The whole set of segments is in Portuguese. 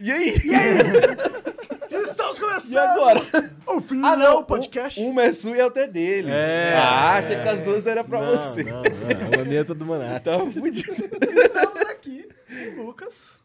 E aí? Estamos começando E agora? o Flow Ah, não, Podcast. Um, uma é sua e a outra é dele. É. Ah, achei que as duas eram pra Não, você. Não, não. A minha é do Monarca. Tava fudido. Estamos aqui com o Lucas.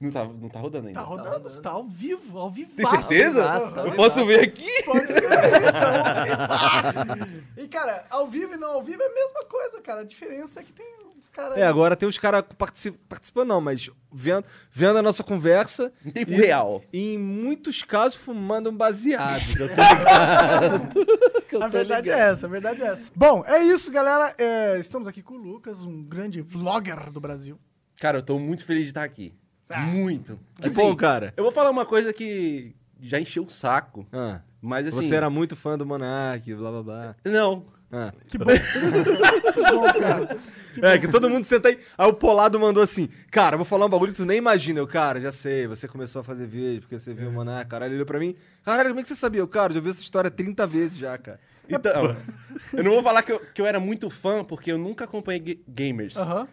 Não tá, não tá rodando ainda. Tá rodando, está ao vivo, ao vivo. Tem certeza? Tá Eu Posso ver aqui? Pode ver, então. E, cara, ao vivo e não ao vivo é a mesma coisa, cara. A diferença é que tem uns caras... É, agora tem os caras particip... participando, não, mas vendo, vendo a nossa conversa. Em tempo e, real. E em muitos casos fumando um baseado. que eu tô ligado. Que eu A tô verdade ligado. é essa, a verdade é essa. Bom, é isso, galera. É, estamos aqui com o Lucas, um grande vlogger do Brasil. Cara, eu tô muito feliz de estar aqui. Ah. Muito. Que bom, cara. Eu vou falar uma coisa que já encheu o saco, Ah, mas assim... Você era muito fã do Monark, blá blá blá. Não. Ah. Que bom. que bom, cara. É, que todo mundo senta aí. Aí o Polado mandou assim: Cara, vou falar um bagulho que tu nem imagina. Eu, cara, já sei, você começou a fazer vídeo porque você viu o Monark. Caralho, ele olhou pra mim: Caralho, como é que você sabia? Eu, cara, já vi essa história 30 vezes já, cara. Então, eu não vou falar que eu, que eu era muito fã, porque eu nunca acompanhei ga- gamers. Aham,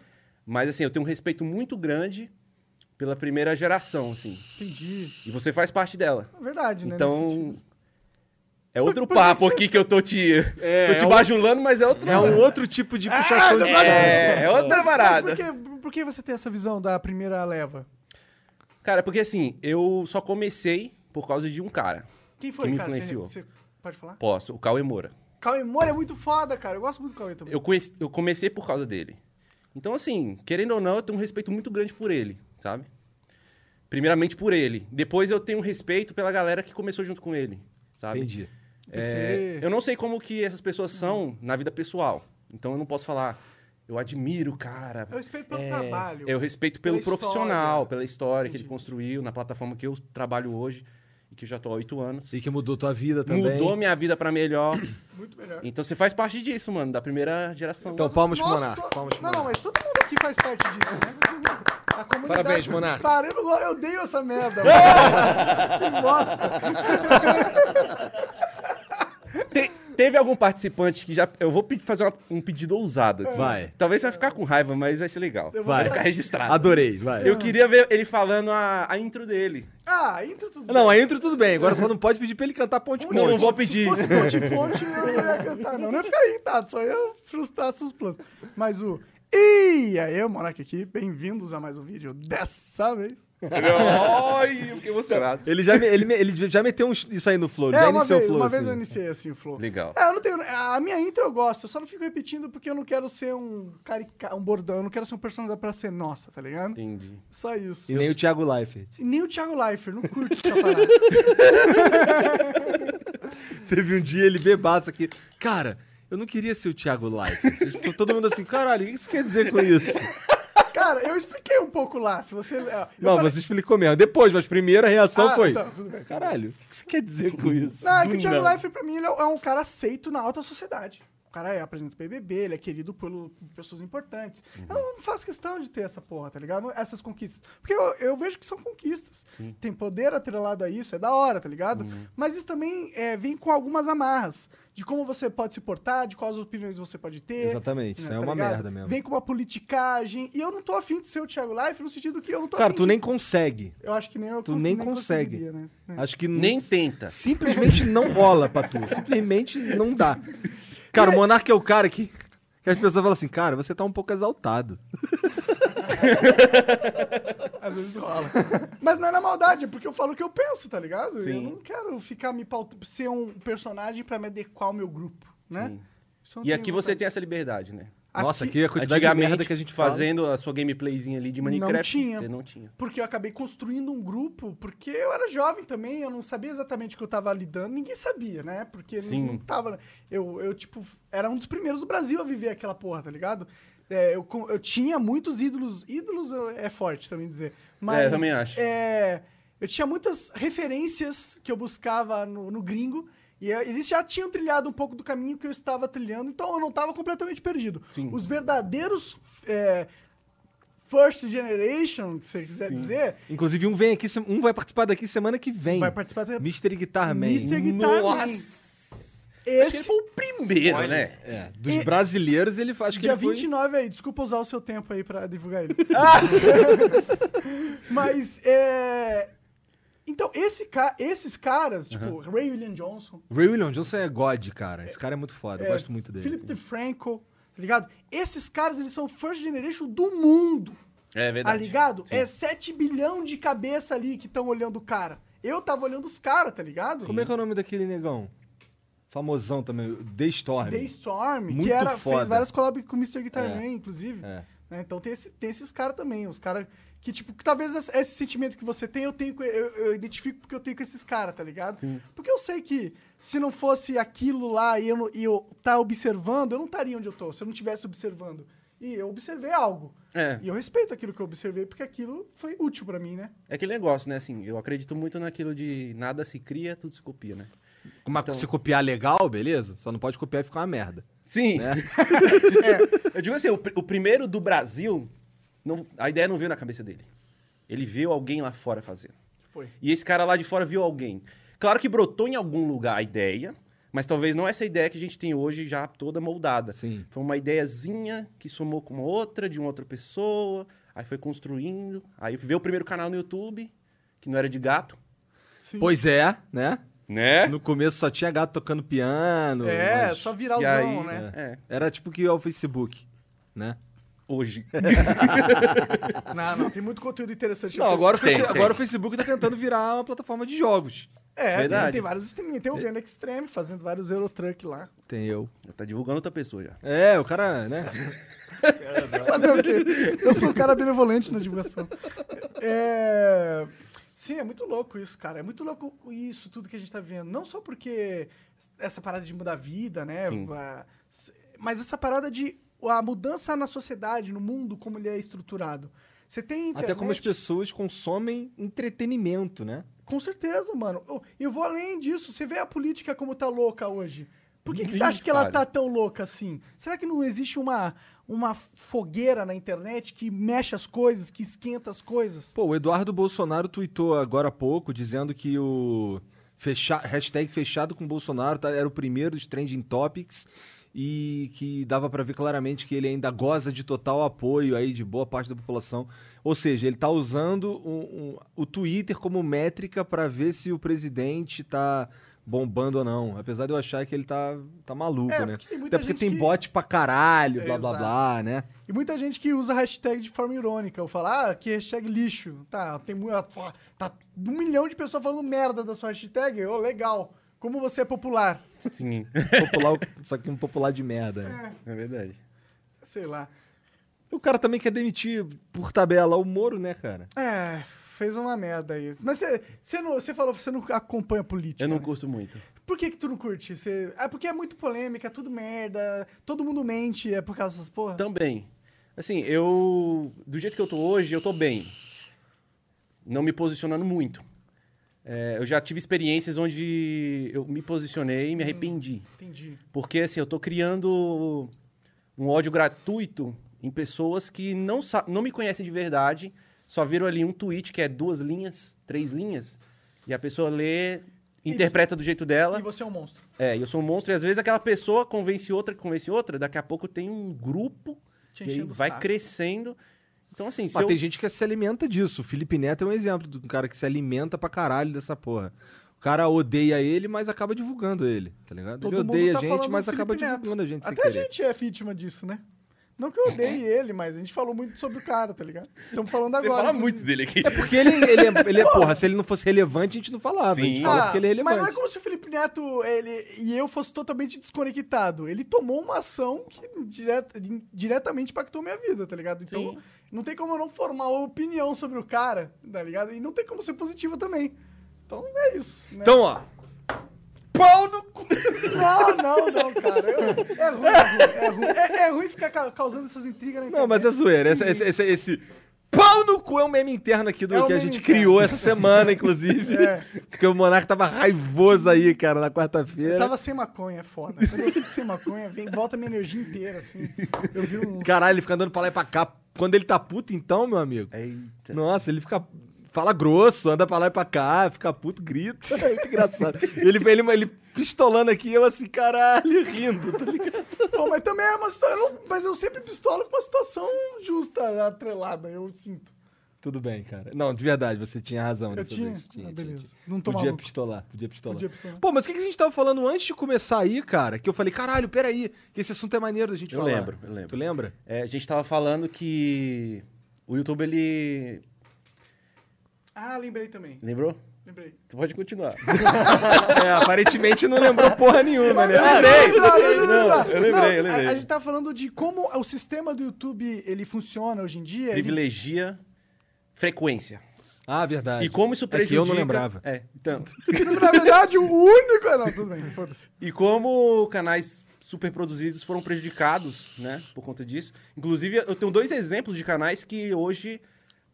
Mas assim, eu tenho um respeito muito grande pela primeira geração, assim. entendi. E você faz parte dela. É verdade, né? Então. É outro por que papo que aqui que eu tô te, É, tô te é bajulando, mas é outro... É um outro tipo de puxação de não saco. É, é outra Mas parada. por que, por que você tem essa visão da primeira leva? Cara, porque assim, eu só comecei por causa de um cara. Quem foi, Que me cara? Você- influenciou. Você, pode falar? Posso, o Cauê Moura. Cauê Moura é muito foda, cara. Eu gosto muito do Cauê também. Eu, conheci- eu comecei por causa dele. Então, assim, querendo ou não, eu tenho um respeito muito grande por ele, sabe? Primeiramente por ele. Depois eu tenho um respeito pela galera que começou junto com ele, sabe? Entendi. É, eu não sei como que essas pessoas são na vida pessoal. Então eu não posso falar, eu admiro o cara. Eu respeito pelo É, trabalho. Eu respeito pelo pela profissional, história. pela história que Entendi. ele construiu, na plataforma que eu trabalho hoje e que eu já tô há oito anos. E que mudou tua vida também. Mudou minha vida pra melhor. Muito melhor. então você faz parte disso, mano, da primeira geração. Então, palmas pro Nós Monarca. Palmas pro Não, não, mas todo mundo aqui faz parte disso, né? A comunidade... Parabéns, Monarca. Para, eu, não eu odeio essa merda. que bosta. Te- teve algum participante que já. Eu vou pedir- fazer uma- um pedido ousado aqui. Vai. Talvez você vai ficar com raiva, mas vai ser legal. Eu vou Vai. Vai ficar registrado. Adorei, vai. Eu queria ver ele falando a, a intro dele. Ah, entra tudo Não, bem. a intro tudo bem. Agora só não pode pedir pra ele cantar ponte Não, não ponte. vou pedir. Se fosse ponte ponte, eu não ia cantar, não. Não ia ficar irritado, só ia frustrar seus planos. Mas o. E aí, Monark aqui, bem-vindos a mais um vídeo dessa vez. Ai, eu fiquei emocionado. Ele já, me- ele, ele já meteu uns- isso aí no flow. É, já uma, iniciou vez, o flow. uma vez assim. eu iniciei assim o flow. Legal. É, eu não tenho. A minha intro eu gosto, eu só não fico repetindo porque eu não quero ser um carica, um bordão, eu não quero ser um personagem pra ser nossa, tá ligado? Entendi. Só isso. E nem o Thiago Leifert. E nem o Thiago Leifert, não curto essa parada. Teve um dia ele bebaço aqui. Cara, eu não queria ser o Thiago Leifert. Todo mundo assim, caralho, o que isso quer dizer com isso? Cara, eu expliquei um pouco lá. Se você. Não, falei- você explicou mesmo. Depois, mas primeiro a reação Ah, foi. tá. Caralho, o que isso quer dizer com isso? Não, é que o Thiago. Leifert, pra mim, ele é um cara aceito na alta sociedade. O cara é, apresenta o BBB, ele é querido por, por pessoas importantes. Eu não faço questão de ter essa porra, tá ligado? Essas conquistas. Porque eu, eu vejo que são conquistas. Tem poder atrelado a isso, é da hora, tá ligado? Mas isso também é, vem com algumas amarras. De como você pode se portar, de quais opiniões você pode ter. Exatamente, isso né, é tá uma ligado? merda mesmo. Vem com uma politicagem. E eu não tô afim de ser o Thiago Leifert no sentido que eu não tô Cara, afim tu de- nem consegue. Eu acho que nem eu tu cons- nem consegue. né? É. Acho que Nem n- tenta. simplesmente não rola pra tu. Simplesmente não dá. Cara, o Monark é o cara que, que as pessoas falam assim, cara, você tá um pouco exaltado. Às vezes rola. Mas não é na maldade, é porque eu falo o que eu penso, tá ligado? Eu Sim. não quero ficar me pautando, ser um personagem pra me adequar ao meu grupo, né? Eu não E aqui você tem essa liberdade, né? Nossa, Aqui- aqui a quantidade de merda que a gente faz. fazendo a sua gameplayzinha ali de Minecraft, tinha. você não tinha. Porque eu acabei construindo um grupo, porque eu era jovem também, eu não sabia exatamente o que eu tava lidando, ninguém sabia, né? Porque não- Sim. não tava. Eu, eu, tipo, era um dos primeiros do Brasil a viver aquela porra, tá ligado? É, eu, eu tinha muitos ídolos. Ídolos é forte também dizer. Mas, É, eu também acho. é, eu tinha muitas referências que eu buscava no, no gringo. E é, eles já tinham trilhado um pouco do caminho que eu estava trilhando, então eu não estava completamente perdido. Sim. Os verdadeiros é, first generation, que você quiser Sim. dizer, Inclusive, um vem aqui, um vai participar daqui semana que vem. vai participar da Mr. Guitar Man. Mr. Guitar Man. Nossa! Acho que ele Esse foi o primeiro, né? É, dos E- brasileiros ele faz que dia ele foi... 29 aí, desculpa usar o seu tempo aí pra divulgar ele. Ah! Mas, é... Então, esse ca... esses caras, tipo, Ray William Johnson, Ray William Johnson é God, cara. Esse cara é muito foda, eu É, gosto muito dele. Philip DeFranco, tá ligado? Esses caras, eles são first generation do mundo, É tá verdade. ligado? Sim. É 7 bilhão de cabeça ali que estão olhando o cara. Eu tava olhando os caras, tá ligado? Como é que é o nome daquele negão? Famosão também, The Storm. The Storm, Muito que era, foda. fez várias collabs com o Mr. Guitar É. Man, inclusive. É. né? Então tem, esse- tem esses caras também, os caras que, tipo, que talvez esse sentimento que você tem, eu tenho eu, eu identifico porque eu tenho com esses caras, tá ligado? Porque eu sei que se não fosse aquilo lá e eu, e eu tá observando, eu não estaria onde eu tô, se eu não tivesse observando. E eu observei algo. É. E eu respeito aquilo que eu observei, porque aquilo foi útil pra mim, né? É aquele negócio, né? Assim, eu acredito muito naquilo de nada se cria, tudo se copia, né? Mas se copiar legal, beleza? Só não pode copiar e ficar uma merda. Sim. Né? É, eu digo assim, o, o primeiro do Brasil, não- a ideia não veio na cabeça dele. Ele viu alguém lá fora fazendo. Foi. E esse cara lá de fora viu alguém. Claro que brotou em algum lugar a ideia, mas talvez não essa ideia que a gente tem hoje já toda moldada. Sim. Foi uma ideiazinha que somou com uma outra, de uma outra pessoa, aí foi construindo. Aí veio o primeiro canal no YouTube, que não era de gato. Sim. Pois é, né? Né? No começo só tinha gato tocando piano. É, mas só viralzão, aí, né? é, Era tipo que é o Facebook, né? hoje. Não, não, tem muito conteúdo interessante. Não, agora, o Tem, tem. agora o Facebook tá tentando virar uma plataforma de jogos. É, Verdade. Tem, tem vários streaming. Tem o Vendo Extreme fazendo vários Eurotruck lá. Tem eu. tá divulgando outra pessoa já. É, o cara, né? Fazer o quê? Eu sou um cara benevolente na divulgação. É... Sim, é muito louco isso, cara. É muito louco isso, tudo que a gente tá vendo. Não só porque essa parada de mudar a vida, né? Sim. Mas essa parada de a mudança na sociedade, no mundo, como ele é estruturado. Você tem internet... Até como as pessoas consomem entretenimento, né? Com certeza, mano. Eu- vou além disso. Você vê a política como tá louca hoje. Por que, que você acha que ela tá tão louca assim? Será que não existe uma, uma fogueira na internet que mexe as coisas, que esquenta as coisas? Pô, o Eduardo Bolsonaro tweetou agora há pouco dizendo que o fecha... hashtag fechado com Bolsonaro tá- era o primeiro dos trending topics e que dava pra ver claramente que ele ainda goza de total apoio aí de boa parte da população. Ou seja, ele tá usando um- um- o Twitter como métrica pra ver se o presidente tá bombando ou não. Apesar de eu achar que ele tá, tá maluco, É, né? porque tem muita Até porque gente tem que- bot pra caralho, blá blá Exato. blá, né? E muita gente que usa hashtag de forma irônica. Ou fala, ah, que hashtag lixo. Tá, tem mu- tá um milhão de pessoas falando merda da sua hashtag. Ô, legal. Como você é popular. Sim. Popular, só que um popular de merda. né? É, É verdade. sei lá. O cara também quer demitir por tabela o Moro, né, cara? É, fez uma merda aí. Mas você, falou que você não acompanha política. Eu não né? curto muito. Por que que tu não curte? Você... É porque é muito polêmica, é tudo merda, todo mundo mente, é por causa dessas porra? Também. Assim, eu. Do jeito que eu tô hoje, eu tô bem. Não me posicionando muito. É, eu já tive experiências onde eu me posicionei e me arrependi. Entendi. Porque, assim, eu tô criando um ódio gratuito em pessoas que não, não me conhecem de verdade, só viram ali um tweet que é duas linhas, três linhas, e a pessoa lê, interpreta do jeito dela. E você é um monstro. É, e eu sou um monstro, e às vezes aquela pessoa convence outra, que convence outra, daqui a pouco tem um grupo, Te e vai saco. crescendo. Então, assim, se Mas eu... tem gente que se alimenta disso. O Felipe Neto é um exemplo de um cara que se alimenta pra caralho dessa porra. O cara odeia ele, mas acaba divulgando ele, tá ligado? Todo ele mundo odeia tá a gente, falando mas do acaba Felipe Neto. divulgando a gente sem Até a querer. gente é vítima disso, né? Não que eu odeie ele, mas a gente falou muito sobre o cara, tá ligado? Estamos falando Você agora. fala inclusive. muito dele aqui. É porque ele, ele, é, ele é, porra, se ele não fosse relevante, a gente não falava. A gente Sim. fala Ah, porque ele é relevante. mas não é como se o Felipe Neto ele, e eu fosse totalmente desconectado. Ele tomou uma ação que diret- diretamente impactou minha vida, tá ligado? Então, Sim. não tem como eu não formar uma opinião sobre o cara, tá ligado? E não tem como ser positiva também. Então, é isso. Né? Então, ó. Pau no cu! Não, não, não, cara. Eu- é ruim, é ruim. É ruim, É- é ruim ficar ca- causando essas intrigas na internet. Não, mas é zoeira. Esse, esse, esse, esse pau no cu é um meme interno aqui do É um que a gente interno. criou essa semana, inclusive. É. Porque o Monark tava raivoso aí, cara, na quarta-feira. Eu tava sem maconha, é foda. Quando eu fico sem maconha, vem, volta minha energia inteira, assim. Eu vi um... Caralho, ele fica andando pra lá e pra cá. Quando ele tá puto, então, meu amigo. Eita. Nossa, ele fica fala grosso, anda pra lá e pra cá, fica puto, grita. É muito engraçado. ele, ele, ele pistolando aqui, eu assim, caralho, rindo, tá ligado? Pô, mas também é uma situação. Mas eu sempre pistolo com uma situação justa, atrelada, eu sinto. Tudo bem, cara. Não, de verdade, você tinha razão. Eu tinha? vez. Ah, beleza. Não tô Podia maluco. pistolar, podia pistolar. Podia pistolar. Pô, mas o que que a gente tava falando antes de começar aí, cara? Que eu falei, caralho, peraí, que esse assunto é maneiro da gente Eu falar. lembro, eu lembro. Tu lembra? É, a gente tava falando que o YouTube, ele... Ah, lembrei também. Lembrou? Lembrei. Tu pode continuar. é, aparentemente não lembrou porra nenhuma, né? Ah, lembrei! não, não, não, Não, não. eu lembrei, Não, eu lembrei. A, a gente tá falando de como o sistema do YouTube ele funciona hoje em dia. ele- Privilegia frequência. Ah, verdade. E como isso É que prejudica... eu não lembrava. É, então... Na verdade, o único. Ah, Não, tudo bem, foda-se. E como canais super produzidos foram prejudicados, né, por conta disso. Inclusive, eu tenho dois exemplos de canais que hoje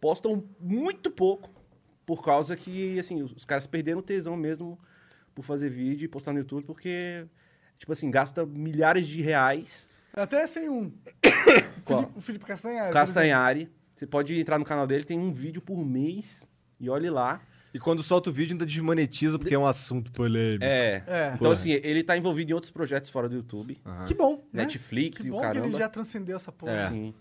postam muito pouco por causa que, assim, os caras perderam o tesão mesmo por fazer vídeo e postar no YouTube, porque, tipo assim, gasta milhares de reais. Até sem um. Qual? Felipe, o Felipe Castanhari. Castanhari. Você pode entrar no canal dele, tem um vídeo por mês e olhe lá. E quando solta o vídeo ainda desmonetiza porque é um assunto polêmico. É. É. Então, Porra. assim, ele tá envolvido em outros projetos fora do YouTube. Exemplo. Que bom. né? Netflix que e o bom que ele caramba. já transcendeu essa porra. É. Sim.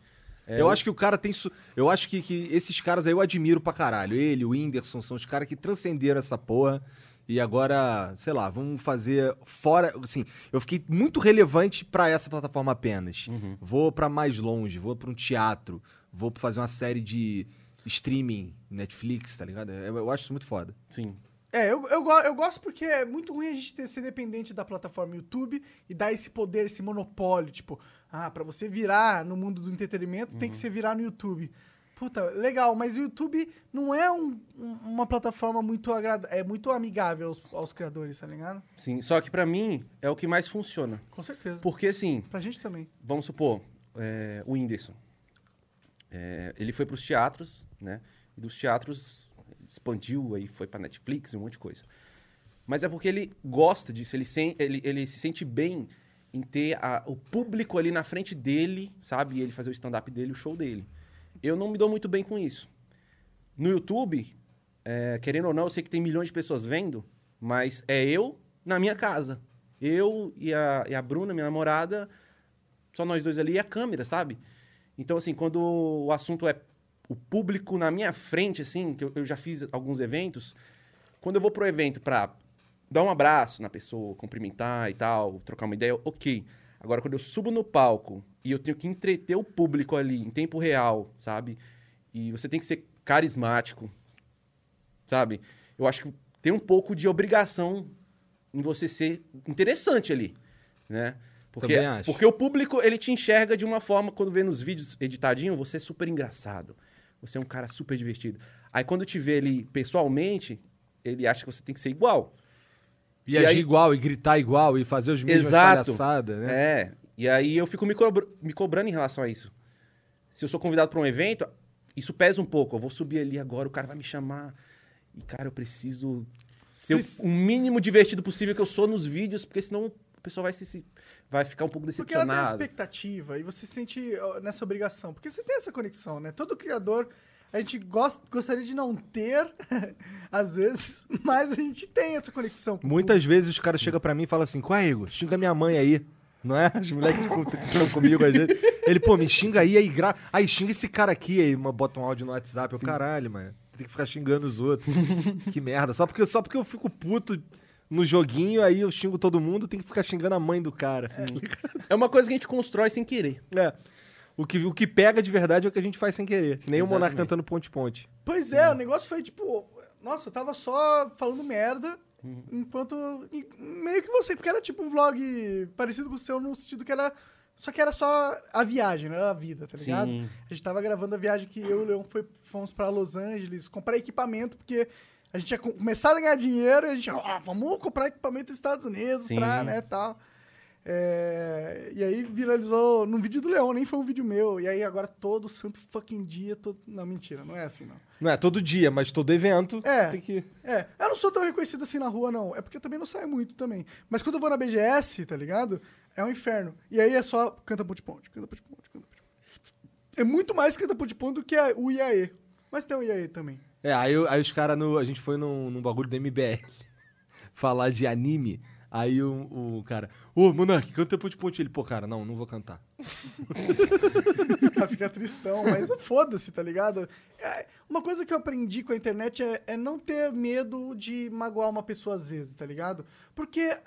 Eu acho que o cara tem. Su... Eu acho que, que esses caras aí eu admiro pra caralho. Ele, o Whindersson, são os caras que transcenderam essa porra. E agora, sei lá, vamos fazer fora. Assim, eu fiquei muito relevante pra essa plataforma apenas. Uhum. Vou pra mais longe, vou pra um teatro, vou fazer uma série de streaming, Netflix, tá ligado? Eu, eu acho isso muito foda. Sim. É, eu, eu, eu gosto porque é muito ruim a gente ter, ser dependente da plataforma YouTube e dar esse poder, esse monopólio. Tipo, ah, pra você virar no mundo do entretenimento, tem que ser virar no YouTube. Puta, legal, mas o YouTube não é um- um- uma plataforma muito agradável, é muito amigável aos, aos criadores, tá ligado? Sim. Só que pra mim é o que mais funciona. Com certeza. Porque, assim, Pra gente também. vamos supor, é, o Whindersson. É, ele foi pros teatros, né? E dos teatros expandiu, aí foi pra Netflix, um monte de coisa. Mas é porque ele gosta disso, ele, sen- ele, ele se sente bem em ter a- o público ali na frente dele, sabe? E ele fazer o stand-up dele, o show dele. Eu não me dou muito bem com isso. No YouTube, é, querendo ou não, eu sei que tem milhões de pessoas vendo, mas é eu na minha casa. Eu e a, e a Bruna, minha namorada, só nós dois ali e a câmera, sabe? Então, assim, quando o assunto é o público na minha frente, assim, que eu, eu já fiz alguns eventos, quando eu vou pro evento pra dar um abraço na pessoa, cumprimentar e tal, trocar uma ideia, ok. Agora, quando eu subo no palco e eu tenho que entreter o público ali em tempo real, sabe? E você tem que ser carismático, sabe? Eu acho que tem um pouco de obrigação em você ser interessante ali, né? Porque, porque o público, ele te enxerga de uma forma, quando vê nos vídeos editadinho, você é super engraçado. Você é um cara super divertido. Aí quando te vê ali pessoalmente, ele acha que você tem que ser igual. E, E agir aí- igual, e gritar igual, e fazer os mesmos palhaçadas, né? É. E aí eu fico me, cobr- me cobrando em relação a isso. Se eu sou convidado para um evento, isso pesa um pouco. Eu vou subir ali agora, o cara vai me chamar. E, cara, eu preciso ser Preci- o mínimo divertido possível que eu sou nos vídeos, porque senão o pessoal vai, se, se- vai ficar um pouco Porque ela tem a decepcionado. expectativa e você se sente nessa obrigação. Porque você tem essa conexão, né? Todo criador, a gente gosta, gostaria de não ter, às vezes, mas a gente tem essa conexão. Muitas vezes os caras chegam pra mim e falam assim: Qual é, Igor? Xinga minha mãe aí. Não é? Os moleques ficam comigo às vezes. Ele, pô, me xinga aí, aí gra... Aí xinga esse cara aqui, aí uma- bota um áudio no WhatsApp. Eu, caralho, mano. Tem que ficar xingando os outros. que merda. Só porque, só porque eu fico puto no joguinho, aí eu xingo todo mundo, tem que ficar xingando a mãe do cara. É uma coisa que a gente constrói sem querer. É. O que, o que pega de verdade é o que a gente faz sem querer. Que nem o Monarca Exatamente. cantando ponte-ponte. Pois é, o negócio foi tipo. Nossa, eu tava só falando merda. Uhum. Enquanto. Meio que você, porque era tipo um vlog parecido com o seu, no sentido que era. Só que era só a viagem, não era a vida, tá ligado? Sim. A gente tava gravando a viagem que eu e o Leão foi, fomos pra Los Angeles comprar equipamento, porque a gente tinha co- começado a ganhar dinheiro e a gente, ah, vamos comprar equipamento nos Estados Unidos Sim. pra, né, tal. É, e aí viralizou num vídeo do Leão, nem foi um vídeo meu. E aí agora todo santo fucking dia, todo... não, mentira, não é assim, não. Não é todo dia, mas todo evento É. tem que. É, eu não sou tão reconhecido assim na rua, não. É porque eu também não saio muito também. Mas quando eu vou na BGS, tá ligado? É um inferno. E aí é só canta ponte-ponte, canta ponte-ponte, canta ponte-ponte. É muito mais canta ponte-ponte do que a- o IAE. Mas tem o IAE também. É, aí, aí os caras, no- a gente foi num, num bagulho do MBL falar de anime. Aí o, o cara, ô, Monark, canta Ponte Ponte. Ele, pô, cara, não, não vou cantar. Fica tristão, mas foda-se, tá ligado? É, uma coisa que eu aprendi com a internet é, é não ter medo de magoar uma pessoa às vezes, tá ligado? Porque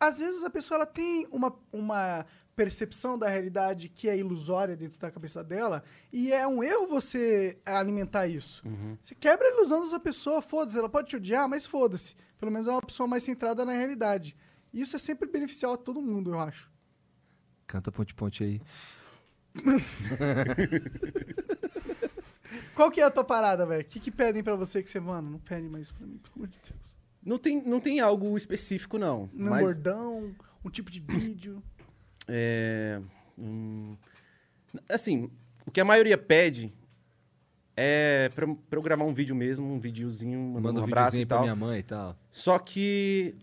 às vezes a pessoa ela tem uma, uma percepção da realidade que é ilusória dentro da cabeça dela e é um erro você alimentar isso. Você quebra a ilusão dessa pessoa, foda-se, ela pode te odiar, mas foda-se. Pelo menos é uma pessoa mais centrada na realidade. E isso é sempre beneficial a todo mundo, eu acho. Canta Ponte Ponte aí. Qual que é a tua parada, velho? O que, que pedem pra você que você, mano, não pede mais isso pra mim, pelo amor de Deus. Não tem, não tem algo específico, não. Um mas bordão, um tipo de vídeo. É, hum, assim, o que a maioria pede é pra, pra eu gravar um vídeo mesmo, um videozinho, mandando Manda um um abraço e pra tal. minha mãe e tal. Só que,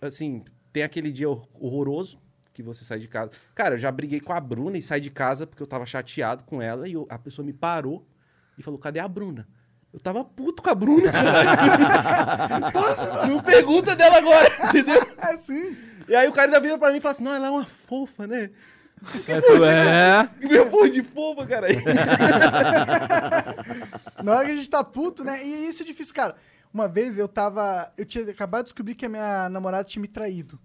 assim, tem aquele dia hor- horroroso que você sai de casa. Cara, eu já briguei com a Bruna e saí de casa porque eu tava chateado com ela e eu- a pessoa me parou e falou: cadê a Bruna? Eu tava puto com a Bruna. Não pergunta dela agora, entendeu? É sim. E aí o cara da vida pra mim fala assim: não, ela é uma fofa, né? Aí tu, é. Meu porra de fofa, cara. Na hora que a gente tá puto, né? E isso é difícil, cara. Uma vez eu tava. Eu tinha acabado de descobrir que a minha namorada tinha me traído.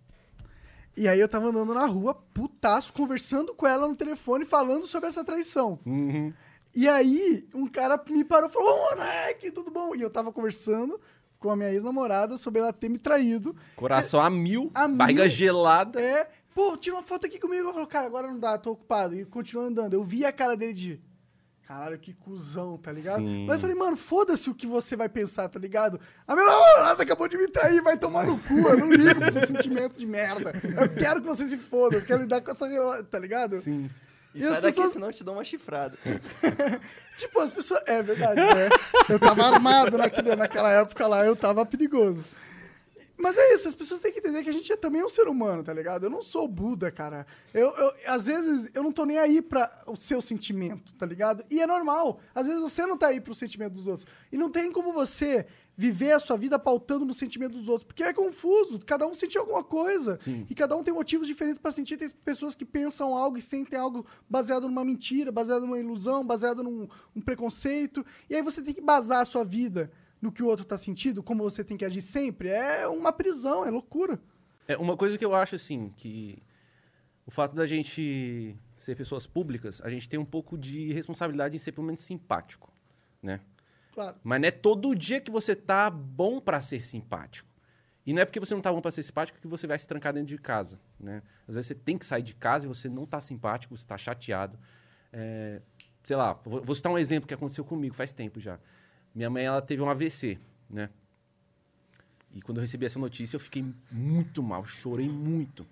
E aí eu tava andando na rua, putaço, conversando com ela no telefone, falando sobre essa traição. Uhum. E aí, um cara me parou e falou: Ô, moleque, tudo bom? E eu tava conversando com a minha ex-namorada sobre ela ter me traído. Coração a mil, A barriga mil. gelada. É, pô, tira uma foto aqui comigo. Eu falei, cara, agora não dá, tô ocupado. E continuou andando. Eu vi a cara dele de. Caralho, que cuzão, tá ligado? Sim. Mas eu falei, mano, foda-se o que você vai pensar, tá ligado? A minha namorada acabou de me trair, vai tomar no cu. Eu não ligo pro seu sentimento de merda. Eu quero que você se foda, eu quero lidar com essa. rela- Tá ligado? Sim. E, E as daqui, pessoas- senão eu te dou uma chifrada. Tipo, as pessoas. É verdade, né? Eu tava armado naquele, naquela época lá, eu tava perigoso. Mas é isso, as pessoas têm que entender que a gente é também um ser humano, tá ligado? Eu não sou Buda, cara. Eu, eu- às vezes eu não tô nem aí pra o seu sentimento, tá ligado? E é normal. Às vezes você não tá aí pro sentimento dos outros. E não tem como você viver a sua vida pautando no sentimento dos outros, porque é confuso. Cada um sente alguma coisa. Sim. E cada um tem motivos diferentes pra sentir. Tem pessoas que pensam algo e sentem algo baseado numa mentira, baseado numa ilusão, baseado num um preconceito. E aí você tem que basar a sua vida no que o outro tá sentindo, como você tem que agir sempre. É uma prisão, é loucura. É uma coisa que eu acho assim, que o fato da gente ser pessoas públicas, a gente tem um pouco de responsabilidade em ser pelo menos simpático, né? Claro. Mas não é todo dia que você tá bom pra ser simpático. E não é porque você não tá bom pra ser simpático que você vai se trancar dentro de casa, né? Às vezes você tem que sair de casa e você não tá simpático, você tá chateado. É, sei lá, vou, vou citar um exemplo que aconteceu comigo faz tempo já. Minha mãe, ela teve um AVC, né? E quando eu recebi essa notícia, eu fiquei muito mal, chorei muito.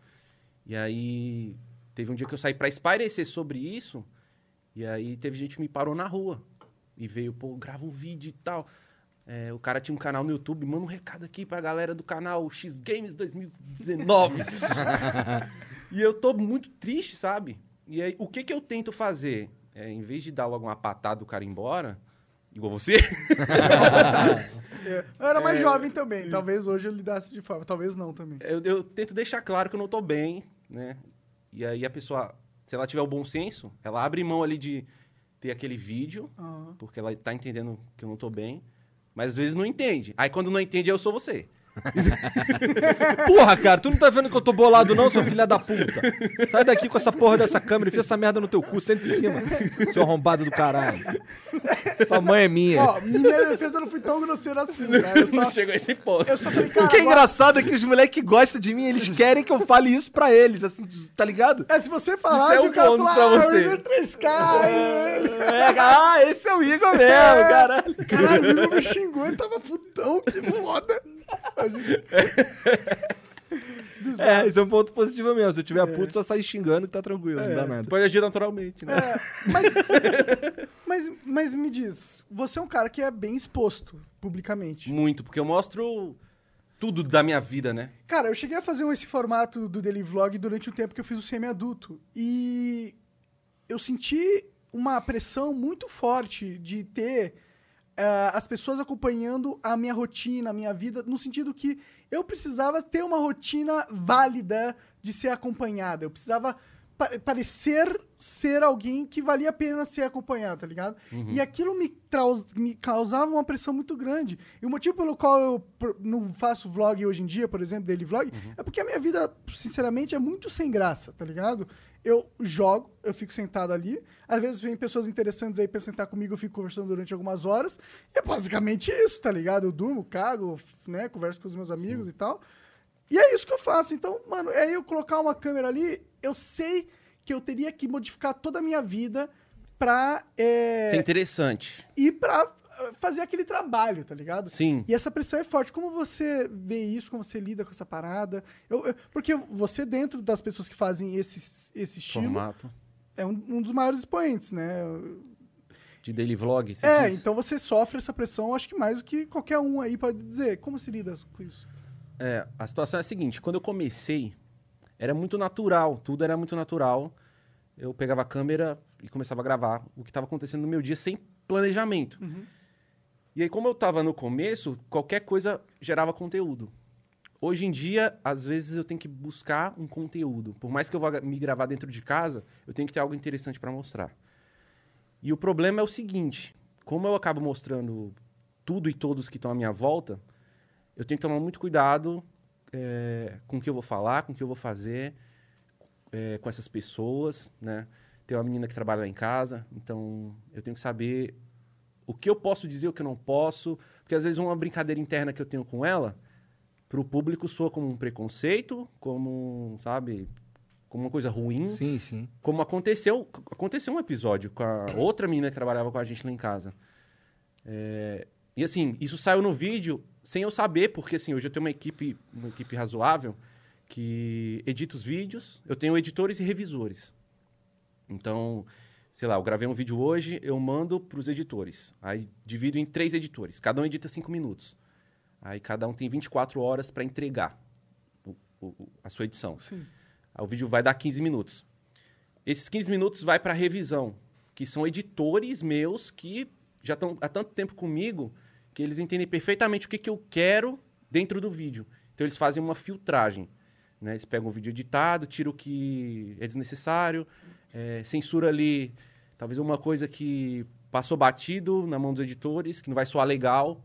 E aí, teve um dia que eu saí pra espairecer sobre isso, e aí teve gente que me parou na rua. E veio, pô, grava um vídeo e tal. É, o cara tinha um canal no YouTube, manda um recado aqui pra galera do canal X Games 2019. e eu tô muito triste, sabe? E aí, o que que eu tento fazer? É, em vez de dar logo uma patada do cara ir embora, igual você, É, Eu era mais jovem também. Talvez hoje eu lidasse de forma. Talvez não também. eu, eu tento deixar claro que eu não tô bem, né? E aí a pessoa, se ela tiver o bom senso, ela abre mão ali de ter aquele vídeo, Aham. porque ela tá entendendo que eu não tô bem, mas às vezes não entende. Aí quando não entende, eu sou você. Porra, cara, tu não tá vendo que eu tô bolado, não, seu filho da puta? Sai daqui com essa porra dessa câmera e fia essa merda no teu cu, senta em cima, seu arrombado do caralho. Sua mãe é minha. Ó, minha defesa eu não fui tão grosseiro assim, cara. Eu só, Não chegou a esse ponto. eu só falei, cara. O que é engraçado é que os moleques que gostam de mim, eles querem que eu fale isso pra eles, assim, tá ligado? É, se você falasse, Isso é um o cara falar, pra ah, você." o Igor 3K, ele- É, ah, esse é o Igor mesmo, caralho. Caralho, o Igor me xingou, ele tava putão, que foda. É, esse é um ponto positivo mesmo. Se eu tiver puto, só sair xingando que tá tranquilo, não dá nada. Tu pode agir naturalmente, né? É, mas, mas, mas me diz, você é um cara que é bem exposto publicamente. Muito, porque eu mostro tudo da minha vida, né? Cara, eu cheguei a fazer esse formato do Daily Vlog durante o tempo que eu fiz o semi-adulto. E eu senti uma pressão muito forte de ter ah, as pessoas acompanhando a minha rotina, a minha vida, no sentido que eu precisava ter uma rotina válida de ser acompanhada. Eu precisava parecer ser alguém que valia a pena ser acompanhado, tá ligado? E aquilo me, me causava uma pressão muito grande. E o motivo pelo qual eu não faço vlog hoje em dia, por exemplo, daily vlog, é porque a minha vida, sinceramente, é muito sem graça, tá ligado? Eu jogo, eu fico sentado ali. Às vezes vem pessoas interessantes aí pra sentar comigo, eu fico conversando durante algumas horas. E é basicamente isso, tá ligado? Eu durmo, cago, né? Converso com os meus amigos e tal. E é isso que eu faço. Então, mano, é eu colocar uma câmera ali, eu sei que eu teria que modificar toda a minha vida pra é, Isso é interessante. ir pra eh, fazer aquele trabalho, tá ligado? Sim. E essa pressão é forte. Como você vê isso? Como você lida com essa parada? Eu- eu- porque você, dentro das pessoas que fazem esse, esse estilo, Formato é um, um dos maiores expoentes, né? de daily vlog, você é, diz? então você sofre essa pressão, acho que mais do que qualquer um aí pode dizer. Como se lida com isso? É, a situação é a seguinte: quando eu comecei, era muito natural, tudo era muito natural. Eu pegava a câmera e começava a gravar o que estava acontecendo no meu dia sem planejamento. E aí, como eu estava no começo, qualquer coisa gerava conteúdo. Hoje em dia, às vezes eu tenho que buscar um conteúdo. Por mais que eu vá me gravar dentro de casa, eu tenho que ter algo interessante para mostrar. E o problema é o seguinte: como eu acabo mostrando tudo e todos que estão à minha volta, eu tenho que tomar muito cuidado é, com o que eu vou falar, com o que eu vou fazer é, com essas pessoas, né? Tem uma menina que trabalha lá em casa, então eu tenho que saber o que eu posso dizer, o que eu não posso, porque às vezes uma brincadeira interna que eu tenho com ela, para o público soa como um preconceito, como, sabe, como uma coisa ruim. Sim, sim. Como aconteceu, aconteceu um episódio com a outra menina que trabalhava com a gente lá em casa. É, e assim, isso saiu no vídeo sem eu saber, porque assim, hoje eu tenho uma equipe, uma equipe razoável que edita os vídeos. Eu tenho editores e revisores. Então, sei lá, eu gravei um vídeo hoje, eu mando para os editores. Aí divido em três editores. Cada um edita cinco minutos. Aí cada um tem 24 horas para entregar o- o- a sua edição. Sim. Aí o vídeo vai dar 15 minutos. Esses 15 minutos vai para revisão, que são editores meus que já estão há tanto tempo comigo que eles entendem perfeitamente o que, que eu quero dentro do vídeo. Então eles fazem uma filtragem. Né? Eles pegam o vídeo editado, tiram o que é desnecessário, eh, censura ali talvez uma coisa que passou batido na mão dos editores, que não vai soar legal.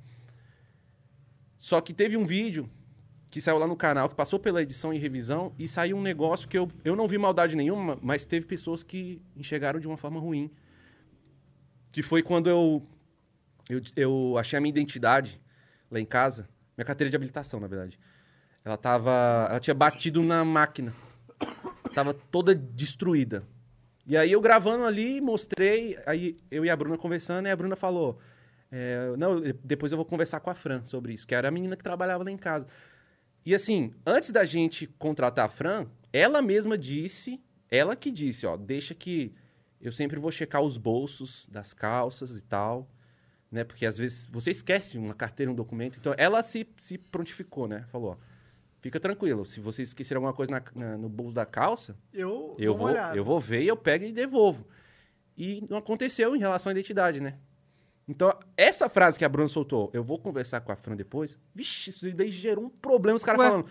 Só que teve um vídeo que saiu lá no canal, que passou pela edição e revisão, e saiu um negócio que eu, eu não vi maldade nenhuma, mas teve pessoas que enxergaram de uma forma ruim. Que foi quando eu, eu, eu achei a minha identidade lá em casa, minha carteira de habilitação, na verdade. Ela tava. Ela tinha batido na máquina. Tava toda destruída. E aí eu gravando ali, mostrei, aí eu e a Bruna conversando, e a Bruna falou: é, Não, depois eu vou conversar com a Fran sobre isso, que era a menina que trabalhava lá em casa. E assim, antes da gente contratar a Fran, ela mesma disse, ela que disse, ó, deixa que eu sempre vou checar os bolsos das calças e tal, né? Porque às vezes você esquece uma carteira, um documento. Então ela se, se prontificou, né? Falou, ó, fica tranquilo, se você esquecer alguma coisa na- na- no bolso da calça, Eu, eu vou, olhada. eu vou ver e eu pego e devolvo. E não aconteceu em relação à identidade, né? Então, essa frase que a Bruna soltou, eu vou conversar com a Fran depois. Vixe, isso daí gerou um problema. Os caras falando.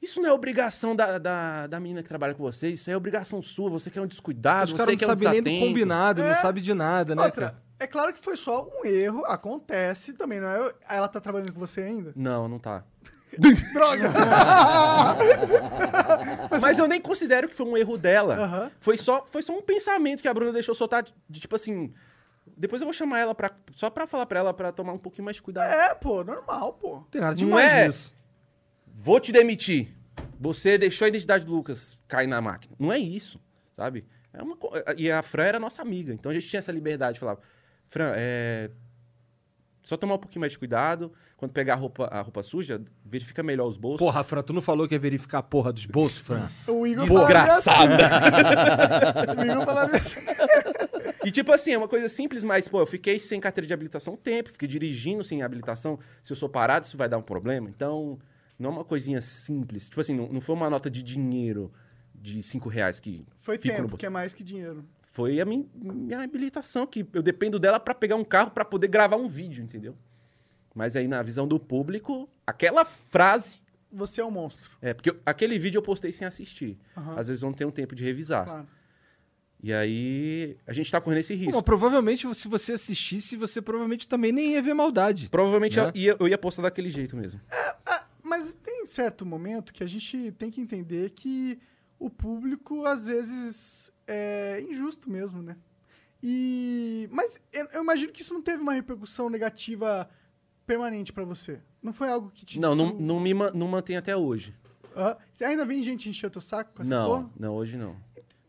Isso não é obrigação da, da, da menina que trabalha com você, isso é obrigação sua. Você que é um descuidado, Os você caras que não é um sabem nem do combinado, não É. sabe de nada, né, Outra, cara? É claro que foi só um erro, acontece também, não é? Ela tá trabalhando com você ainda? Não, não tá. Droga! Mas eu nem considero que foi um erro dela. Aham. Foi, só, foi só um pensamento que a Bruna deixou soltar de, de tipo assim. Depois eu vou chamar ela pra, só pra falar pra ela pra tomar um pouquinho mais de cuidado. é, pô, normal, pô. Não tem nada Não é? nisso. Vou te demitir. Você deixou a identidade do Lucas cair na máquina. Não é isso, sabe? É uma E a Fran era nossa amiga, então a gente tinha essa liberdade de falar: Fran, é. Só tomar um pouquinho mais de cuidado. Quando pegar a roupa, a roupa suja, verifica melhor os bolsos. Porra, Fran, tu não falou que ia verificar a porra dos bolsos, Fran? O Igor Desgraçada! assim. O Igor falaria assim. E tipo assim, é uma coisa simples, mas, pô, eu fiquei sem carteira de habilitação um tempo, fiquei dirigindo sem habilitação. Se eu sou parado, isso vai dar um problema. Então, não é uma coisinha simples. Tipo assim, não, não foi uma nota de dinheiro de cinco reais que Foi no tempo, bolso. que é mais que dinheiro. Foi a min- minha habilitação, que eu dependo dela pra pegar um carro pra poder gravar um vídeo, entendeu? Mas aí, na visão do público, aquela frase. Você é um monstro. É, porque eu- aquele vídeo eu postei sem assistir. Aham. Às vezes não tenho tempo de revisar. Claro. E aí, a gente tá correndo esse risco. mas provavelmente, se você assistisse, você provavelmente também nem ia ver maldade. Provavelmente Né? eu, ia, eu ia postar daquele jeito mesmo. Ah, mas tem certo momento que a gente tem que entender que o público, às vezes, é injusto mesmo, né? E... Mas eu, imagino que isso não teve uma repercussão negativa permanente pra você. Não foi algo que te... Não, não, não me não mantém até hoje. Ah, ainda vem gente encher teu saco com essa Não, porra? não, hoje não.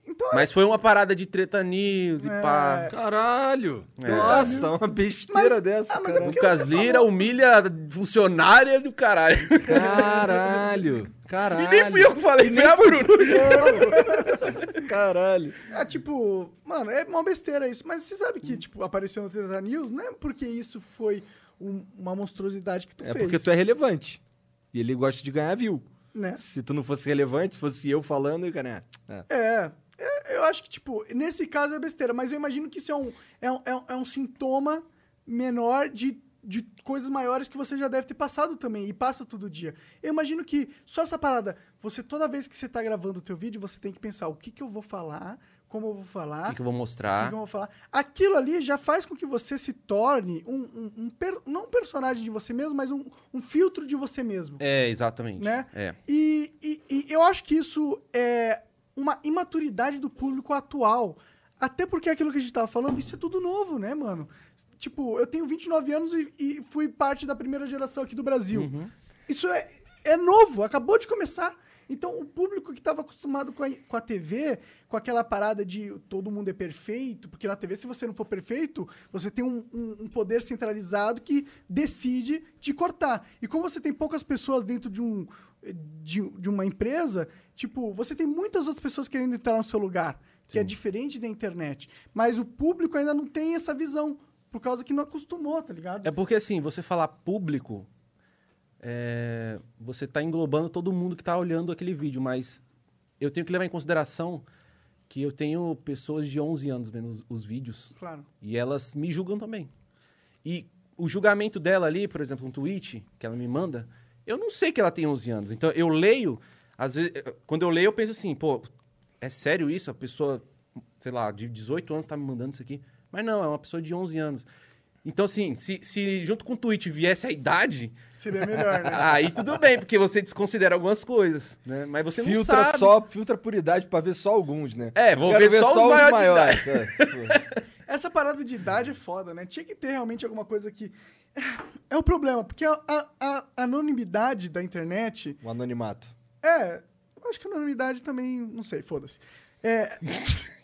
Então, Mas foi uma parada de treta news e É. pá. Caralho! É. Nossa, uma besteira Mas- dessa, ah, mas é cara. porque Lucas Lira falou- humilha funcionária do caralho. Caralho! Caralho! E nem fui eu que falei, foi a Bruno. Caralho! É tipo, mano, é uma besteira isso. Mas você sabe que, tipo, apareceu no Treta News, não é porque isso foi um- uma monstruosidade que tu É fez. porque tu é relevante. E ele gosta de ganhar view. Né? Se tu não fosse relevante, se fosse eu falando, ele ganhar. É. É, é, eu acho que, tipo, nesse caso é besteira, mas eu imagino que isso é um, é um, é um, é um sintoma menor de, de coisas maiores que você já deve ter passado também, e passa todo dia. Eu imagino que só essa parada, você, toda vez que você tá gravando o teu vídeo, você tem que pensar o que que eu vou falar, como eu vou O falar, que, que eu vou o que, mostrar? que eu vou falar. Aquilo ali já faz com que você se torne um, um, um per- não um personagem de você mesmo, mas um, um filtro de você mesmo. É, exatamente. Né? É. E, e- e eu acho que isso é uma imaturidade do público atual. Até porque aquilo que a gente tava falando, isso é tudo novo, né, mano? Tipo, eu tenho 29 anos e, e fui parte da primeira geração aqui do Brasil. Uhum. Isso é, é novo, acabou de começar. Então, o público que estava acostumado com a, com a TV, com aquela parada de todo mundo é perfeito, porque na TV, se você não for perfeito, você tem um, um- um poder centralizado que decide te cortar. E como você tem poucas pessoas dentro de, um, de, de uma empresa, tipo, você tem muitas outras pessoas querendo entrar no seu lugar, que é Sim. diferente da internet. Mas o público ainda não tem essa visão, por causa que não acostumou, tá ligado? É porque, assim, você falar público, é, você tá englobando todo mundo que tá olhando aquele vídeo, mas eu tenho que levar em consideração que eu tenho pessoas de 11 anos vendo os, os vídeos Claro. e elas me julgam também. E o julgamento dela ali, por exemplo, um tweet que ela me manda, eu não sei que ela tem 11 anos. Então eu leio, às vezes, eh, quando eu leio, eu penso assim, pô, é sério isso? A pessoa, sei lá, de 18 anos tá me mandando isso aqui. Mas não, é uma pessoa de 11 anos. Então, assim, se, se junto com o tweet viesse a idade, Seria melhor, né? aí tudo bem, porque você desconsidera algumas coisas, né? Mas você não Filtra sabe. só, filtra por idade pra ver só alguns, né? É, vou Quero ver só os maiores de é. Pô. Essa parada de idade é foda, né? Tinha que ter realmente alguma coisa que. É o problema, porque a, a- a anonimidade da internet. Um anonimato. É. Eu acho que a anonimidade também. Não sei, foda-se. É,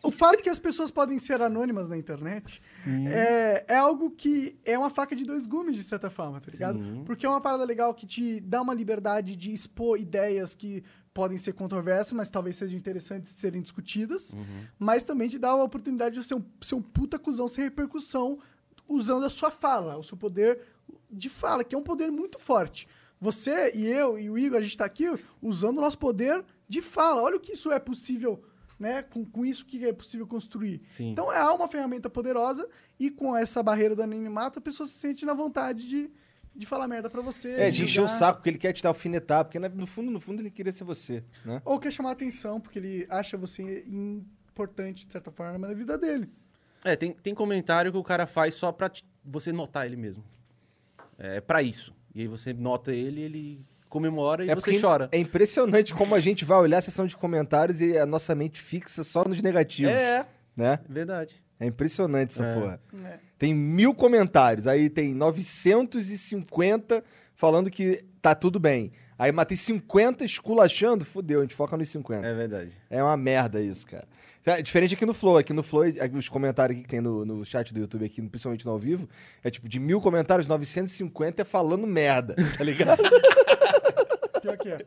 o fato que as pessoas podem ser anônimas na internet é, é algo que é uma faca de dois gumes, de certa forma, tá ligado? Sim. Porque é uma parada legal que te dá uma liberdade de expor ideias que podem ser controversas, mas talvez sejam interessantes de serem discutidas. Mas também te dá a oportunidade de ser um, ser um puta cuzão sem repercussão usando a sua fala, o seu poder de fala, que é um poder muito forte. Você e eu e o Igor, a gente tá aqui usando o nosso poder de fala. Olha o que isso é possível, né? Com, com isso que é possível construir. Sim. Então é uma ferramenta poderosa e com essa barreira do anonimato, a pessoa se sente na vontade de, de falar merda pra você. É, de encher o saco, porque ele quer te alfinetar, porque né, no fundo, no fundo ele queria ser você, né? Ou quer chamar atenção, porque ele acha você importante, de certa forma, na vida dele. É, tem, tem comentário que o cara faz só pra te- você notar ele mesmo. É pra isso. E aí você nota ele, ele comemora e é você porque chora. É impressionante como a gente vai olhar a seção de comentários e a nossa mente fixa só nos negativos, É, né? verdade. É impressionante essa É. porra. É. Tem mil comentários, aí tem 950 falando que tá tudo bem. Aí matei 50 esculachando, fudeu, a gente foca nos 50. É verdade. É uma merda isso, cara. É diferente aqui no Flow. Aqui no Flow, os comentários aqui que tem no, no chat do YouTube, aqui, principalmente no ao vivo, é tipo, de mil comentários, 950 é falando merda, tá ligado? Pior que é.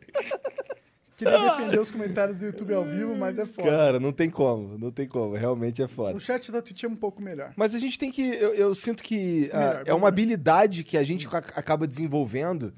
Queria defender os comentários do YouTube ao vivo, mas é foda. Cara, não tem como, não tem como. Realmente é foda. O chat da Twitch é um pouco melhor. Mas a gente tem que. Eu, eu sinto que ah, Melhor, é vamos uma habilidade que a gente ca- acaba desenvolvendo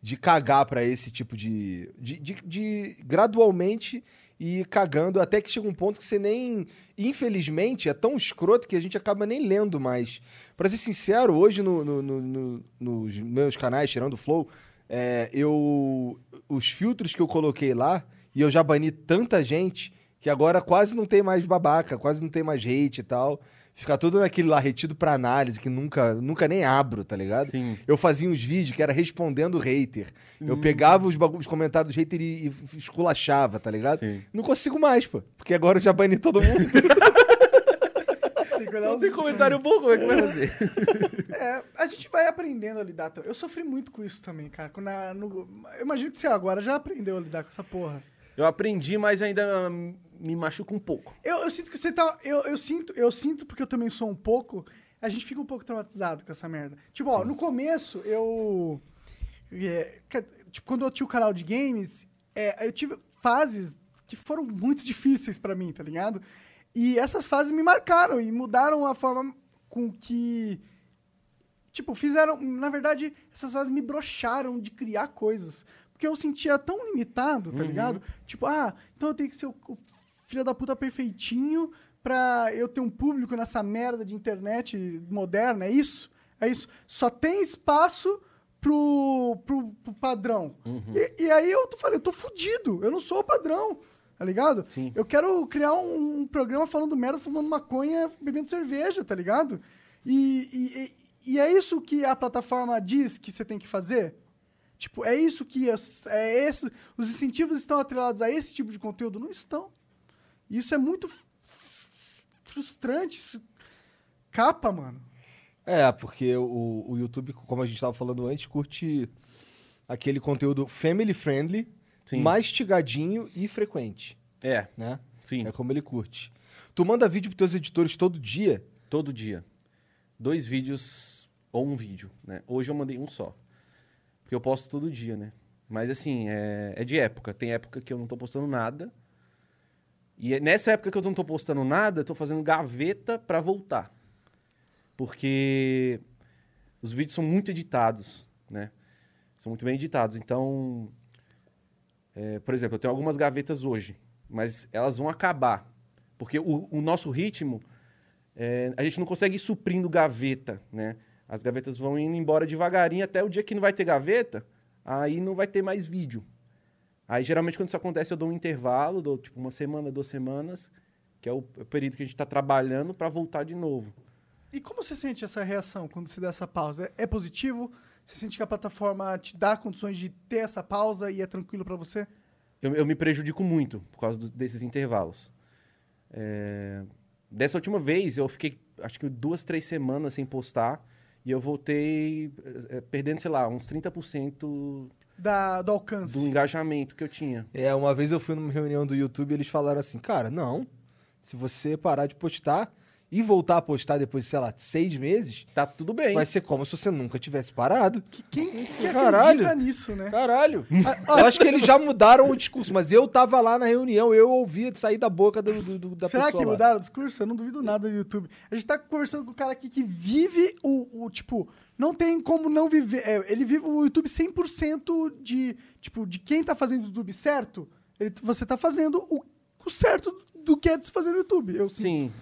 de cagar pra esse tipo de, de, de, de gradualmente ir cagando até que chega um ponto que você nem, infelizmente, é tão escroto que a gente acaba nem lendo mais. Pra ser sincero, hoje no- no- no- nos meus canais, tirando o Flow, é, eu os filtros que eu coloquei lá e eu já bani tanta gente que agora quase não tem mais babaca, quase não tem mais hate e tal. Fica tudo naquele lá retido pra análise que nunca, nunca nem abro, tá ligado? Sim. Eu fazia uns vídeos que era respondendo hater. Eu pegava os, os comentários dos haters e, e esculachava, tá ligado? Sim. Não consigo mais, pô. Porque agora eu já bani todo mundo. Tem Não os- tem comentário bom, como é que vai fazer? É, a gente vai aprendendo a lidar. Eu sofri muito com isso também, cara. Quando a- no- eu imagino que você agora já aprendeu a lidar com essa porra. Eu aprendi, mas ainda me machuca um pouco. Eu, eu sinto que você tá. Eu, eu sinto, eu sinto, porque eu também sou um pouco. A gente fica um pouco traumatizado com essa merda. Tipo, ó, no começo, eu. é, tipo, quando eu tinha o canal de games, é, eu tive fases que foram muito difíceis pra mim, tá ligado? E essas fases me marcaram e mudaram a forma com que. Tipo, fizeram. Na verdade, essas fases me broxaram de criar coisas. Porque eu sentia tão limitado, tá ligado? Tipo, ah, então eu tenho que ser o, o filho da puta perfeitinho pra eu ter um público nessa merda de internet moderna, é isso? É isso. Só tem espaço pro, pro, pro padrão. E, e aí eu falando, eu tô fudido, eu não sou o padrão, tá ligado? Sim. Eu quero criar um, um programa falando merda, fumando maconha, bebendo cerveja, tá ligado? E, e, e- é isso que a plataforma diz que você tem que fazer? Tipo, é isso que as- é esse, os incentivos estão atrelados a esse tipo de conteúdo? Não estão. Isso é muito frustrante. Isso... Capa, mano. é, porque o, o YouTube, como a gente tava falando antes, curte aquele conteúdo family friendly, Sim. mastigadinho e frequente, É, né? sim. É como ele curte. Tu manda vídeo pros teus editores todo dia? Todo dia. Dois vídeos ou um vídeo, né? Hoje eu mandei um só. Porque eu posto todo dia, né? Mas assim, é, é de época. Tem época que eu não tô postando nada. E é- nessa época que eu não tô postando nada, eu tô fazendo gaveta pra voltar. Porque os vídeos são muito editados, né? São muito bem editados. Então, é, por exemplo, eu tenho algumas gavetas hoje, mas elas vão acabar. Porque o, o nosso ritmo é, a gente não consegue ir suprindo gaveta, né? As gavetas vão indo embora devagarinho até o dia que não vai ter gaveta, aí não vai ter mais vídeo. Aí geralmente quando isso acontece eu dou um intervalo, dou tipo uma semana, duas semanas, que é o período que a gente está trabalhando para voltar de novo. E como você sente essa reação quando se dá essa pausa? É positivo? Você sente que a plataforma te dá condições de ter essa pausa e é tranquilo pra você? Eu, eu me prejudico muito por causa do- desses intervalos. É, Dessa última vez eu fiquei acho que duas, três semanas sem postar e eu voltei é, perdendo, sei lá, uns 30% Da, do alcance. do engajamento que eu tinha. É, uma vez eu fui numa reunião do YouTube e eles falaram assim, cara, não, se você parar de postar e voltar a postar depois, sei lá, seis meses, Tá tudo bem. vai ser como se você nunca tivesse parado. Que- Quem que Caralho. acredita nisso, né? Caralho. Ah, Eu acho que eles já mudaram o discurso, mas eu tava lá na reunião, eu ouvi sair da boca do, do- do- da Será pessoa que lá. mudaram o discurso? Eu não duvido nada do YouTube. A gente tá conversando com um cara aqui que vive o, o, tipo, não tem como não viver. é, ele vive o YouTube 100% de, tipo, de quem tá fazendo o YouTube certo. Ele, você tá fazendo o, o certo do que é de se fazer no YouTube. Eu. Sim.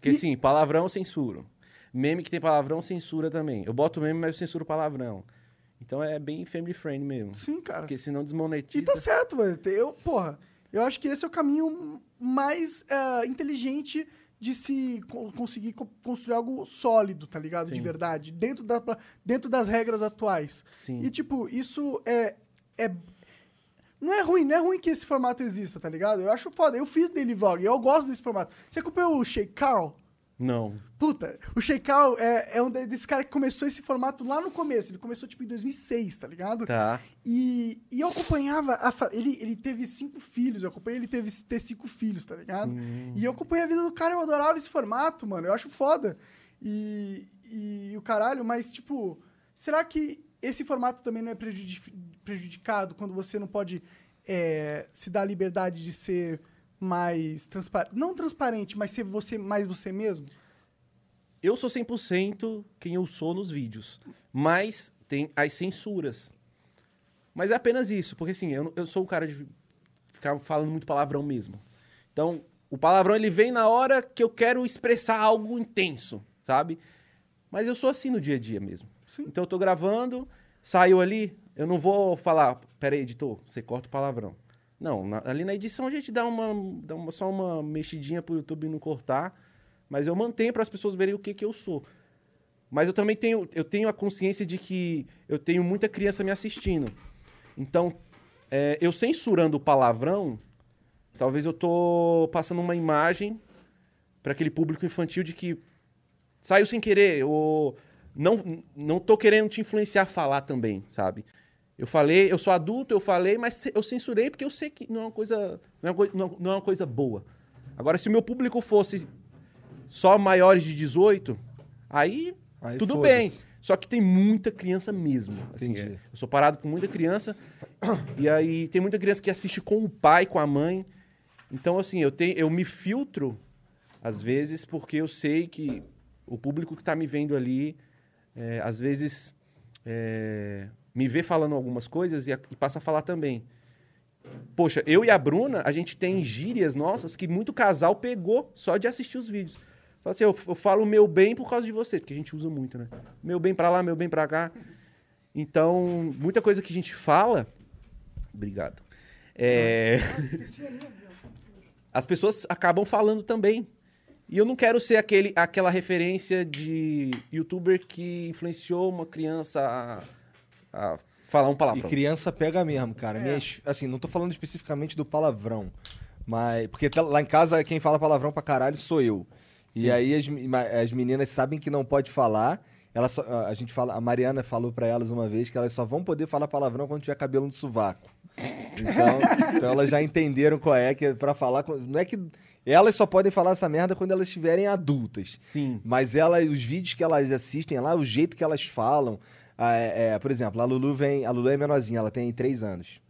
Porque E- sim, palavrão censuro. Meme que tem palavrão censura também. Eu boto meme, mas eu censuro palavrão. Então é bem family friend mesmo. Sim, cara. Porque senão E desmonetiza. tá certo, velho. Eu, porra, eu acho que esse é o caminho mais ah, inteligente de se co- conseguir co- construir algo sólido, tá ligado? De Sim. verdade. Dentro, da, dentro das regras atuais. Sim. E, tipo, isso é, é. Não é ruim, não é ruim que esse formato exista, tá ligado? Eu acho foda. Eu fiz daily vlog, eu gosto desse formato. Você acompanhou o Shake Carl? Não. Puta, o Carl é, é um de- desse cara que começou esse formato lá no começo. Ele começou, tipo, em 2006, tá ligado? Tá. E, e eu acompanhava. A fa- ele, ele teve cinco filhos, eu acompanhei ele teve, ter cinco filhos, tá ligado? E eu acompanhei a vida do cara, eu adorava esse formato, mano. Eu acho foda. E, e o caralho, mas, tipo, será que esse formato também não é prejudi- prejudicado quando você não pode é, se dar a liberdade de ser mais transparente? Não transparente, mas ser você mais você mesmo? Eu sou 100% quem eu sou nos vídeos. Mas tem as censuras. Mas é apenas isso, porque assim, eu, eu sou o cara de ficar falando muito palavrão mesmo. Então, o palavrão ele vem na hora que eu quero expressar algo intenso, sabe? Mas eu sou assim no dia a dia mesmo. Então eu tô gravando, saiu ali, eu não vou falar, pera aí, editor, você corta o palavrão. Não, na- ali na edição a gente dá uma, dá uma- só uma mexidinha pro YouTube não cortar, mas eu mantenho para as pessoas verem o que que eu sou. Mas eu também tenho, eu tenho a consciência de que eu tenho muita criança me assistindo. Então, é, eu censurando o palavrão, talvez eu tô passando uma imagem para aquele público infantil de que saiu sem querer, ou não, não tô querendo te influenciar a falar também, sabe? Eu falei, eu sou adulto, eu falei, mas eu censurei porque eu sei que não é uma coisa, não é uma, não- não é uma coisa boa. Agora, se o meu público fosse só maiores de 18, aí, Aí tudo bem. Só que tem muita criança mesmo. Assim, é, eu sou parado com muita criança. e aí tem muita criança que assiste com o pai, com a mãe. Então, assim, eu, tenho, eu me filtro, às vezes, porque eu sei que o público que está me vendo ali, é, às vezes, é, me vê falando algumas coisas e, a- e passa a falar também. Poxa, eu e a Bruna, a gente tem gírias nossas que muito casal pegou só de assistir os vídeos. Fala assim, eu, eu falo meu bem por causa de você, porque a gente usa muito, né? Meu bem pra lá, meu bem pra cá. Então, muita coisa que a gente fala. Obrigado. É, As pessoas acabam falando também. E eu não quero ser aquele, aquela referência de youtuber que influenciou uma criança a, a falar um E palavrão. criança pega mesmo, cara. Minhas, assim, não tô falando especificamente do palavrão. Mas. Porque tá- lá em casa quem fala palavrão pra caralho sou eu. E aí as, as meninas sabem que não pode falar. Elas só- a gente fala, a Mariana falou pra elas uma vez que elas só vão poder falar palavrão quando tiver cabelo no sovaco. Então, então elas já entenderam qual é que é pra falar. com- Não é que. Elas só podem falar essa merda quando elas estiverem adultas. Sim. Mas ela, os vídeos que elas assistem lá, o jeito que elas falam. é- é, por exemplo, a Lulu vem. A Lulu é menorzinha, ela tem 3 anos.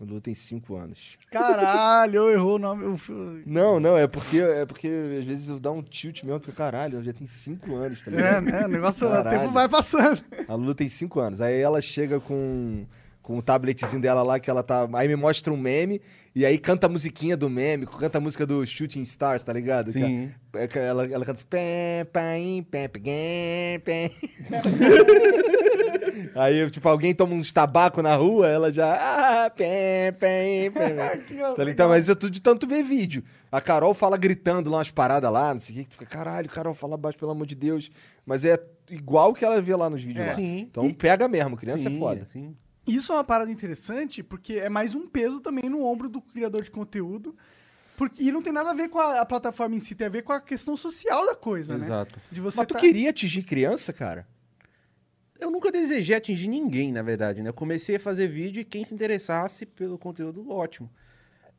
A Lulu tem 5 anos. Caralho, eu errou o nome. eu- Não, não, é porque, é porque às vezes eu dá um tilt mesmo, porque caralho, ela já tem 5 anos, tá É, ligado? né? O negócio, o Caralho. tempo vai passando. A Lulu tem 5 anos. Aí ela chega com, com o tabletzinho dela lá, que ela tá. Aí me mostra um meme, e aí canta a musiquinha do meme, canta a música do Shooting Stars, tá ligado? Sim. É que Ela, ela canta assim. Pé, paim, pé, peguém, pé. Aí, tipo, alguém toma uns tabaco na rua, ela já. Ah, pé, pé, pé. Tá ligado? Mas eu tô de tanto ver vídeo. A Carol fala gritando lá umas paradas lá, não sei o que, que tu fica, caralho, Carol, fala baixo, pelo amor de Deus. Mas é igual que ela vê lá nos vídeos É. lá. Sim. Então pega mesmo, criança Sim, é foda. Sim. Isso é uma parada interessante, porque é mais um peso também no ombro do criador de conteúdo. Porque, e não tem nada a ver com a, a plataforma em si, tem a ver com a questão social da coisa, né? Exato. De você Mas tu tá- queria atingir criança, cara? Eu nunca desejei atingir ninguém, na verdade, né? Eu comecei a fazer vídeo e quem se interessasse pelo conteúdo, ótimo.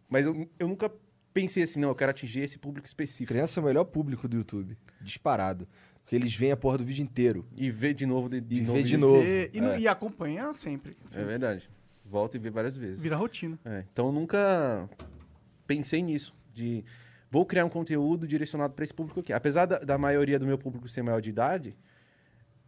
Mas eu, eu nunca pensei assim, não, eu quero atingir esse público específico. Criança é o melhor público do YouTube. Disparado. Porque eles veem a porra do vídeo inteiro. E ver de novo, de, de E novo. ver de e- novo. E, e, é. e acompanha sempre. assim, É verdade. Volta e vê várias vezes. Vira rotina. É, então eu nunca pensei nisso, de vou criar um conteúdo direcionado para esse público aqui. Apesar da, da maioria do meu público ser maior de idade,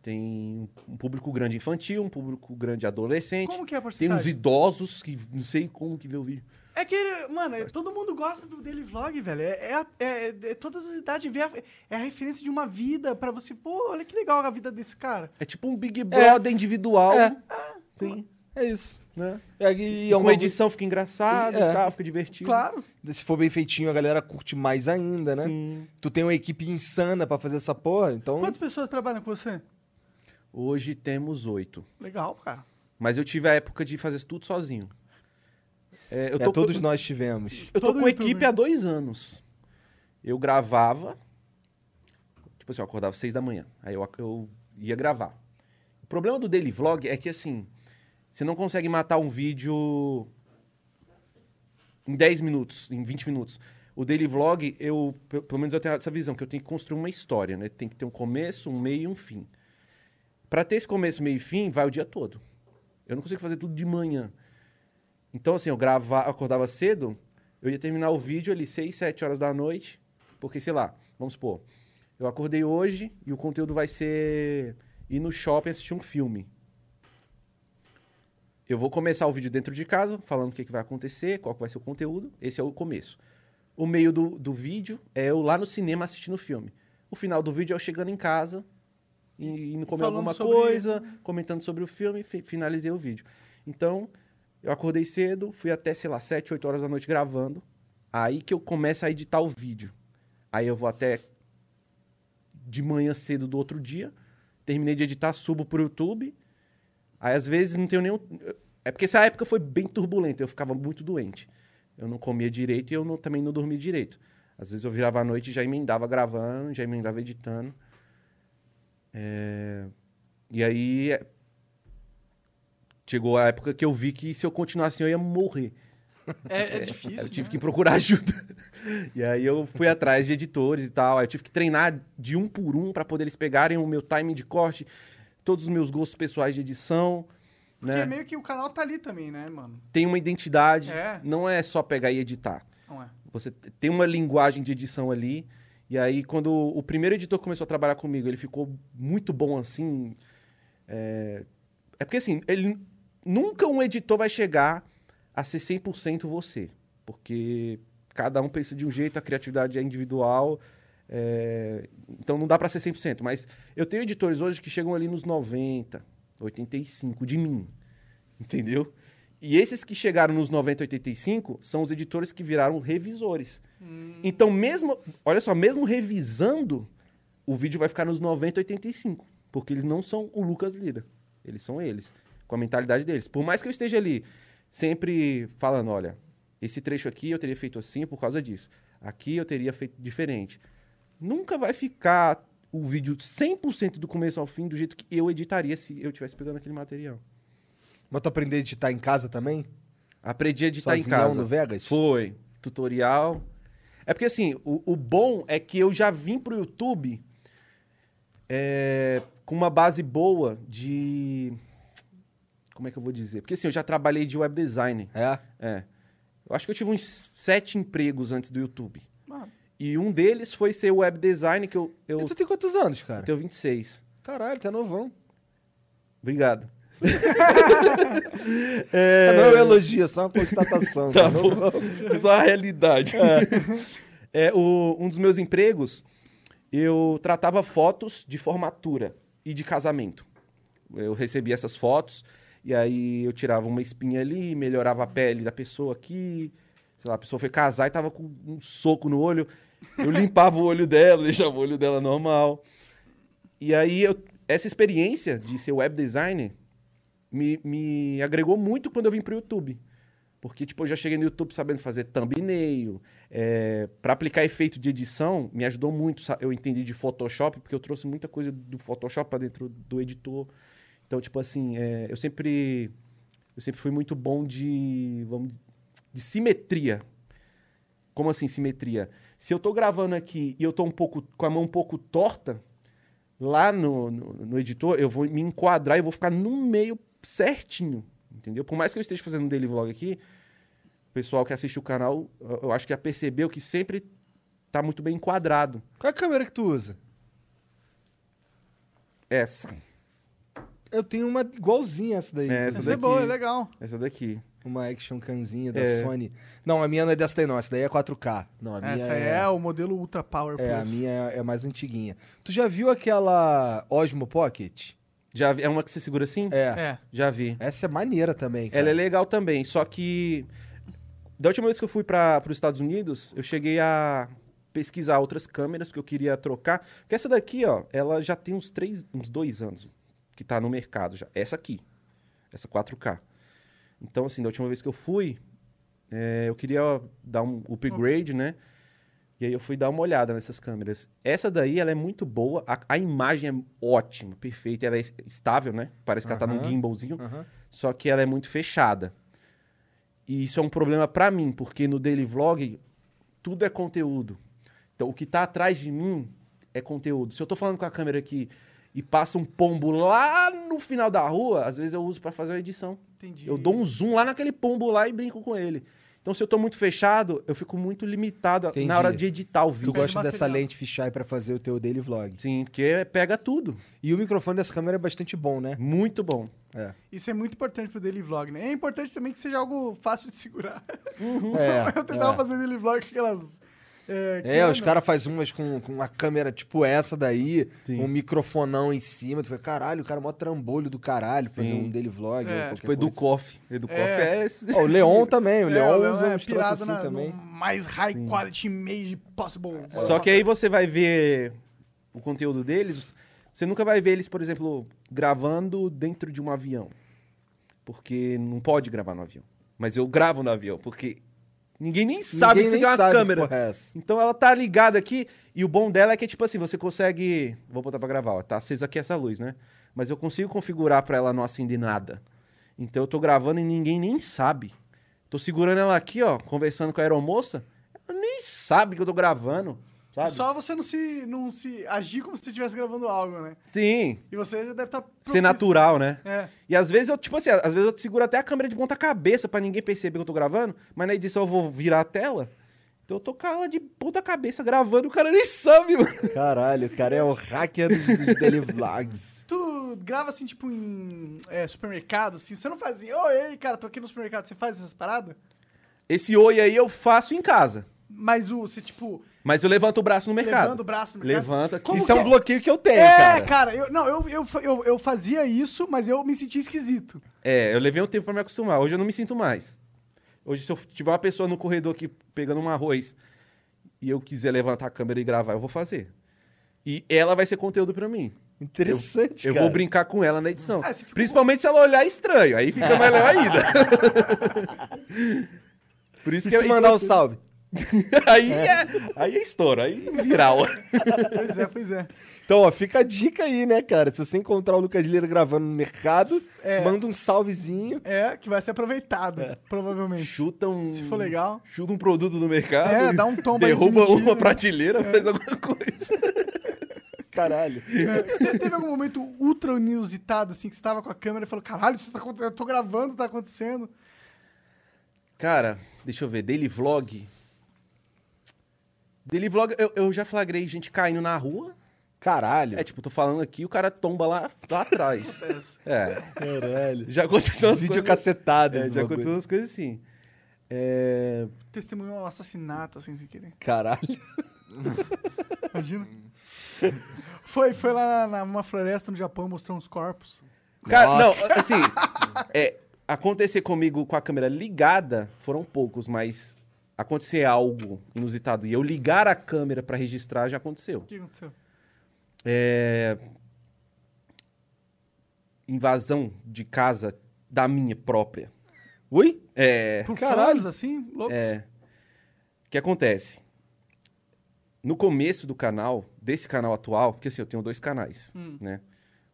tem um público grande infantil, um público grande adolescente, Como que é a tem porcentagem? uns idosos que não sei como que vê o vídeo. É que, ele- mano, todo mundo gosta do daily vlog, velho. É, é a- é- é todas as idades, vê a- é a referência de uma vida pra você, pô, olha que legal a vida desse cara. É tipo um Big Brother individual. É. Sim. É isso. Né? É, e E é um bagulho- edição fica engraçado É. e tal, fica divertido. Claro. Se for bem feitinho, a galera curte mais ainda, né? Sim. Tu tem uma equipe insana pra fazer essa porra, então. Quantas pessoas trabalham com você? Hoje temos oito. Legal, cara. Mas eu tive a época de fazer tudo sozinho. É, eu É, tô, todos eu, nós tivemos. eu tô todo com youtuber. equipe há dois anos. Eu gravava. Tipo assim, eu acordava às seis da manhã. Aí eu, eu ia gravar. O problema do daily vlog é que assim. Você não consegue matar um vídeo em 10 minutos, em 20 minutos. O daily vlog, eu, pe- pelo menos eu tenho essa visão, que eu tenho que construir uma história, né? Tem que ter um começo, um meio e um fim. Pra ter esse começo, meio e fim, vai o dia todo. Eu não consigo fazer tudo de manhã. Então, assim, eu gravava, acordava cedo, eu ia terminar o vídeo ali 6, 7 horas da noite, porque, sei lá, vamos supor, eu acordei hoje e o conteúdo vai ser ir no shopping assistir um filme. Eu vou começar o vídeo dentro de casa, falando o que, que vai acontecer, qual vai ser o conteúdo. Esse é o começo. O meio do, do vídeo é eu lá no cinema assistindo o filme. O final do vídeo é eu chegando em casa indo comer Falando alguma sobre- coisa, comentando sobre o filme, fi- finalizei o vídeo. Então, eu acordei cedo, fui até, sei lá, 7, 8 horas da noite gravando. Aí que eu começo a editar o vídeo. Aí eu vou até de manhã cedo do outro dia, terminei de editar, subo pro YouTube. Aí às vezes não tenho nenhum. É porque essa época foi bem turbulenta, eu ficava muito doente. Eu não comia direito e eu não- também não dormia direito. Às vezes eu virava à noite e já emendava gravando, já emendava editando. É, E aí é, chegou a época que eu vi que se eu continuasse assim eu ia morrer. É, é difícil. Eu tive né? que procurar ajuda. E aí eu fui atrás de editores e tal. Aí eu tive que treinar de um por um para poder eles pegarem o meu timing de corte, todos os meus gostos pessoais de edição. Porque Né? meio que o canal tá ali também, né, mano? Tem uma identidade, É. não é só pegar e editar. Não é. Você tem uma linguagem de edição ali. E aí, quando o primeiro editor começou a trabalhar comigo, ele ficou muito bom assim. É, é porque assim, ele nunca um editor vai chegar a ser 100% você. Porque cada um pensa de um jeito, a criatividade é individual. é, então não dá pra ser 100%. Mas eu tenho editores hoje que chegam ali nos 90, 85 de mim. Entendeu? E esses que chegaram nos 90, 85 são os editores que viraram revisores. Então, mesmo, olha só, mesmo revisando, o vídeo vai ficar nos 90, 85. Porque eles não são o Lucas Lira. Eles são eles, com a mentalidade deles. Por mais que eu esteja ali sempre falando, olha, esse trecho aqui eu teria feito assim por causa disso. Aqui eu teria feito diferente. Nunca vai ficar o vídeo 100% do começo ao fim do jeito que eu editaria se eu estivesse pegando aquele material. Mas tu aprendeu a editar em casa também? Aprendi a editar em Sozinhão casa. no Vegas? Foi. Tutorial. É porque assim, o, o bom é que eu já vim pro YouTube é, com uma base boa de. Como é que eu vou dizer? Porque assim, eu já trabalhei de web design. É? É. Eu acho que eu tive uns sete empregos antes do YouTube. Ah, E um deles foi ser web design, que eu, eu E tu tem quantos anos, cara? tenho 26. Caralho, tá novão. Obrigado. É... Não é um elogio, é só uma constatação. Tá bom. É só a realidade. É, o- um dos meus empregos, eu tratava fotos de formatura e de casamento. Eu recebia essas fotos e aí eu tirava uma espinha ali, melhorava a pele da pessoa aqui. Sei lá, a pessoa foi casar e tava com um soco no olho. Eu limpava o olho dela, deixava o olho dela normal. E aí, eu- essa experiência de ser web designer me, me agregou muito quando eu vim pro YouTube. Porque, tipo, eu já cheguei no YouTube sabendo fazer thumbnail. É, para aplicar efeito de edição, me ajudou muito. Eu entendi de Photoshop, porque eu trouxe muita coisa do Photoshop para dentro do editor. Então, tipo assim, é, eu sempre eu sempre fui muito bom de, vamos, de simetria. Como assim simetria? Se eu tô gravando aqui e eu tô um pouco com a mão um pouco torta, lá no, no, no editor eu vou me enquadrar e vou ficar no meio certinho, entendeu? Por mais que eu esteja fazendo um daily vlog aqui, o pessoal que assiste o canal, eu acho que já percebeu que sempre tá muito bem enquadrado. Qual é a câmera que tu usa? Essa, Eu tenho uma igualzinha essa daí. É, inclusive. essa é daqui. boa, é legal. essa daqui. Uma action canzinha da É. Sony. Não, a minha não é dessa daí não. Essa daí é 4K. Não, a minha Essa é... o modelo Ultra Power É, Plus. a minha é, é mais antiguinha. Tu já viu aquela Osmo Pocket? Já vi- é uma que você segura assim? É. É. Já vi. Essa é maneira também, cara. Ela é legal também, só que da última vez que eu fui para os Estados Unidos, eu cheguei a pesquisar outras câmeras porque eu queria trocar. Porque essa daqui, ó, ela já tem uns três, uns dois anos que tá no mercado já. Essa aqui, essa 4K. Então, assim, da última vez que eu fui, é, eu queria dar um upgrade, né? E aí eu fui dar uma olhada nessas câmeras. Essa daí, ela é muito boa, a, a imagem é ótima, perfeita, ela é estável, né? Parece que ela tá num gimbalzinho Aham. só que ela é muito fechada. E isso é um problema pra mim, porque no daily vlog tudo é conteúdo. Então o que tá atrás de mim é conteúdo. Se eu tô falando com a câmera aqui e passa um pombo lá no final da rua, às vezes eu uso pra fazer uma edição. Entendi. Eu dou um zoom lá naquele pombo lá e brinco com ele. Então, se eu tô muito fechado, eu fico muito limitado Entendi. na hora de editar o Tu vídeo. Pega gosta dessa lente fisheye pra fazer o teu daily vlog. Sim, porque pega tudo. E o microfone dessa câmera é bastante bom, né? Muito bom. É. Isso é muito importante pro daily vlog, né? É importante também que seja algo fácil de segurar. É, eu tentava é. fazer daily vlog com aquelas. É, É, os Canon. caras fazem umas com, com uma câmera tipo essa daí, Sim. um microfonão em cima. Tu fala, caralho, o cara é mó trambolho do caralho fazer Sim. um daily vlog. É, Tipo, Edu coisa. Koff. Edu Koff É. é... esse- Ó, o Leon também, o É, Leon Leon usa é uns troços assim na- também. mais high quality image possible. Só que aí você vai ver o conteúdo deles, você nunca vai ver eles, por exemplo, gravando dentro de um avião. Porque não pode gravar no avião. Mas eu gravo no avião, porque ninguém nem sabe Ninguém que você tem uma sabe câmera. porra é. Então ela tá ligada aqui, e o bom dela é que, tipo assim, você consegue. Vou botar pra gravar, ó. Tá acesa aqui essa luz, né? Mas eu consigo configurar pra ela não acender nada. Então eu tô gravando e ninguém nem sabe. Tô segurando ela aqui, ó, conversando com a aeromoça. Ela nem sabe que eu tô gravando. Sabe? Só você não se, não se agir como se você estivesse gravando algo, né? Sim. E você já deve estar. Ser natural, né? É. E às vezes eu, tipo assim, às vezes eu seguro até a câmera de ponta cabeça pra ninguém perceber que eu tô gravando, mas na edição eu vou virar a tela. Então eu tô com ela de ponta cabeça gravando, o cara nem sabe, mano. Caralho, o cara é o hacker dos, dos daily vlogs. Tu grava assim, tipo, em é, supermercado, assim. Você não faz assim, oi, cara, tô aqui no supermercado. Você faz essas paradas? Esse oi aí eu faço em casa. Mas o, você, tipo, Mas eu levanto o braço no mercado. levando o braço no mercado. Levanta. Como Isso é um bloqueio que eu tenho, É, cara. cara, eu, não, eu, eu, eu, eu fazia isso, mas eu me sentia esquisito. É, eu levei um tempo pra me acostumar. Hoje eu não me sinto mais. Hoje, se eu tiver uma pessoa no corredor aqui pegando um arroz e eu quiser levantar a câmera e gravar, eu vou fazer. E ela vai ser conteúdo pra mim. Interessante, Eu cara. vou brincar com ela na edição. Ah, se ficou- Principalmente se ela olhar estranho. Aí fica melhor ainda. Por isso E que se é mandar um salve? aí, é, aí é estouro, aí é viral. Pois é, pois é. Então, ó, fica a dica aí, né, cara? Se você encontrar o Lucas Lira gravando no mercado, É. manda um salvezinho. É, que vai ser aproveitado, provavelmente. Chuta um. Se for legal. Chuta um produto no mercado. É, dá um tombo aí de Derruba mentira. uma prateleira, faz alguma coisa. Caralho. É, te- teve algum momento ultra inusitado, assim, que você tava com a câmera e falou, caralho, isso tá, eu tô gravando, tá acontecendo. Cara, deixa eu ver. Daily vlog. Daily vlog, eu, eu já flagrei gente caindo na rua. Caralho. É tipo, tô falando aqui o cara tomba lá, lá atrás. É. Caralho. Já aconteceu umas Vídeo coisas... cacetado. É, já bagulho. aconteceu umas coisas assim. É... Testemunhou um assassinato, assim, sem querer. Caralho. Imagina. Foi, foi lá na- numa floresta no Japão, mostrou uns corpos. Cara, Nossa. não, assim, é, acontecer comigo com a câmera ligada foram poucos, mas acontecer algo inusitado e eu ligar a câmera pra registrar já aconteceu. O que aconteceu? É... Invasão de casa da minha própria. Ui? É. Por caralho. assim, louco. É. O que acontece? No começo do canal, desse canal atual, porque assim, eu tenho dois canais, Hum. né?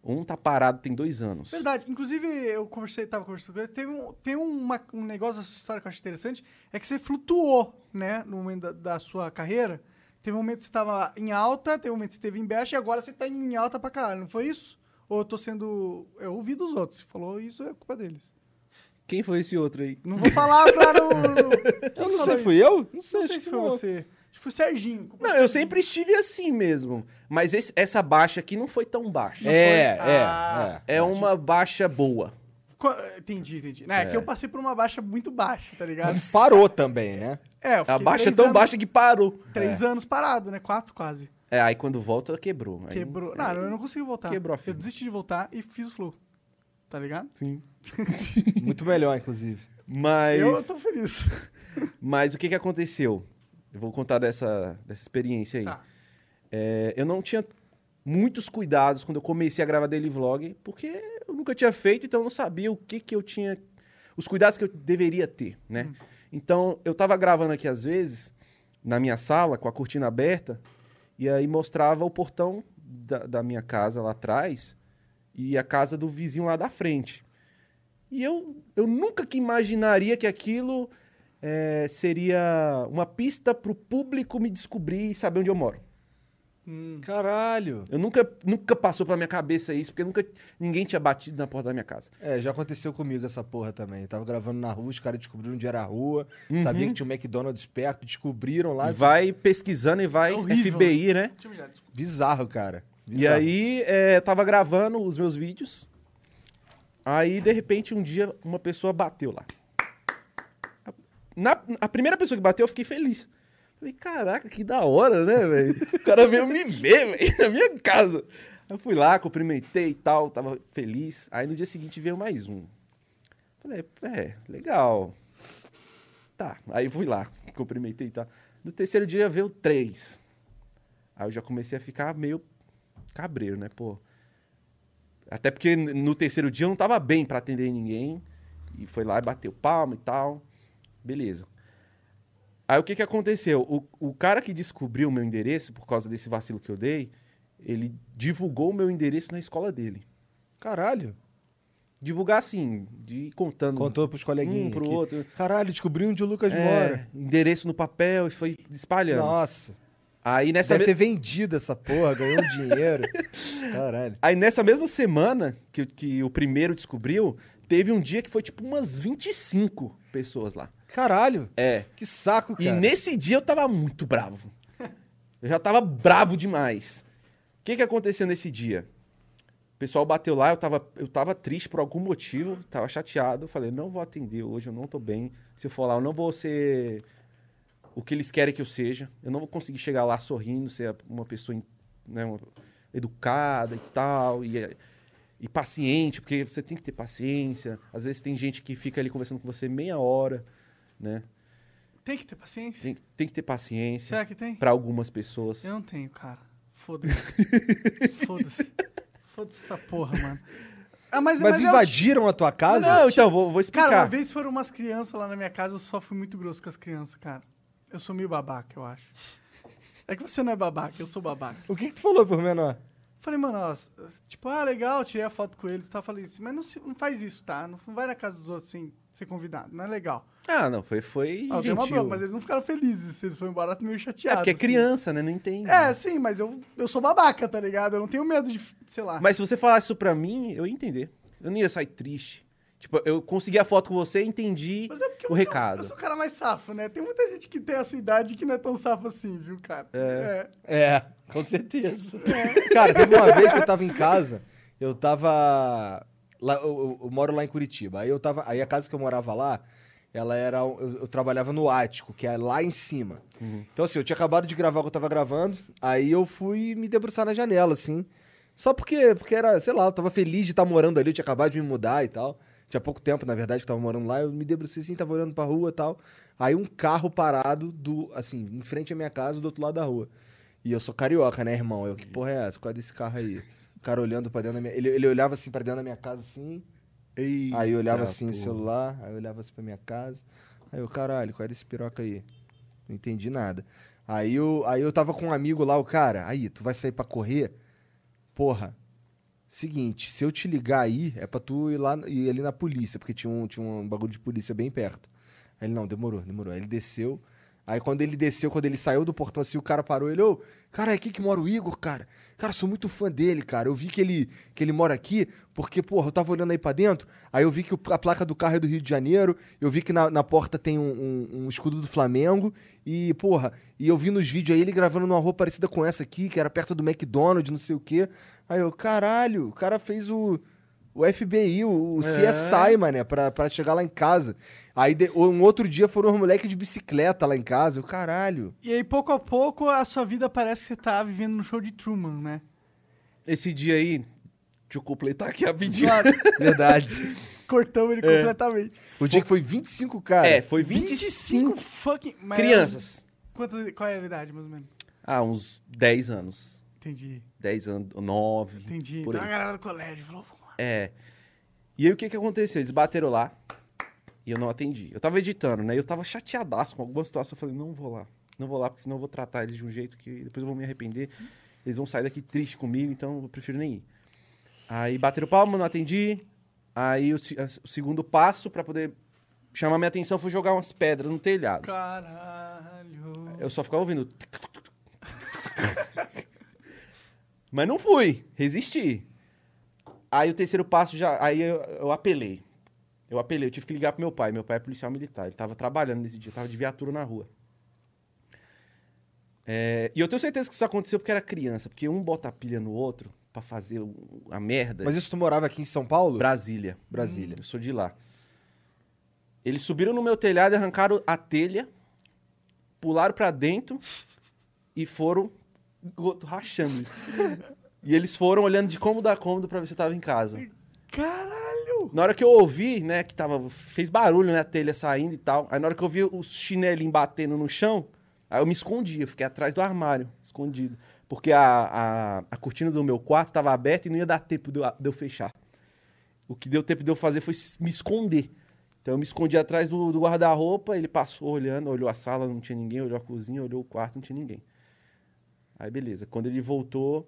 Um tá parado tem dois anos. Verdade. Inclusive, eu conversei, tava conversando com ele, teve um, tem uma- um negócio da sua história que eu acho interessante, é que você flutuou, né, no momento da, da sua carreira. Teve um momento que você tava em alta, teve um momento que você esteve em baixa, e agora você tá em alta pra caralho, não foi isso? Ou eu tô sendo... Eu ouvi dos outros, se falou isso, é culpa deles. Quem foi esse outro aí? Não vou falar não... Eu não sei, fui eu? Não sei, Não sei se foi você. Foi o Serginho. Não, eu sempre estive assim mesmo. Mas esse- essa baixa aqui não foi tão baixa. É, foi? é, Ah. é. É uma baixa boa. Co- Entendi, entendi. Não, é, que É. eu passei por uma baixa muito baixa, tá ligado? Mas parou também, né? É, eu A fiquei baixa é três tão anos- baixa que parou. Três anos parado, né? Quatro quase. É, aí quando volta, quebrou. Aí- Quebrou. Não, eu não consegui voltar. Quebrou a Eu fibra. desisti de voltar e fiz o flow. Tá ligado? Sim. Muito melhor, inclusive. Mas, Eu tô feliz. mas o que, que aconteceu? Eu vou contar dessa, dessa experiência aí. Tá. É, eu não tinha muitos cuidados quando eu comecei a gravar daily vlog, porque eu nunca tinha feito, então eu não sabia o que, que eu tinha. Os cuidados que eu deveria ter, né? Então, eu tava gravando aqui às vezes, na minha sala, com a cortina aberta, e aí mostrava o portão da, da minha casa lá atrás e a casa do vizinho lá da frente. E eu, eu nunca que imaginaria que aquilo eh, seria uma pista pro público me descobrir e saber onde eu moro. Caralho. Eu nunca, nunca passou pela minha cabeça isso, porque nunca ninguém tinha batido na porta da minha casa. É, já aconteceu comigo essa porra também. Eu tava gravando na rua, os caras descobriram onde era a rua, Uhum. sabia que tinha um McDonald's perto, descobriram lá. Vai pesquisando e vai É horrível, FBI, né? Desculpa. Bizarro, cara. E Bizarro. aí, é, eu tava gravando os meus vídeos. Aí, de repente, um dia, uma pessoa bateu lá. Na, a primeira pessoa que bateu, eu fiquei feliz. Falei, caraca, que da hora, né, velho? O cara veio me ver, velho, na minha casa. Eu fui lá, cumprimentei e tal, tava feliz. Aí, no dia seguinte, veio mais um. Falei, é, legal. Tá, aí fui lá, cumprimentei e tal. No terceiro dia, veio três. Aí eu já comecei a ficar meio cabreiro, né, pô? Até porque no terceiro dia eu não tava bem pra atender ninguém. E foi lá e bateu palma e tal. Beleza. Aí o que que aconteceu? O, o cara que descobriu o meu endereço, por causa desse vacilo que eu dei, ele divulgou o meu endereço na escola dele. Caralho. Divulgar assim, de ir contando Contou pros coleguinhas. um pro aqui. outro. Caralho, descobriu onde o Lucas É, mora. endereço no papel e foi espalhando. Nossa. Aí nessa Deve ve- ter vendido essa porra, ganhou um dinheiro. Caralho. Aí nessa mesma semana que, que o primeiro descobriu, teve um dia que foi tipo umas 25 pessoas lá. Caralho. É. Que saco, cara. E nesse dia eu tava muito bravo. Eu já tava bravo demais. O que que aconteceu nesse dia? O pessoal bateu lá, eu tava, eu tava triste por algum motivo, tava chateado. Eu falei, não vou atender hoje, eu não tô bem. Se eu for lá, eu não vou ser o que eles querem que eu seja. Eu não vou conseguir chegar lá sorrindo, ser uma pessoa né, uma- educada e tal, e, e paciente, porque você tem que ter paciência. Às vezes tem gente que fica ali conversando com você meia hora, né? Tem que ter paciência? Tem, tem que ter paciência Será que tem? pra algumas pessoas. Eu não tenho, cara. Foda-se. Foda-se. Foda-se essa porra, mano. Ah, mas, Mas o invadiram a tua casa? Não, então, vou, vou explicar. Cara, uma vez foram umas crianças lá na minha casa, eu só fui muito grosso com as crianças, cara. Eu sou meio babaca, eu acho. É que você não é babaca, eu sou babaca. O que, que tu falou por menor? Falei, mano, ó, tipo, ah, legal, tirei a foto com eles tal. Falei assim, mas não, se- não faz isso, tá? Não, não vai na casa dos outros sem ser convidado, não é legal. Ah, não, foi, foi Ah, eu dei uma gentil. bronca, mas eles não ficaram felizes, eles foram embora meio É chateados. porque é assim. criança, né? Não entende. É, sim, mas eu, eu sou babaca, tá ligado? Eu não tenho medo de, sei lá. Mas se você falasse isso pra mim, eu ia entender. Eu não ia sair triste. Tipo, eu consegui a foto com você e entendi Mas é porque o recado. Sou, eu sou o cara mais safo, né? Tem muita gente que tem a sua idade que não é tão safo assim, viu, cara? É. É, com certeza. Cara, teve uma vez que eu tava em casa, eu tava. Lá, eu, eu- eu moro lá em Curitiba. Aí eu tava. Aí a casa que eu morava lá, ela era. Eu, eu trabalhava no ático, que é lá em cima. Então, assim, eu tinha acabado de gravar o que eu tava gravando. Aí eu fui me debruçar na janela, assim. Só porque, porque era, sei lá, eu tava feliz de estar morando ali, eu tinha acabado de me mudar e tal. Tinha pouco tempo, na verdade, que eu tava morando lá. Eu me debrucei assim, tava olhando pra rua e tal. Aí um carro parado, do, assim, em frente à minha casa, do outro lado da rua. E eu sou carioca, né, irmão? Eu, que porra é essa? Qual é desse carro aí? O cara olhando pra dentro da minha... Ele, ele olhava assim pra dentro da minha casa, assim. Aí eu olhava assim no porra. celular, aí eu olhava assim pra minha casa. Aí eu, caralho, qual é desse piroca aí? Não entendi nada. Aí eu, aí eu tava com um amigo lá, o cara, aí, tu vai sair pra correr? Porra, seguinte, se eu te ligar aí, é pra tu ir lá ir ali na polícia, porque tinha um, tinha um bagulho de polícia bem perto. Aí ele, não, demorou, demorou. Aí ele desceu. Aí quando ele desceu, quando ele saiu do portão assim, o cara parou, ele, ô, cara, é aqui que mora o Igor, cara. Cara, sou muito fã dele, cara. Eu vi que ele, que ele mora aqui, porque, porra, eu tava olhando aí pra dentro, aí eu vi que a placa do carro é do Rio de Janeiro, eu vi que na, na porta tem um, um- um escudo do Flamengo, e, porra, e eu vi nos vídeos aí ele gravando numa roupa parecida com essa aqui, que era perto do McDonald's, não sei o quê. Aí eu, caralho, o cara fez o, o FBI, o, o CSI, mané, pra, pra chegar lá em casa. Aí de- um outro dia foram os moleques de bicicleta lá em casa. Eu, caralho. E aí, pouco a pouco, a sua vida parece que você tá vivendo no show de Truman, né? Esse dia aí, deixa eu completar aqui rapidinho. Claro, Verdade. cortamos ele completamente. o dia que foi 25, cara. É, foi 25, fucking... mas crianças. Quantas, qual é a idade, mais ou menos? Ah, uns 10 anos. Entendi, 10 anos, 9. entendi. Então a galera do colégio falou. É. E aí o que que aconteceu? Eles bateram lá e eu não atendi. Eu tava editando, né? Eu tava chateadaço com alguma situação. Eu falei, não vou lá. Não vou lá, porque senão eu vou tratar eles de um jeito que depois eu vou me arrepender. Eles vão sair daqui triste comigo, então eu prefiro nem ir. Aí bateram palma, não atendi. Aí o, o segundo passo pra poder chamar minha atenção foi jogar umas pedras no telhado. Caralho. Eu só ficava ouvindo. Mas não fui, resisti. Aí o terceiro passo já. Aí eu, eu apelei. Eu apelei, eu tive que ligar pro meu pai. Meu pai é policial militar. Ele tava trabalhando nesse dia, tava de viatura na rua. É, e eu tenho certeza que isso aconteceu porque era criança, porque um bota a pilha no outro pra fazer a merda. Mas isso tu morava aqui em São Paulo? Brasília. Brasília. Eu sou de lá. Eles subiram no meu telhado, arrancaram a telha, pularam pra dentro e foram rachando. e eles foram olhando de cômodo a cômodo pra ver se eu tava em casa. Caralho! Na hora que eu ouvi, né, que tava. Fez barulho, né, a telha saindo e tal. Aí na hora que eu vi os chinelinhos batendo no chão, aí eu me escondi, eu fiquei atrás do armário, escondido. Porque a, a, a cortina do meu quarto tava aberta e não ia dar tempo de eu, de eu fechar. O que deu tempo de eu fazer foi me esconder. Então eu me escondi atrás do, do guarda-roupa, ele passou olhando, olhou a sala, não tinha ninguém, olhou a cozinha, olhou o quarto, não tinha ninguém. Aí beleza. Quando ele voltou,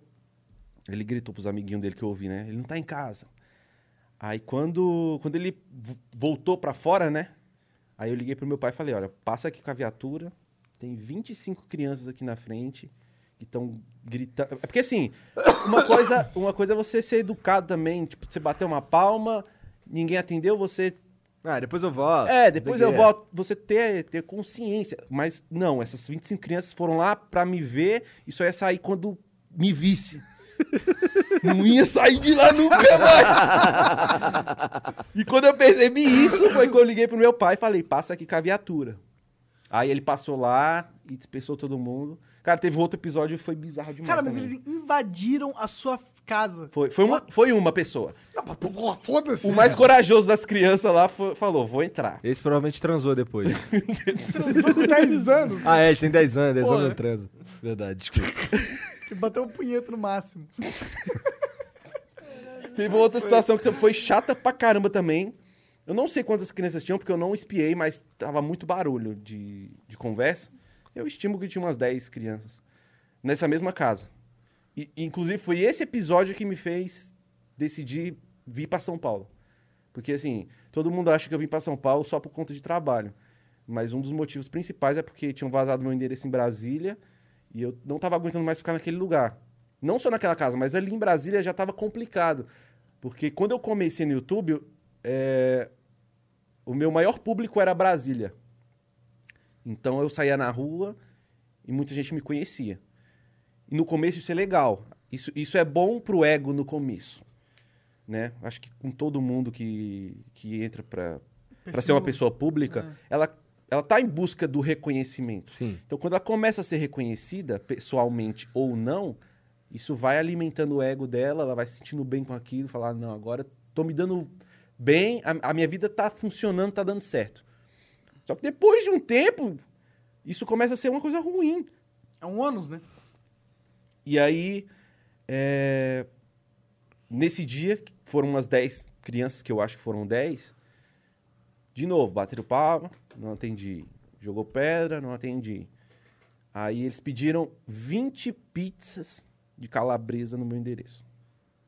ele gritou pros amiguinhos dele que eu ouvi, né? Ele não tá em casa. Aí quando, quando ele voltou pra fora, né? Aí eu liguei pro meu pai e falei, olha, passa aqui com a viatura, tem 25 crianças aqui na frente que estão gritando. É porque assim, uma coisa, uma coisa é você ser educado também, tipo, você bater uma palma, ninguém atendeu, você Ah, depois eu volto. é, depois eu volto, você ter, ter consciência. Mas não, essas 25 crianças foram lá pra me ver e só ia sair quando me visse. Não ia sair de lá nunca mais. e quando eu percebi isso, foi que eu liguei pro meu pai e falei, passa aqui com a viatura. Aí ele passou lá e dispersou todo mundo. Cara, teve outro episódio que foi bizarro demais. Cara, mas também. eles invadiram a sua casa. Foi, foi, uma, foi uma pessoa. Não, foda-se. O mais corajoso das crianças lá foi- falou, vou entrar. Esse provavelmente transou depois. Transou com 10 anos. ah, é, a gente tem 10 anos, 10 Porra. anos não transa. Verdade, desculpa. Que bateu um punheta no máximo. Teve outra situação que foi chata pra caramba também. Eu não sei quantas crianças tinham, porque eu não espiei, mas tava muito barulho de, de conversa. Eu estimo que tinha umas 10 crianças. Nessa mesma casa. E, inclusive, foi esse episódio que me fez decidir vir pra São Paulo. Porque, assim, todo mundo acha que eu vim pra São Paulo só por conta de trabalho. Mas um dos motivos principais é porque tinham vazado meu endereço em Brasília e eu não tava aguentando mais ficar naquele lugar. Não só naquela casa, mas ali em Brasília já tava complicado. Porque quando eu comecei no YouTube, é, o meu maior público era Brasília. Então eu saía na rua e muita gente me conhecia. E no começo isso é legal. Isso, isso é bom pro ego no começo. Né? Acho que com todo mundo que, que entra pra ser uma pessoa pública, ela, ela tá em busca do reconhecimento. Sim. Então, quando ela começa a ser reconhecida, pessoalmente ou não, isso vai alimentando o ego dela, ela vai se sentindo bem com aquilo, falar, não, agora tô me dando bem, a, a minha vida tá funcionando, tá dando certo. Só que depois de um tempo, isso começa a ser uma coisa ruim. É um ônus, né? E aí, é, nesse dia, foram umas 10 crianças, que eu acho que foram 10, de novo, bateram palma, não atendi. Jogou pedra, não atendi. Aí eles pediram 20 pizzas de calabresa no meu endereço.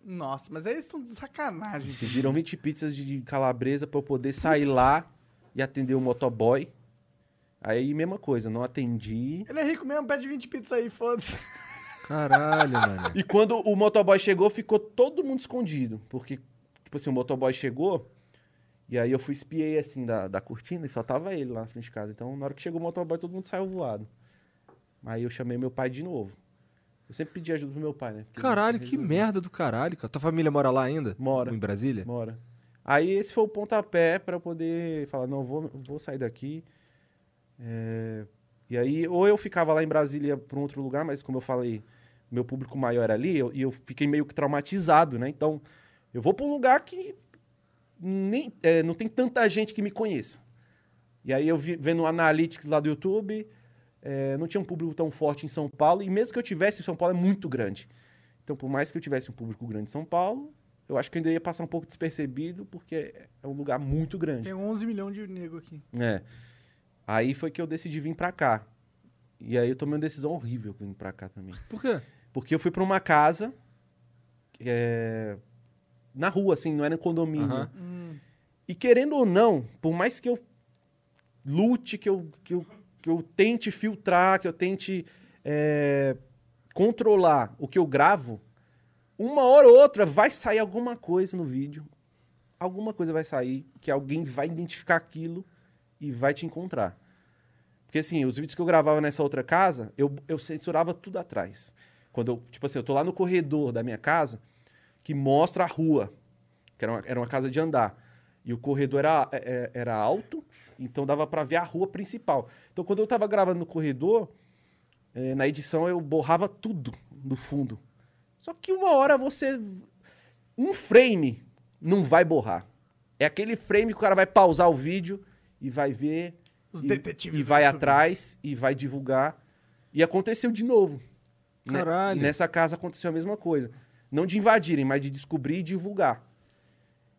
Nossa, mas aí eles estão de sacanagem. Pediram 20 pizzas de calabresa para eu poder sair lá e atender o motoboy. Aí, mesma coisa, não atendi. Ele é rico mesmo, pede 20 pizzas aí, foda-se. Caralho, mano. E quando o motoboy chegou, ficou todo mundo escondido. Porque, tipo assim, o motoboy chegou, e aí eu fui espiei assim da, da cortina e só tava ele lá na frente de casa. Então, na hora que chegou o motoboy, todo mundo saiu voado. Aí eu chamei meu pai de novo. Eu sempre pedi ajuda pro meu pai, né? Porque Caralho, que merda do caralho, cara. Tua família mora lá ainda? Mora. Em Brasília? Mora. Aí esse foi o pontapé pra eu poder falar, não, vou, vou sair daqui. É, E aí, ou eu ficava lá em Brasília pra um outro lugar, mas como eu falei, meu público maior era ali, eu- e eu, fiquei meio que traumatizado, né? Então, eu vou pra um lugar que nem, é, não tem tanta gente que me conheça. E aí eu vi, vendo o Analytics lá do YouTube, é, não tinha um público tão forte em São Paulo, e mesmo que eu tivesse, São Paulo é muito grande. Então, por mais que eu tivesse um público grande em São Paulo, eu acho que eu ainda ia passar um pouco despercebido, porque é um lugar muito grande. Tem 11 milhões de nego aqui. É. Aí foi que eu decidi vir pra cá. E aí eu tomei uma decisão horrível vindo pra cá também. Por quê? Porque eu fui pra uma casa é, na rua, assim, não era um condomínio. Aham. Hum, E querendo ou não, por mais que eu lute, que eu, que eu, que eu tente filtrar, que eu tente é, controlar o que eu gravo, uma hora ou outra vai sair alguma coisa no vídeo. Alguma coisa vai sair que alguém vai identificar aquilo e vai te encontrar. Porque assim, os vídeos que eu gravava nessa outra casa, eu, eu censurava tudo atrás. Quando eu, tipo assim, eu tô lá no corredor da minha casa, que mostra a rua, que era uma, era uma casa de andar. E o corredor era, é, é, era alto, então dava pra ver a rua principal. Então quando eu tava gravando no corredor, eh, na edição eu borrava tudo do fundo. Só que uma hora você. Um frame não vai borrar. É aquele frame que o cara vai pausar o vídeo e vai ver. Os e, detetives E vai YouTube. atrás e vai divulgar. E aconteceu de novo. Ne- Caralho. Nessa casa aconteceu a mesma coisa. Não de invadirem, mas de descobrir e divulgar.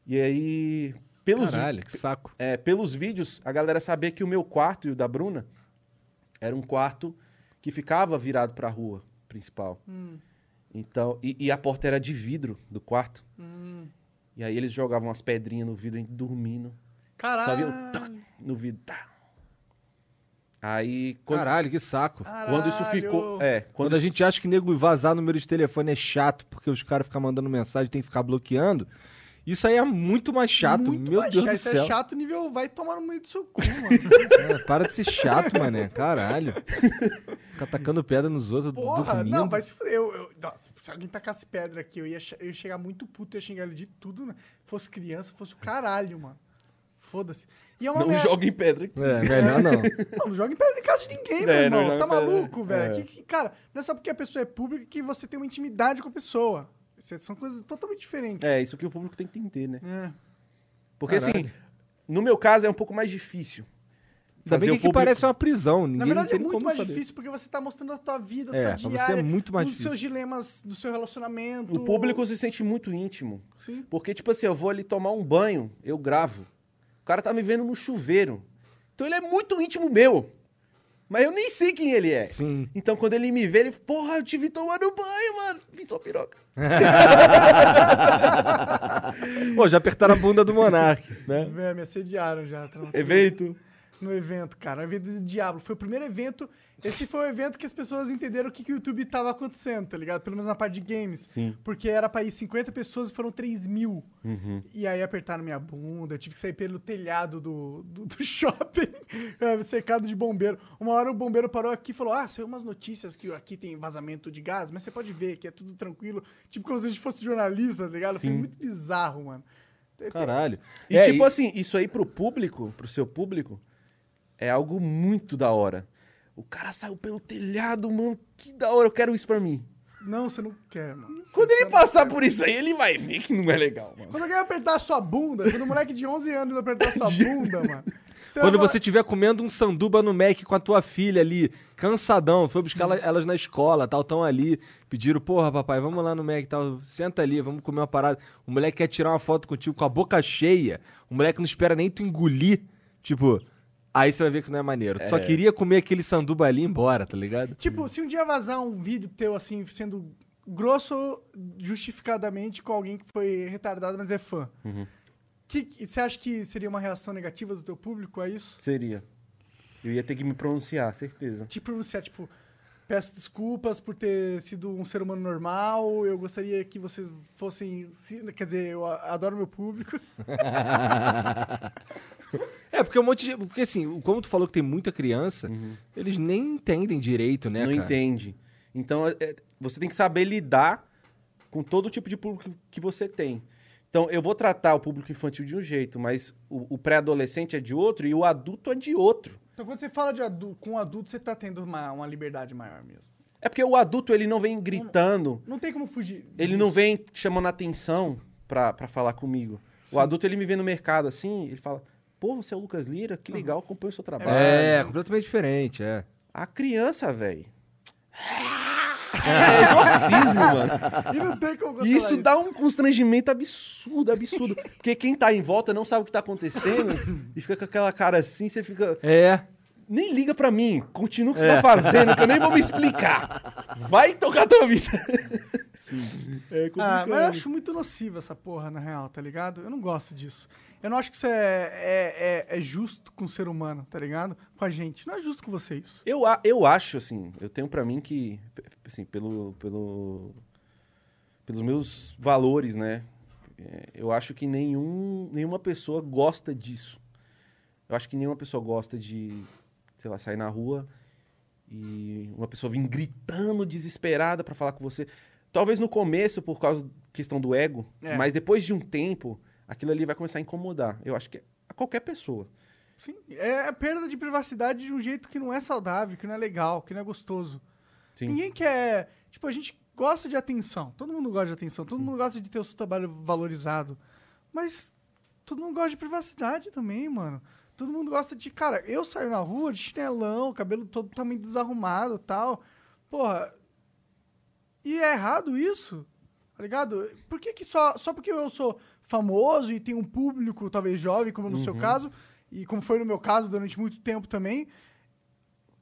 E aí. Pelos, Caralho, que saco. é, pelos vídeos, a galera sabia que o meu quarto e o da Bruna era um quarto que ficava virado pra rua principal. Hum, Então, e, e a porta era de vidro do quarto. hum. E aí eles jogavam umas pedrinhas no vidro, a gente dormindo. Caralho. Só viu? Tac, no vidro. tá. Aí, quando, Caralho, que saco. quando isso ficou. É, quando, Quando a isso- gente acha que nego vazar número de telefone é chato, porque os caras ficam mandando mensagem, tem que ficar bloqueando. Isso aí é muito mais chato. Muito Meu mais Deus chato. do Isso céu. é chato nível vai tomar no meio do seu cu, mano. É, para de ser chato, mané. Caralho. Ficar tacando pedra nos outros, Porra, dormindo. não, vai se fuder. Eu, eu- nossa, se alguém tacasse pedra aqui, eu ia, eu ia chegar muito puto, ia xingar ele de tudo, né? Fosse criança, fosse o caralho, mano. Foda-se. E é uma não merda. joga em pedra aqui. É, melhor não. Não, não joga em pedra em casa de ninguém, meu É, não irmão. Tá maluco, velho? É. Cara, não é só porque a pessoa é pública que você tem uma intimidade com a pessoa. Isso são coisas totalmente diferentes. É, isso que o público tem que entender, né? É. Porque Caralho. assim, no meu caso é um pouco mais difícil. Ainda bem que público- parece uma prisão. Ninguém Na verdade, é muito mais saber. difícil porque você tá mostrando a tua vida, a É, sua pra você diária, é muito mais os difícil. seus dilemas do seu relacionamento. O público se sente muito íntimo. Sim. Porque, tipo assim, eu vou ali tomar um banho, eu gravo. O cara tá me vendo no chuveiro. Então ele é muito íntimo meu. Mas eu nem sei quem ele é. Sim. Então quando ele me vê, ele, porra, eu te vi tomando banho, mano. Vi sua piroca. Pô, já apertaram a bunda do Monark, né? É, me assediaram já. tá? Evento. No evento, cara. O evento do Diablo. Foi o primeiro evento. Esse foi o evento que as pessoas entenderam o que, que o YouTube tava acontecendo, tá ligado? Pelo menos na parte de games. Sim. Porque era pra ir 50 pessoas e foram 3 mil. Uhum. E aí apertaram minha bunda, eu tive que sair pelo telhado do, do, do shopping, cercado de bombeiro. Uma hora o bombeiro parou aqui e falou: Ah, saiu umas notícias que aqui tem vazamento de gás, mas você pode ver que é tudo tranquilo. Tipo, como se a gente fosse jornalista, tá ligado? Foi Sim. muito bizarro, mano. Caralho. E É, tipo assim, isso aí pro público, pro seu público, é algo muito da hora. O cara saiu pelo telhado, mano, que da hora, eu quero isso pra mim. Não, você não quer, mano. Você- Quando você ele passar quer. por isso aí, ele vai ver que não é legal, mano. Quando alguém apertar a sua bunda, quando um moleque de 11 anos apertar a sua bunda, mano. você Quando você estiver comendo um sanduba no Mac com a tua filha ali, cansadão, foi buscar ela- elas na escola, tal, tão ali, pediram, porra, papai, vamos lá no Mac, tal, senta ali, vamos comer uma parada. O moleque quer tirar uma foto contigo com a boca cheia, o moleque não espera nem tu engolir, tipo, aí você vai ver que não é maneiro. Tu só queria comer aquele sanduba ali e ir embora, tá ligado? Tipo, se um dia vazar um vídeo teu, assim, sendo grosso justificadamente com alguém que foi retardado, mas é fã. Uhum. Que, você acha que seria uma reação negativa do teu público a isso? Seria. Eu ia ter que me pronunciar, certeza. Tipo, pronunciar, tipo, peço desculpas por ter sido um ser humano normal, eu gostaria que vocês fossem... se- Quer dizer, eu adoro meu público. É, porque um monte de. Porque assim, como tu falou que tem muita criança, eles nem entendem direito, né? não cara? entende. Então, é- é- você tem que saber lidar com todo tipo de público que você tem. Então, eu vou tratar o público infantil de um jeito, mas o, o pré-adolescente é de outro e o adulto é de outro. Então, quando você fala de adu com adulto, você tá tendo uma, uma liberdade maior mesmo. É porque o adulto, ele não vem gritando, Não tem como fugir. ele disso. não vem chamando atenção pra falar comigo. O adulto, ele me vê no mercado assim, ele fala, pô, você é o Lucas Lira? Que legal, acompanho o seu trabalho. É, completamente diferente, é. A criança, velho. É exorcismo, mano. E não tem como controlar E isso dá um constrangimento absurdo, absurdo. Porque quem tá em volta não sabe o que tá acontecendo e fica com aquela cara assim, você fica. É. Nem liga pra mim, continua o que você tá fazendo, que eu nem vou me explicar. Vai tocar tua vida. Sim. É Ah, complicado. mas eu acho muito nociva essa porra, na real, tá ligado? Eu não gosto disso. Eu não acho que isso é, é, é, é justo com o ser humano, tá ligado? Com a gente. Não é justo com vocês. Eu, eu acho, assim, eu tenho pra mim que, assim, pelo, pelo, pelos meus valores, né? É, eu acho que nenhum, nenhuma pessoa gosta disso. Eu acho que nenhuma pessoa gosta de, sei lá, sair na rua e uma pessoa vir gritando desesperada para falar com você. Talvez no começo, por causa da questão do ego, É. mas depois de um tempo, aquilo ali vai começar a incomodar. Eu acho que é a qualquer pessoa. Sim, é a perda de privacidade de um jeito que não é saudável, que não é legal, que não é gostoso. Sim. Ninguém quer. Tipo, a gente gosta de atenção. Todo mundo gosta de atenção. Todo mundo gosta de ter o seu trabalho valorizado. Mas todo mundo gosta de privacidade também, mano. Todo mundo gosta de. Cara, eu saio na rua de chinelão, cabelo todo totalmente desarrumado e tal. Porra. E é errado isso? Tá ligado? Por que, que só, só porque eu sou famoso e tenho um público, talvez jovem, como no seu caso, e como foi no meu caso durante muito tempo também,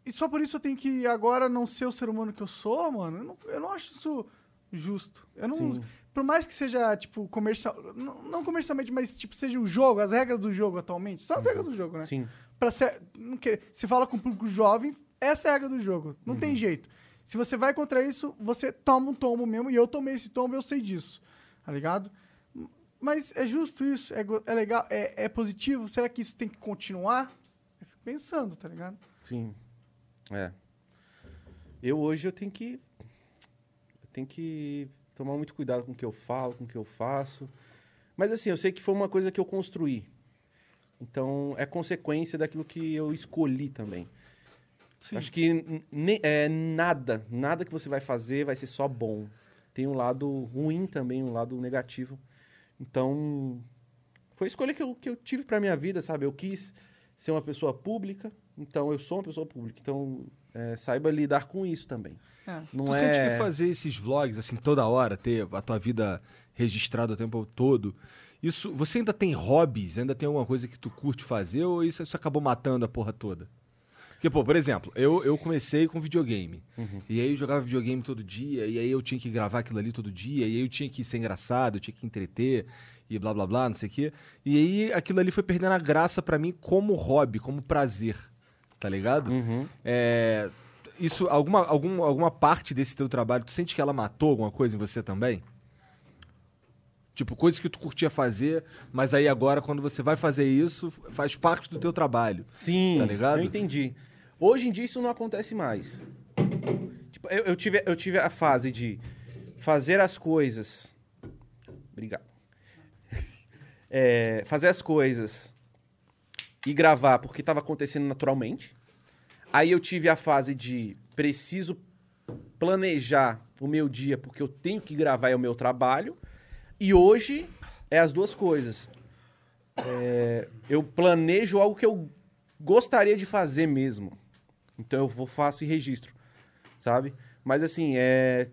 e só por isso eu tenho que agora não ser o ser humano que eu sou, mano? Eu não, eu não acho isso justo. Eu não. Sim. Por mais que seja, tipo, comercial. Não, não comercialmente, mas, tipo, seja o jogo, as regras do jogo atualmente. São as regras do jogo, né? Sim. Pra ser, não quer, se fala com públicos jovens, essa é a regra do jogo. Não Uhum. tem jeito. Se você vai contra isso, você toma um tombo mesmo. E eu tomei esse tombo, eu sei disso. Tá ligado? Mas é justo isso? É, é legal? É, é positivo? Será que isso tem que continuar? Eu fico pensando, tá ligado? Sim. É. Eu hoje eu tenho que eu tenho que tomar muito cuidado com o que eu falo, com o que eu faço. Mas assim, eu sei que foi uma coisa que eu construí. Então, é consequência daquilo que eu escolhi também. Sim. Acho que é, nada, nada que você vai fazer vai ser só bom. Tem um lado ruim também, um lado negativo. Então, foi a escolha que eu, que eu tive pra minha vida, sabe? Eu quis ser uma pessoa pública, então eu sou uma pessoa pública. Então, é, saiba lidar com isso também. É. Não tu é... sente que fazer esses vlogs, assim, toda hora, ter a tua vida registrada o tempo todo, isso, você ainda tem hobbies? Ainda tem alguma coisa que tu curte fazer ou isso, isso acabou matando a porra toda? Porque, pô, por exemplo, eu, eu comecei com videogame. E aí eu jogava videogame todo dia, e aí eu tinha que gravar aquilo ali todo dia, e aí eu tinha que ser engraçado, eu tinha que entreter, e blá blá blá, não sei o quê. E aí aquilo ali foi perdendo a graça pra mim como hobby, como prazer. Tá ligado? Uhum. É, isso, alguma, algum, alguma parte desse teu trabalho, tu sente que ela matou alguma coisa em você também? Tipo, coisas que tu curtia fazer, mas aí agora, quando você vai fazer isso, faz parte do teu trabalho. Sim, Tá ligado? eu entendi. Hoje em dia isso não acontece mais. Tipo, eu, eu tive, eu tive a fase de fazer as coisas. Obrigado. É, fazer as coisas e gravar porque estava acontecendo naturalmente. Aí eu tive a fase de preciso planejar o meu dia porque eu tenho que gravar é o meu trabalho. E hoje é as duas coisas. É, eu planejo algo que eu gostaria de fazer mesmo. Então eu vou, faço e registro, sabe? Mas assim, é...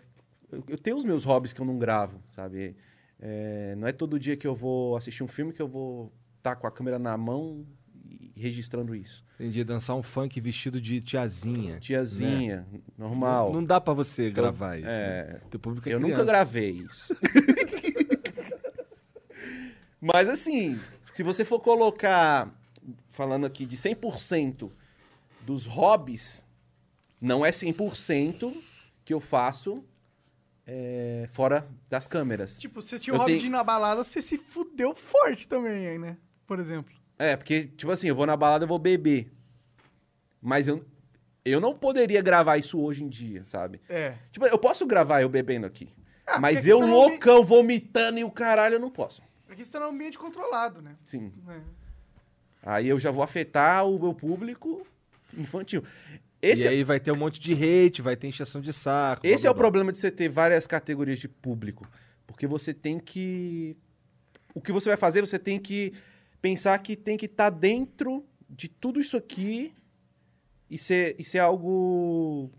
eu, tenho os meus hobbies que eu não gravo, sabe? É, Não é todo dia que eu vou assistir um filme que eu vou estar com a câmera na mão e registrando isso. Entendi, dançar um funk vestido de tiazinha. Tiazinha, normal. Não, não dá pra você gravar isso. é, né? Teu público é eu nunca criança. gravei isso. Mas assim, se você for colocar, falando aqui de 100% dos hobbies, não é 100% que eu faço é, fora das câmeras. Tipo, você tinha o hobby tenho- de ir na balada, você se fudeu forte também aí, né? Por exemplo. É, porque, tipo assim, eu vou na balada, eu vou beber. Mas eu, eu não poderia gravar isso hoje em dia, sabe? É. Tipo, eu posso gravar eu bebendo aqui. Ah, mas porque eu não loucão, vomitando e o caralho, eu não posso. Aqui você tá num ambiente controlado, né? Sim. É. Aí eu já vou afetar o meu público infantil. E Esse, é, aí vai ter um monte de hate, vai ter encheção de saco. esse blá, é o blá, blá. problema de você ter várias categorias de público. Porque você tem que. O que você vai fazer, você tem que pensar que tem que estar dentro de tudo isso aqui e ser, e ser algo.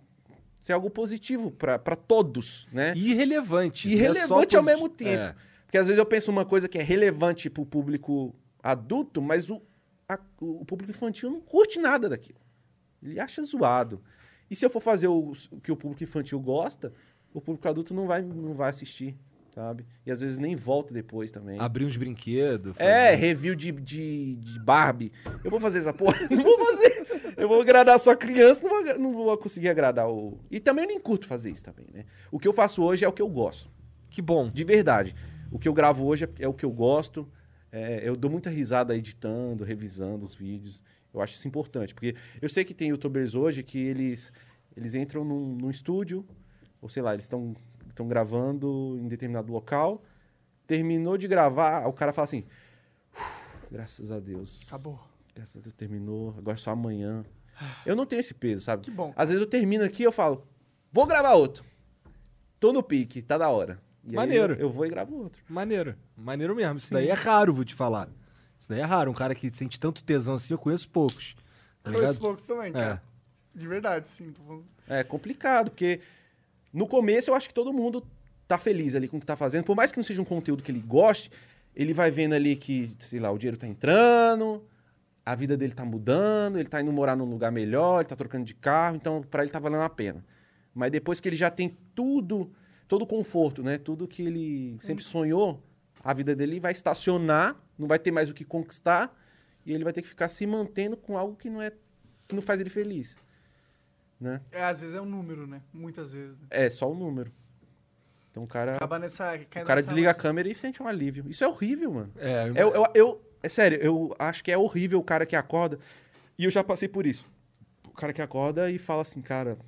Ser algo positivo para todos, né? E irrelevante. E não é ao mesmo tempo. É. Porque às vezes eu penso uma coisa que é relevante pro público adulto, mas o, a- o público infantil não curte nada daquilo. Ele acha zoado. E se eu for fazer o, o que o público infantil gosta, o público adulto não vai, não vai assistir, sabe? E às vezes nem volta depois também. Abrir uns brinquedos. É, review de, de, de Barbie. Eu vou fazer essa porra? Não vou fazer. Eu vou agradar só a criança, não vou, não vou conseguir agradar o. E também eu nem curto fazer isso também, né? O que eu faço hoje é o que eu gosto. Que bom. De verdade. O que eu gravo hoje é, é o que eu gosto. É, eu dou muita risada editando, revisando os vídeos. Eu acho isso importante. Porque eu sei que tem youtubers hoje que eles, eles entram num, num estúdio, ou sei lá, eles estão gravando em determinado local. Terminou de gravar, o cara fala assim: "Uf, graças a Deus. Acabou. Graças a Deus terminou, agora é só amanhã. Eu não tenho esse peso, sabe? Que bom. Às vezes eu termino aqui e eu falo, vou gravar outro. Tô no pique, tá da hora. E aí Maneiro. eu, eu vou e gravo outro. Maneiro. Maneiro mesmo. Isso daí é raro, vou te falar. Isso daí é raro. Um cara que sente tanto tesão assim, eu conheço poucos. Tá Conheço ligado? poucos também, cara. De verdade, sim. É complicado, porque no começo eu acho que todo mundo tá feliz ali com o que tá fazendo. Por mais que não seja um conteúdo que ele goste, ele vai vendo ali que, sei lá, o dinheiro tá entrando, a vida dele tá mudando, ele tá indo morar num lugar melhor, ele tá trocando de carro, então pra ele tá valendo a pena. Mas depois que ele já tem tudo, todo o conforto, né? Tudo que ele sempre sonhou, a vida dele vai estacionar, não vai ter mais o que conquistar, e ele vai ter que ficar se mantendo com algo que não é que não faz ele feliz, né? É, às vezes é um número, né? Muitas vezes. Né? É só o número. Então o cara, Acaba nessa. o cara desliga a câmera e sente um alívio. Isso é horrível, mano. É, Eu, eu, eu- é sério, eu acho que é horrível o cara que acorda. E eu já passei por isso. O cara que acorda e fala assim, cara.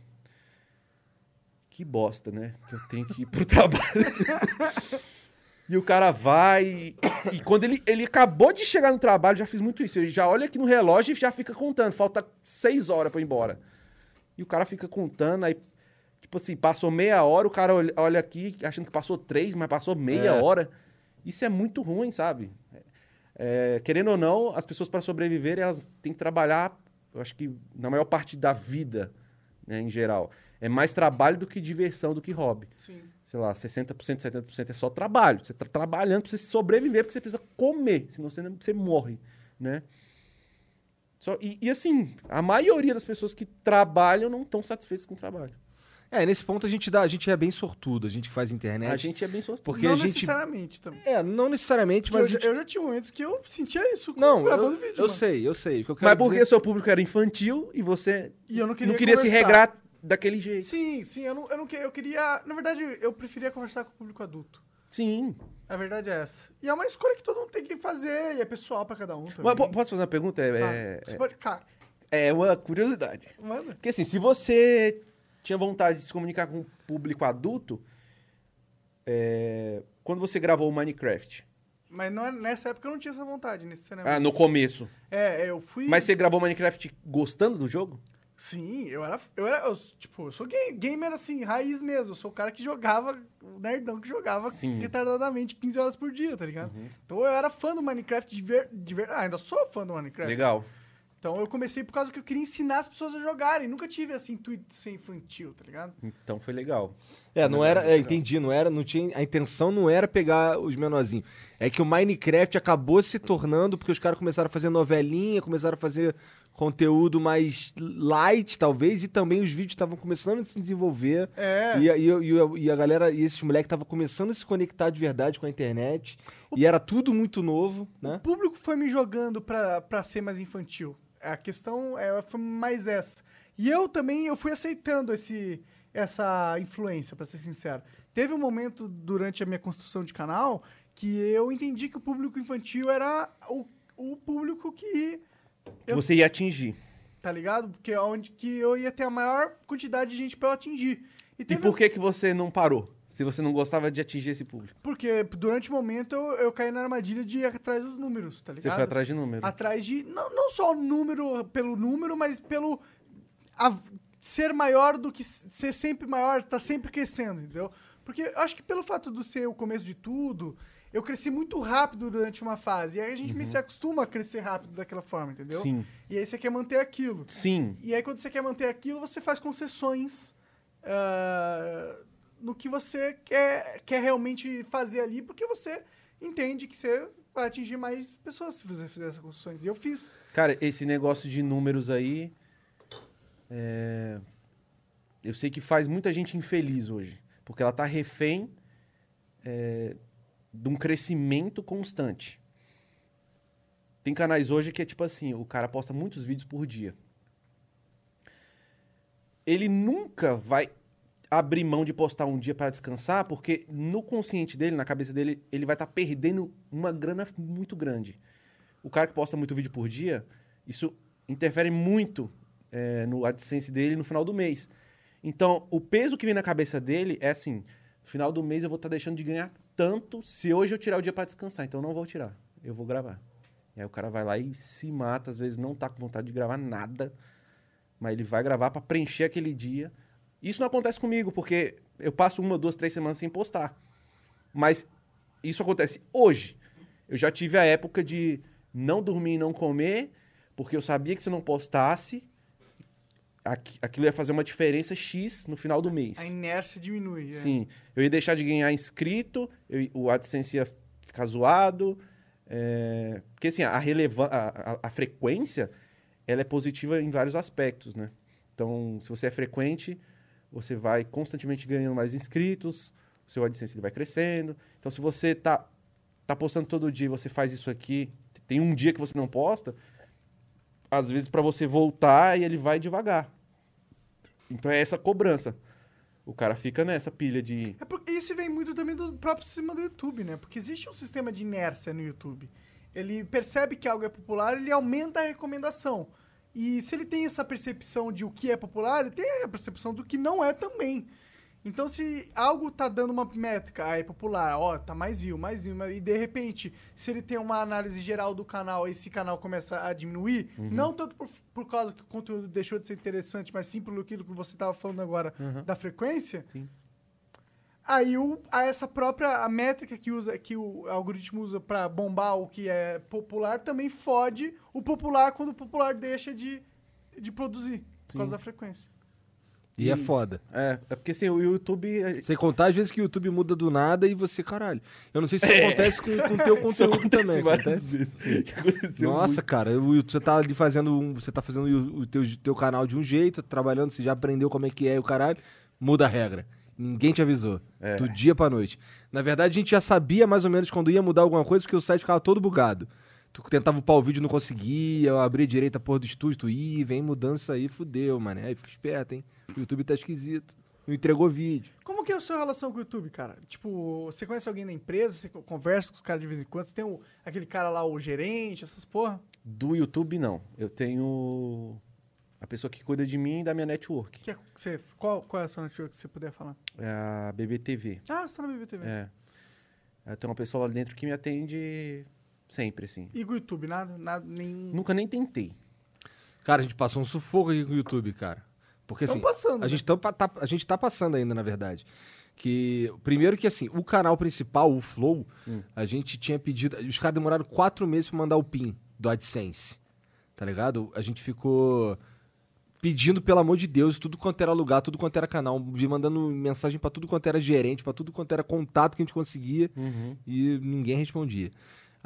Que bosta, né? Que eu tenho que ir pro trabalho. e o cara vai. E, e quando ele, ele acabou de chegar no trabalho, já fiz muito isso. Ele já olha aqui no relógio e já fica contando. Falta seis horas pra eu ir embora. E o cara fica contando, aí. Tipo assim, passou meia hora, o cara olha, olha aqui achando que passou três, mas passou meia É. hora. Isso é muito ruim, sabe? É, querendo ou não, as pessoas para sobreviver, elas têm que trabalhar, eu acho que na maior parte da vida, né, em geral. É mais trabalho do que diversão, do que hobby. Sim. Sei lá, 60%, 70% é só trabalho. Você tá trabalhando pra você sobreviver, porque você precisa comer, senão você, não- você morre, né? Só, e, e assim, a maioria das pessoas que trabalham não estão satisfeitas com o trabalho. É, nesse ponto a gente dá, a gente é bem sortudo, a gente que faz internet. A gente é bem sortudo. Porque não a gente. necessariamente também. É, não necessariamente, Mas mas. eu, gente- eu já tinha momentos que eu sentia isso Não, gravando eu, vídeo. eu mano. sei, eu sei. O que eu quero Mas porque dizer- seu público era infantil e você E eu não queria não queria se regrar daquele jeito. Sim, sim, eu não, eu não queria. Eu queria. Na verdade, eu preferia conversar com o público adulto. Sim. A verdade é essa. E é uma escolha que todo mundo tem que fazer, e é pessoal pra cada um também. Mas po- posso fazer uma pergunta? É, Ah, é- você pode. Cara, é uma curiosidade. manda. Porque assim, se você tinha vontade de se comunicar com o público adulto, é, quando você gravou o Minecraft, Mas não é- nessa época eu não tinha essa vontade, necessariamente. ah, no começo, É, eu fui. mas você gravou Minecraft gostando do jogo? Sim, eu era. Eu era. eu, tipo, eu sou ga- gamer assim, raiz mesmo. Eu sou o cara que jogava, o nerdão que jogava Sim. retardadamente 15 horas por dia, tá ligado? Então eu era fã do Minecraft de ver, de ver. Ah, ainda sou fã do Minecraft. Legal. Então eu comecei por causa que eu queria ensinar as pessoas a jogarem. Nunca tive assim intuito de ser infantil, tá ligado? Então foi legal. É, não era, é, entendi, não era, não tinha, a intenção não era pegar os menorzinhos. É que o Minecraft acabou se tornando porque os caras começaram a fazer novelinha, começaram a fazer conteúdo mais light, talvez, e também os vídeos estavam começando a se desenvolver. É. E, a- e, e e a galera, e esses moleques estavam começando a se conectar de verdade com a internet. E era tudo muito novo, O né? público foi me jogando pra, pra ser mais infantil. A questão é, foi mais essa. E eu também eu fui aceitando esse, essa influência, pra ser sincero. Teve um momento durante a minha construção de canal que eu entendi que o público infantil era o, o público que. Que Eu- você ia atingir. Tá ligado? Porque é onde que eu ia ter a maior quantidade de gente pra eu atingir. E teve por que, que você não parou? Se você não gostava de atingir esse público. Porque durante o momento eu, eu caí na armadilha de ir atrás dos números, tá ligado? Você foi atrás de número. atrás de não, não só o número pelo número, mas pelo a- ser maior do que ser sempre maior, tá sempre crescendo, entendeu? Porque eu acho que pelo fato de ser o começo de tudo, eu cresci muito rápido durante uma fase. E aí a gente me se acostuma a crescer rápido daquela forma, entendeu? Sim. E aí você quer manter aquilo. Sim. E aí quando você quer manter aquilo, você faz concessões ah, no que você quer, quer realmente fazer ali, porque você entende que você vai atingir mais pessoas se você fizer essas concessões. E eu fiz. Cara, esse negócio de números aí. é, Eu sei que faz muita gente infeliz hoje. Porque ela tá refém é, de um crescimento constante. Tem canais hoje que é tipo assim: o cara posta muitos vídeos por dia. Ele nunca vai abrir mão de postar um dia para descansar, porque no consciente dele, na cabeça dele, ele vai estar perdendo uma grana muito grande. O cara que posta muito vídeo por dia, isso interfere muito é, no AdSense dele no final do mês. Então, o peso que vem na cabeça dele é assim: final do mês eu vou estar deixando de ganhar tanto se hoje eu tirar o dia para descansar. Então, eu não vou tirar, eu vou gravar. E aí o cara vai lá e se mata, às vezes não tá com vontade de gravar nada, mas ele vai gravar para preencher aquele dia. Isso não acontece comigo, porque eu passo uma, duas, três semanas sem postar. Mas isso acontece hoje. Eu já tive a época de não dormir e não comer, porque eu sabia que se eu não postasse, aquilo ia fazer uma diferença X no final do mês. A inércia diminui. é. Sim. Eu ia deixar de ganhar inscrito, eu- o AdSense ia ficar zoado. é, Porque assim, a, relevan a, a- a frequência ela é positiva em vários aspectos, né? Então, se você é frequente, você vai constantemente ganhando mais inscritos, o seu AdSense ele vai crescendo. Então, se você tá, tá postando todo dia e você faz isso aqui, tem um dia que você não posta, às vezes para você voltar e ele vai devagar. Então é essa cobrança. O cara fica nessa pilha de. É porque isso vem muito também do próprio sistema do YouTube, né? Porque existe um sistema de inércia no YouTube. Ele percebe que algo é popular, ele aumenta a recomendação. E se ele tem essa percepção de o que é popular, ele tem a percepção do que não é também. Então, se algo tá dando uma métrica, ah, é popular, ó, tá mais view, mais view, e de repente, se ele tem uma análise geral do canal, esse canal começa a diminuir, não tanto por, por causa que o conteúdo deixou de ser interessante, mas sim por aquilo que você tava falando agora da frequência, Sim. Aí o, a essa própria a métrica que usa que o algoritmo usa pra bombar o que é popular também fode o popular quando o popular deixa de, de produzir por Sim. causa da frequência. E é foda. É, é porque assim, o YouTube. é- Sem contar, às vezes, que o YouTube muda do nada e você, caralho. Eu não sei se isso acontece com o teu É. Conteúdo acontece também. acontece? aconteceu Nossa, muito. cara, o você tá ali fazendo um, você tá fazendo o, o teu, teu canal de um jeito, trabalhando, você já aprendeu como é que é o caralho, muda a regra. Ninguém te avisou. É. Do dia pra noite. Na verdade, a gente já sabia mais ou menos quando ia mudar alguma coisa, porque o site ficava todo bugado. Tu tentava upar o vídeo, não conseguia, eu abria direito a porra do estúdio, tu ia, vem mudança aí, fudeu, mano. Aí fica esperto, hein? O YouTube tá esquisito. Não entregou vídeo. Como que é a sua relação com o YouTube, cara? Tipo, você conhece alguém da empresa, você conversa com os caras de vez em quando, você tem o- aquele cara lá, o gerente, essas porra? Do YouTube, não. Eu tenho a pessoa que cuida de mim e da minha network. Que é, você, qual, qual é a sua network que você puder falar? É a BBTV. Ah, você tá na BBTV. É. Eu tenho uma pessoa lá dentro que me atende sempre, assim. E com o YouTube, nada, nada, nenhum... Nunca nem tentei. Cara, a gente passou um sufoco aqui com o YouTube, cara. Porque Tão assim, passando, a né? gente, tá, tá- a gente tá passando ainda, na verdade. Que, primeiro que assim, o canal principal, o Flow, Hum. a gente tinha pedido. Os caras demoraram quatro meses pra mandar o PIN do AdSense. Tá ligado? A gente ficou pedindo, pelo amor de Deus, tudo quanto era lugar, tudo quanto era canal, vi mandando mensagem pra tudo quanto era gerente, pra tudo quanto era contato que a gente conseguia e ninguém respondia.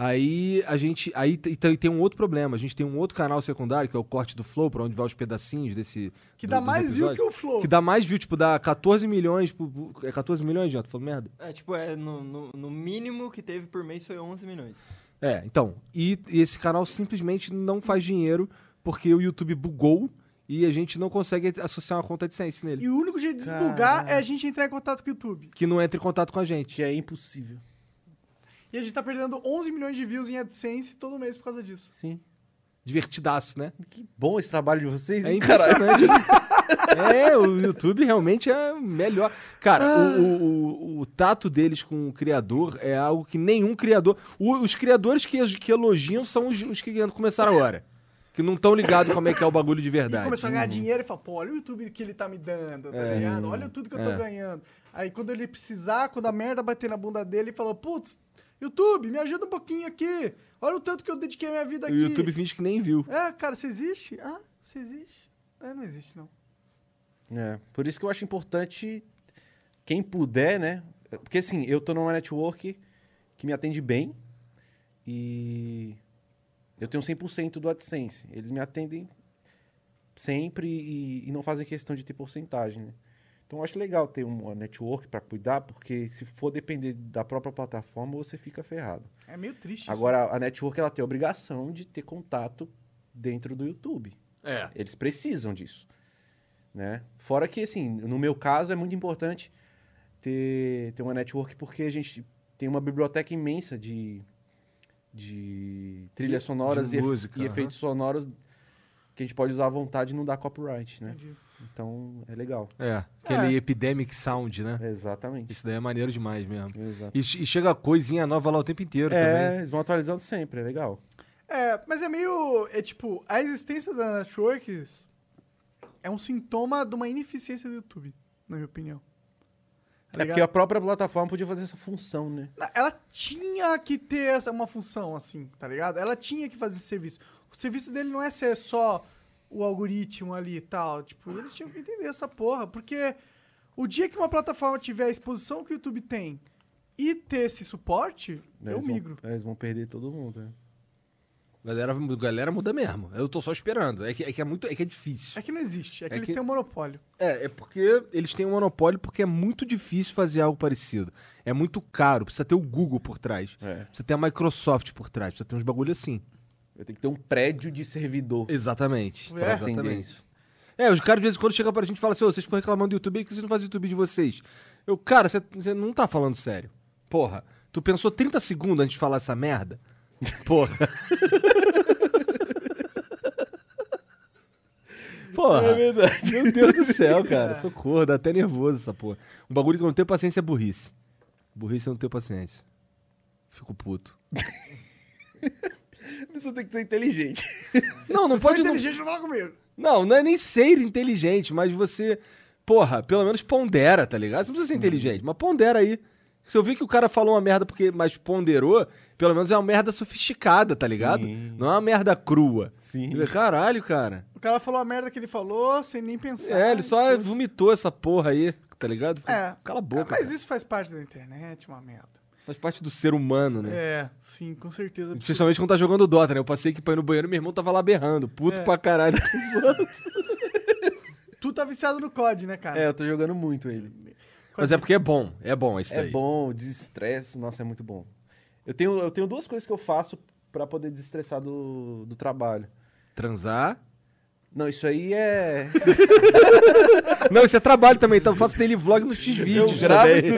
Aí a gente. Aí t- tem, tem um outro problema. A gente tem um outro canal secundário, que é o corte do Flow, pra onde vai os pedacinhos desse. Que do- dá mais view que o Flow. Que dá mais view, tipo, dá 14 milhões. por- por- É 14 milhões, Jota? Falou merda? É, tipo, é, no, no, no mínimo que teve por mês foi 11 milhões. É, então. E, e esse canal simplesmente não faz dinheiro porque o YouTube bugou e a gente não consegue associar uma conta de sense nele. E o único jeito de desbugar é a gente entrar em contato com o YouTube. Que não entra em contato com a gente. Que é impossível. E a gente tá perdendo 11 milhões de views em AdSense todo mês por causa disso. Sim. Divertidaço, né? Que bom esse trabalho de vocês, É hein, impressionante. é, o YouTube realmente é o melhor. Cara, o, o, o- o tato deles com o criador é algo que nenhum criador. o- os criadores que, que elogiam são os, os que começaram agora. Que não estão ligados como é que é o bagulho de E verdade. começou a ganhar dinheiro e fala, pô, olha o YouTube que ele tá me dando, tá ligado? Olha tudo que eu tô É. ganhando. Aí quando ele precisar, quando a merda bater na bunda dele, ele fala, putz, YouTube, me ajuda um pouquinho aqui. Olha o tanto que eu dediquei a minha vida O aqui. YouTube finge que nem viu. É, cara, você existe? Ah, você existe? É, não existe, não. É, por isso que eu acho importante quem puder, né? Porque assim, eu tô numa network que me atende bem e eu tenho 100% do AdSense. Eles me atendem sempre e, e não fazem questão de ter porcentagem, né? Então eu acho legal ter uma network para cuidar, porque se for depender da própria plataforma, você fica ferrado. É meio triste isso. Agora, a network ela tem a obrigação de ter contato dentro do YouTube. É. Eles precisam disso. né? Fora que, assim, no meu caso é muito importante ter, ter uma network porque a gente tem uma biblioteca imensa de, de trilhas sonoras de e, música, e aham. efeitos sonoros que a gente pode usar à vontade e não dar copyright, né? Entendi. Então, é legal. É, aquele É. Epidemic Sound, né? Exatamente. Isso daí é maneiro demais mesmo. Exato. E, e chega coisinha nova lá o tempo inteiro É, também. eles vão atualizando sempre, é legal. É, mas é meio. É tipo, a existência das networks é um sintoma de uma ineficiência do YouTube, na minha opinião. Tá É porque ligado? a própria plataforma podia fazer essa função, né? Ela tinha que ter essa, uma função, assim, tá ligado? Ela tinha que fazer esse serviço. O serviço dele não é ser só o algoritmo ali e tal. Tipo, eles tinham que entender essa porra. Porque o dia que uma plataforma tiver a exposição que o YouTube tem e ter esse suporte, eu Eles migro. Vão, eles vão perder todo mundo, né? Galera, galera muda mesmo. Eu tô só esperando. É que é, que é muito. É que é difícil. É que não existe. É que É eles que- têm um monopólio. É, é porque eles têm um monopólio porque é muito difícil fazer algo parecido. É muito caro, precisa ter o Google por trás. É. Precisa ter a Microsoft por trás, precisa ter uns bagulho assim. Vai ter que ter um prédio de servidor Exatamente. É. pra atender Exatamente. isso. É, os caras de vez em quando chegam pra gente e falam assim, ô, vocês ficam reclamando do YouTube, por que vocês não fazem YouTube de vocês? Eu, cara, você- você não tá falando sério. Porra, tu pensou 30 segundos antes de falar essa merda? Porra. Porra. É verdade. Meu Deus do céu, cara. Socorro, dá até nervoso essa porra. Um bagulho que eu não tenho paciência é burrice. Burrice eu não tenho paciência. Fico puto. A pessoa tem que ser inteligente. Não, não Se for pode... Não, inteligente, não fala comigo. não, não é nem ser inteligente, mas você... Porra, pelo menos pondera, tá ligado? Você não precisa ser inteligente, mas pondera aí. Se eu vi que o cara falou uma merda porque mais ponderou, pelo menos é uma merda sofisticada, tá ligado? Sim. Não é uma merda crua. Sim. Caralho, cara. O cara falou a merda que ele falou sem nem pensar. É, ele só vomitou essa porra aí, tá ligado? É. Cala a boca. É, mas cara. isso faz parte da internet, uma merda. Faz parte do ser humano, né? É, sim, com certeza. Especialmente quando tá jogando Dota, né? Eu passei aqui pra ir no banheiro e meu irmão tava lá berrando. Puto É. pra caralho. Tu tá viciado no COD, né, cara? É, eu tô jogando muito ele. Mas é porque é bom. É bom esse É daí. bom, desestresse, nossa, é muito bom. Eu tenho, eu tenho duas coisas que eu faço pra poder desestressar do, do trabalho. Transar. Não, isso aí é. Não, isso é trabalho também. Então eu faço daily vlog nos X-Vídeos gravo também.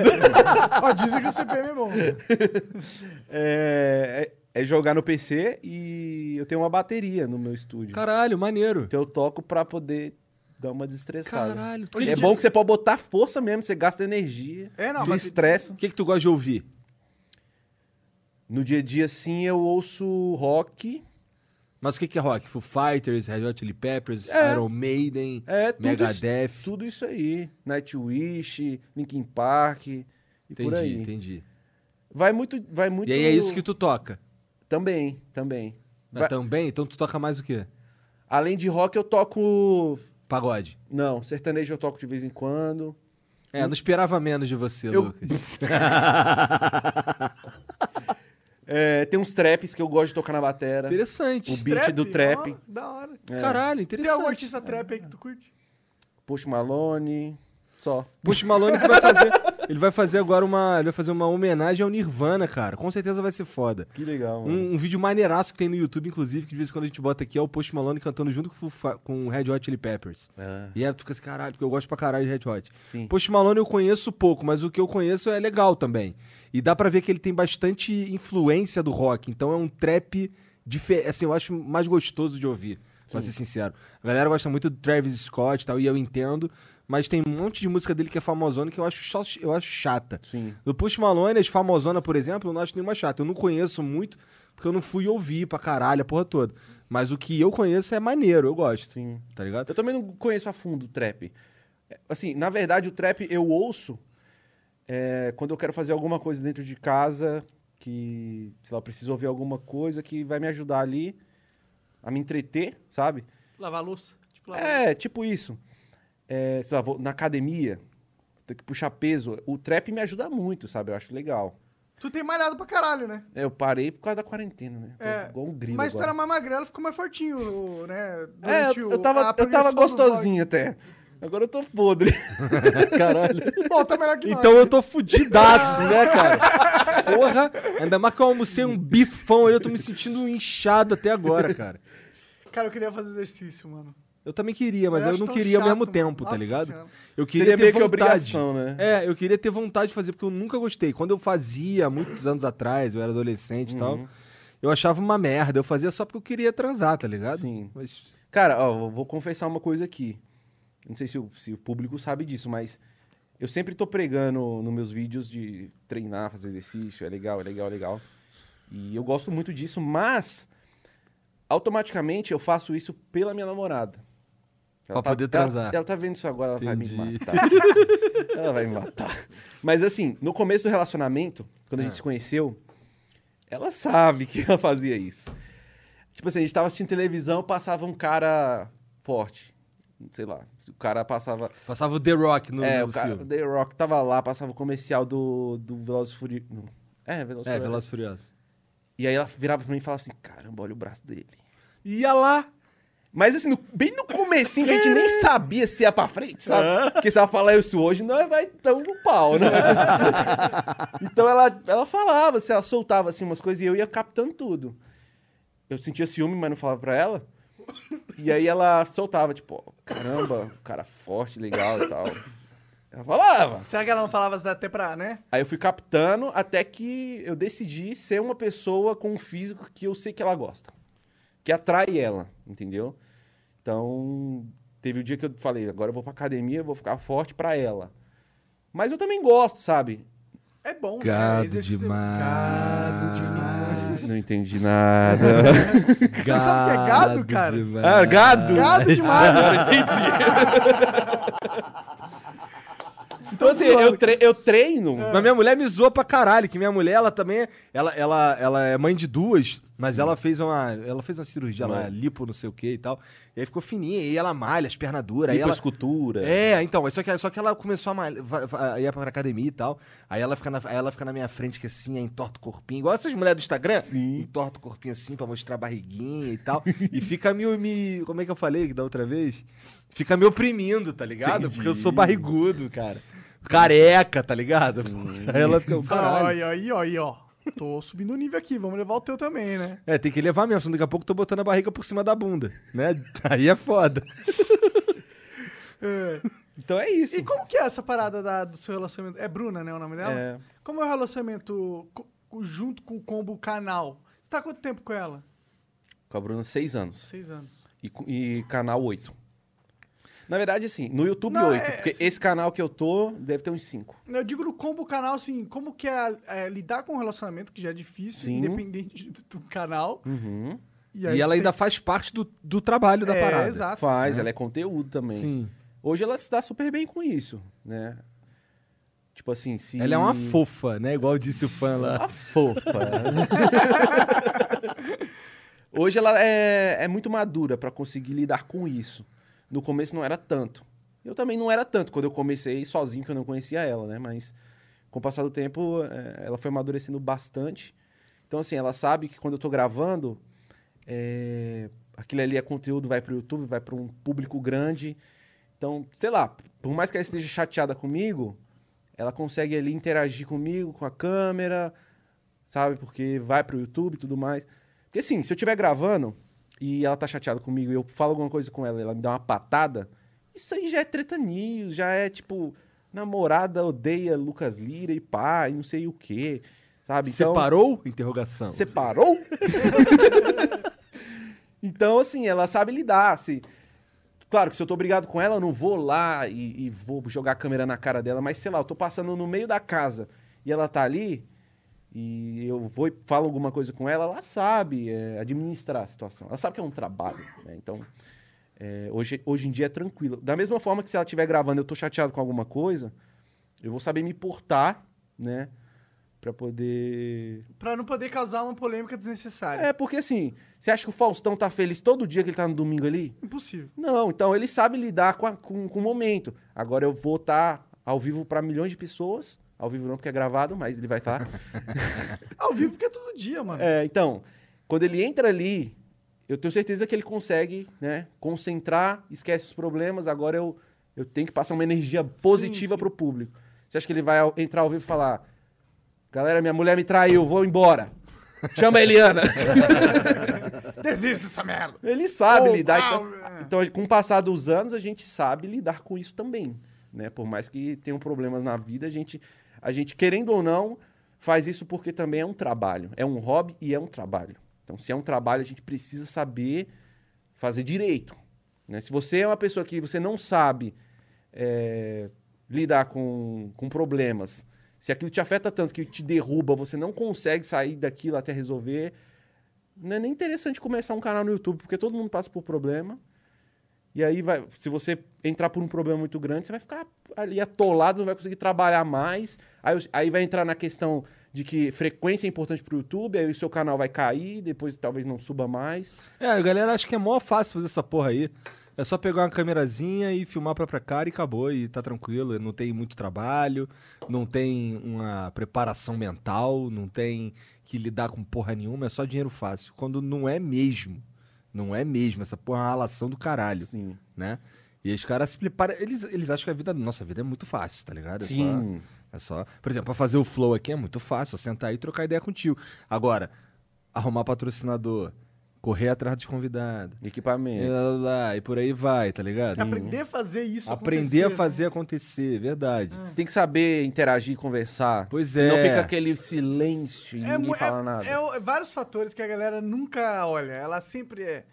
Ó, dizem que o CPM é bom. é, é jogar no PC e eu tenho uma bateria no meu estúdio. Caralho, maneiro. Então eu toco pra poder dar uma desestressada. Caralho. é bom que você pode botar força mesmo, você gasta energia, É, não, mas- desestressa. O que, que tu gosta de ouvir? No dia a dia, sim, eu ouço rock. Mas o que, que é rock? Foo Fighters, Red Hot Chili Peppers, É. Iron Maiden, É, isso, Megadeth. tudo isso aí. Nightwish, Linkin Park e por Entendi, aí. entendi. Vai muito, vai muito... E aí é isso que tu toca? Também, também. Mas Vai- também? Então tu toca mais o quê? Além de rock, eu toco... Pagode. Não, sertanejo eu toco de vez em quando. É, não esperava menos de você, Eu- Lucas. É, tem uns traps que eu gosto de tocar na batera. Interessante. O beat do trap. ó, da hora. É. Caralho, Tem interessante. algum artista trap aí que tu curte? Post Malone, só. Puxa Malone que vai fazer. Ele vai fazer agora uma. Ele vai fazer uma homenagem ao Nirvana, cara. Com certeza vai ser foda. Que legal, mano. Um, um vídeo maneiraço que tem no YouTube, inclusive, que de vez em quando a gente bota aqui, é o Post Malone cantando junto com, com o Red Hot Chili Peppers. Ah, E aí tu fica assim, caralho, porque eu gosto pra caralho de Red Hot. sim. Post Malone eu conheço pouco, mas o que eu conheço é legal também. E dá pra ver que ele tem bastante influência do rock. Então é um trap dife- assim, eu acho mais gostoso de ouvir, pra ser sincero. A galera gosta muito do Travis Scott e tal, e eu entendo. Mas tem um monte de música dele que é famosona que eu acho, só, eu acho chata. Sim. Do Post Malone, as famosona, por exemplo, eu não acho nenhuma chata. Eu não conheço muito, porque eu não fui ouvir pra caralho a porra toda. Mas o que eu conheço é maneiro, eu gosto. Sim. Tá ligado? Eu também não conheço a fundo o trap. É, Assim, na verdade, o trap eu ouço é, quando eu quero fazer alguma coisa dentro de casa, que, sei lá, eu preciso ouvir alguma coisa que vai me ajudar ali a me entreter, sabe? Lavar a louça. Tipo, lavar É, tipo isso. É, sei lá, vou na academia, ter que puxar peso. O trap me ajuda muito, sabe? Eu acho legal. Tu tem malhado pra caralho, né? É, Eu parei por causa da quarentena, né? Tô É, igual um grilo Mas tu agora. era mais magrelo, ficou mais fortinho, né? É, Durante eu, o- eu tava, eu tava gostosinho até. Agora eu tô podre. Caralho. Bom, tá melhor que nós. Então eu tô fudidaço, né, cara? Porra, ainda mais que eu almocei um bifão ali, eu tô me sentindo inchado até agora, cara. Cara, eu queria fazer exercício, mano. Eu também queria, mas eu, acho não queria ao chato, mesmo mano. tempo, tá ligado? Senhora. Eu queria Seria ter meio que vontade. obrigação, né? É, eu queria ter vontade de fazer, porque eu nunca gostei. Quando eu fazia, muitos anos atrás, eu era adolescente e tal, Uhum. eu achava uma merda. Eu fazia só porque eu queria transar, tá ligado? Sim. Mas Cara, ó, eu vou confessar uma coisa aqui. Não sei se o, se o público sabe disso, mas eu sempre tô pregando nos meus vídeos de treinar, fazer exercício, é legal, é legal, é legal. E eu gosto muito disso, mas automaticamente eu faço isso pela minha namorada. Pra poder ela- transar. Ela, tá vendo isso agora, ela vai me Entendi. matar. ela vai me matar. Mas assim, no começo do relacionamento, quando a É. gente se conheceu, ela sabe que ela fazia isso. Tipo assim, a gente tava assistindo televisão, passava um cara forte. Sei lá. O cara passava. passava o The Rock no, é, no o cara, filme. The Rock tava lá, passava o comercial do, do Velozes Furiosos. É, Velozes É, e Furiosos. E aí ela virava pra mim e falava assim: caramba, olha o braço dele. Ia lá. Mas assim, no- bem no comecinho, que a gente nem sabia se ia pra frente, sabe? Porque se ela falar isso hoje, nós vai tão no pau, né? então ela, ela falava, assim, ela soltava assim umas coisas e eu ia captando tudo. Eu sentia ciúme, mas não falava pra ela. E aí ela soltava, tipo, caramba, cara forte, legal e tal. Ela falava. Será que ela não falava até pra, né? Aí eu fui captando até que eu decidi ser uma pessoa com um físico que eu sei que ela gosta. Que atrai ela, entendeu? Então, teve o dia que eu falei, agora eu vou pra academia, eu vou ficar forte pra ela. Mas eu também gosto, sabe? É bom, Gado né? Exercício- demais. Gado demais. Não entendi nada. Você sabe o que é gado, cara? demais. ah, gado? Gado demais. Agora entendi. então, assim, eu, tre- eu treino. Mas minha mulher me zoa pra caralho, que minha mulher, ela também, é- ela, ela, ela é mãe de duas, mas ela fez uma, ela fez uma cirurgia lá, lipo, não sei o que e tal, e aí ficou fininha, e ela malha, as pernas duras, aí ela... escultura. É, então, só que, só que ela começou a malhar, va- ia pra academia e tal, aí ela fica na, ela fica na minha frente que assim, aí entorta o corpinho, igual essas mulheres do Instagram, Sim. entorta o corpinho assim pra mostrar a barriguinha e tal, e fica me, me, como é que eu falei da outra vez? Fica me oprimindo, tá ligado? Porque eu sou barrigudo, cara. Careca, tá ligado? Aí ela fica, caralho. Aí, aí, aí, ó. Tô subindo o nível aqui, vamos levar o teu também, né? É, tem que levar mesmo, senão daqui a pouco eu tô botando a barriga por cima da bunda, né? Aí é foda. Então é isso. E como que é essa parada da- do seu relacionamento? É Bruna, né, o nome dela? É. Como é o relacionamento co- junto com o combo canal? Você tá há quanto tempo com ela? Com a Bruna, seis anos. Seis anos. E, e canal 8. Na verdade, assim, no YouTube Não, 8, é, porque assim- esse canal que eu tô deve ter uns 5. Eu digo no combo canal, assim, como que é, é, lidar com um relacionamento, que já é difícil, Sim. independente do, do canal. Uhum. E, aí ela você ainda faz parte do, do trabalho da tem... parada. É, exato. Faz, ela é conteúdo também. Sim. Hoje ela se dá super bem com isso, né? Tipo assim, se. Ela é uma fofa, né? Igual disse o fã lá. Uma fofa. Hoje ela é, é muito madura pra conseguir lidar com isso. No começo não era tanto. Eu também não era tanto quando eu comecei sozinho, que eu não conhecia ela, né? Mas com o passar do tempo, é, ela foi amadurecendo bastante. Então, assim, ela sabe que quando eu tô gravando, é, aquilo ali é conteúdo, vai pro YouTube, vai para um público grande. Então, sei lá, por mais que ela esteja chateada comigo, ela consegue ali interagir comigo, com a câmera, sabe? Porque vai pro YouTube e tudo mais. Porque assim, se eu estiver gravando e ela tá chateada comigo e eu falo alguma coisa com ela e ela me dá uma patada, isso aí já é treta news, já é tipo, namorada odeia Lucas Lira e pá, e não sei o quê, sabe? Então, Separou? Interrogação. Separou? então, assim, ela sabe lidar, assim. Claro que se eu tô brigado com ela, eu não vou lá e, e vou jogar a câmera na cara dela, mas sei lá, eu tô passando no meio da casa e ela tá ali e eu vou e falo alguma coisa com ela, ela sabe é, administrar a situação. Ela sabe que é um trabalho, né? Então, é, hoje, hoje em dia é tranquilo. Da mesma forma que se ela estiver gravando eu tô chateado com alguma coisa, eu vou saber me portar, né? Pra poder Pra não poder causar uma polêmica desnecessária. é, porque assim, você acha que o Faustão tá feliz todo dia que ele tá no domingo ali? Impossível. Não, então ele sabe lidar com, a- com, com o momento. Agora eu vou estar ao vivo pra milhões de pessoas. Ao vivo não, porque é gravado, mas ele vai estar. Ao vivo porque é todo dia, mano. é, então, quando ele entra ali, eu tenho certeza que ele consegue, né, concentrar, esquece os problemas. Agora eu, eu tenho que passar uma energia positiva pro público. Você acha que ele vai entrar ao vivo e falar: Galera, minha mulher me traiu, vou embora. Chama a Eliana. Desiste dessa merda. Ele sabe Ou, lidar. Então, é. então, com o passar dos anos, a gente sabe lidar com isso também. Né? Por mais que tenham problemas na vida, a gente, a gente, querendo ou não, faz isso porque também é um trabalho. É um hobby e é um trabalho. Então, se é um trabalho, a gente precisa saber fazer direito. né? Se você é uma pessoa que você não sabe é, lidar com, com problemas, se aquilo te afeta tanto que te derruba, você não consegue sair daquilo até resolver, não é nem interessante começar um canal no YouTube, porque todo mundo passa por problema. E aí, vai, se você entrar por um problema muito grande, você vai ficar ali atolado, não vai conseguir trabalhar mais. Aí, aí vai entrar na questão de que frequência é importante pro YouTube, aí o seu canal vai cair, depois talvez não suba mais. É, a galera acha que é mó fácil fazer essa porra aí. É só pegar uma câmerazinha e filmar a própria cara e acabou, e tá tranquilo. Não tem muito trabalho, não tem uma preparação mental, não tem que lidar com porra nenhuma, é só dinheiro fácil. Quando não é mesmo. Não é mesmo. Essa porra é uma relação do caralho, Sim. né? E os caras se preparam. Eles, eles acham que a vida. Nossa, a vida é muito fácil, tá ligado? É só- Sim. é só. Por exemplo, pra fazer o flow aqui é muito fácil, só sentar aí e trocar ideia contigo. Agora, arrumar patrocinador, correr atrás dos convidados. E, Equipamento. lá, lá, lá, e por aí vai, tá ligado? Se aprender a fazer isso Aprender a acontecer, fazer acontecer, verdade. Você tem que saber interagir, conversar. Pois Senão é. fica aquele silêncio e É, ninguém mu- fala é- nada. é é vários fatores que a galera nunca olha. Ela sempre é.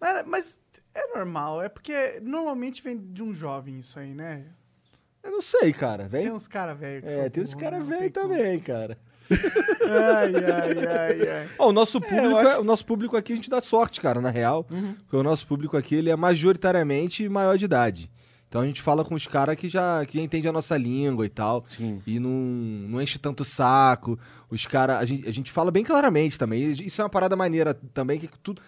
Mas, mas é normal. É porque normalmente vem de um jovem isso aí, né? Eu não sei, cara. Tem Vem. uns caras velhos que É, são tem burros, caras não velhos tem como. também, cara. Ai, ai, ai, ai. Ó, o nosso público, eu acho- é- o nosso público aqui a gente dá sorte, cara, na real. Porque o nosso público aqui ele é majoritariamente maior de idade. Então a gente fala com os caras que já que entendem a nossa língua e tal. Sim. E não, não enche tanto o saco. Os caras. A gente, a gente fala bem claramente também. Isso é uma parada maneira também, que tudo.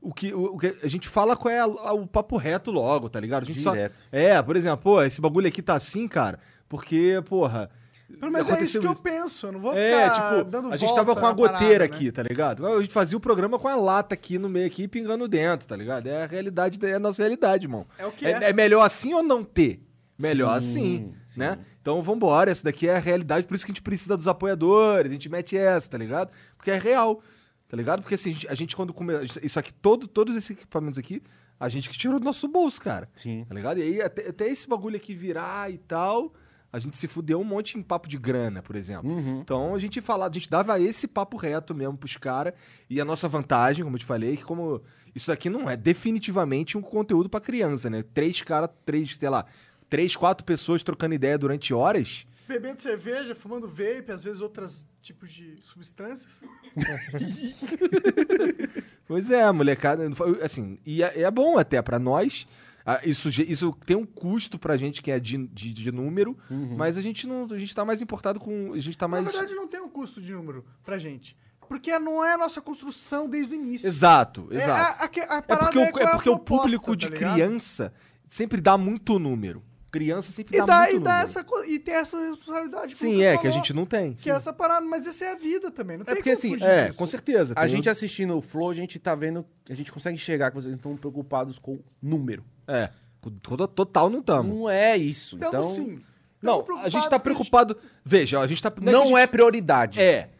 O que, o, o que a gente fala qual é a- a- o papo reto logo, tá ligado? A gente só- Direto. é, por exemplo, pô, esse bagulho aqui tá assim, cara, porque, porra. Pelo menos é isso que eu penso. Eu não vou ficar É, tipo, dando a gente volta tava com a goteira parada, né? aqui, tá ligado? A gente fazia o programa com a lata aqui no meio aqui, pingando dentro, tá ligado? É a realidade, é a nossa realidade, irmão. É o que é, é. é melhor assim ou não ter? Melhor Sim, assim, sim. né? Então vambora, essa daqui é a realidade, por isso que a gente precisa dos apoiadores, a gente mete essa, tá ligado? Porque é real, tá ligado? Porque assim, a gente, a gente quando come... Isso aqui, todo, todos esses equipamentos aqui, a gente que tirou do nosso bolso, cara. Sim. Tá ligado? E aí, até, até esse bagulho aqui virar e tal, a gente se fudeu um monte em papo de grana, por exemplo. Uhum. Então a gente fala, a gente dava esse papo reto mesmo pros caras. E a nossa vantagem, como eu te falei, é que como isso aqui não é definitivamente um conteúdo pra criança, né? Três caras, três, sei lá, três, quatro pessoas trocando ideia durante horas. Bebendo cerveja, fumando vape, às vezes outros tipos de substâncias. Pois é, molecada, assim, e é, é bom até pra nós. Ah, Isso, isso tem um custo pra gente que é de, de, de número, mas a gente não. A gente tá mais importado com. A gente tá mais. Na verdade, não tem um custo de número pra gente. Porque não é a nossa construção desde o início. Exato, É, exato. a- a que- a É porque, o, qual é a porque o público de tá ligado? criança sempre dá muito número. Criança sempre E, dá, dá, muito e, dá número. essa, co- e tem essa responsabilidade. como Sim, é, que a falou, gente não tem. Que é essa parada, mas essa é a vida também. Não É tem porque, como assim, fugir É, disso. com certeza. A tem gente um- assistindo o Flow, a gente tá vendo, a gente consegue enxergar que vocês estão preocupados com número. É, com- com- total não estamos. Não é isso. Então, Então, sim. Não, a gente tá preocupado preocupado. Veja, a gente tá. não, gente- é prioridade. É.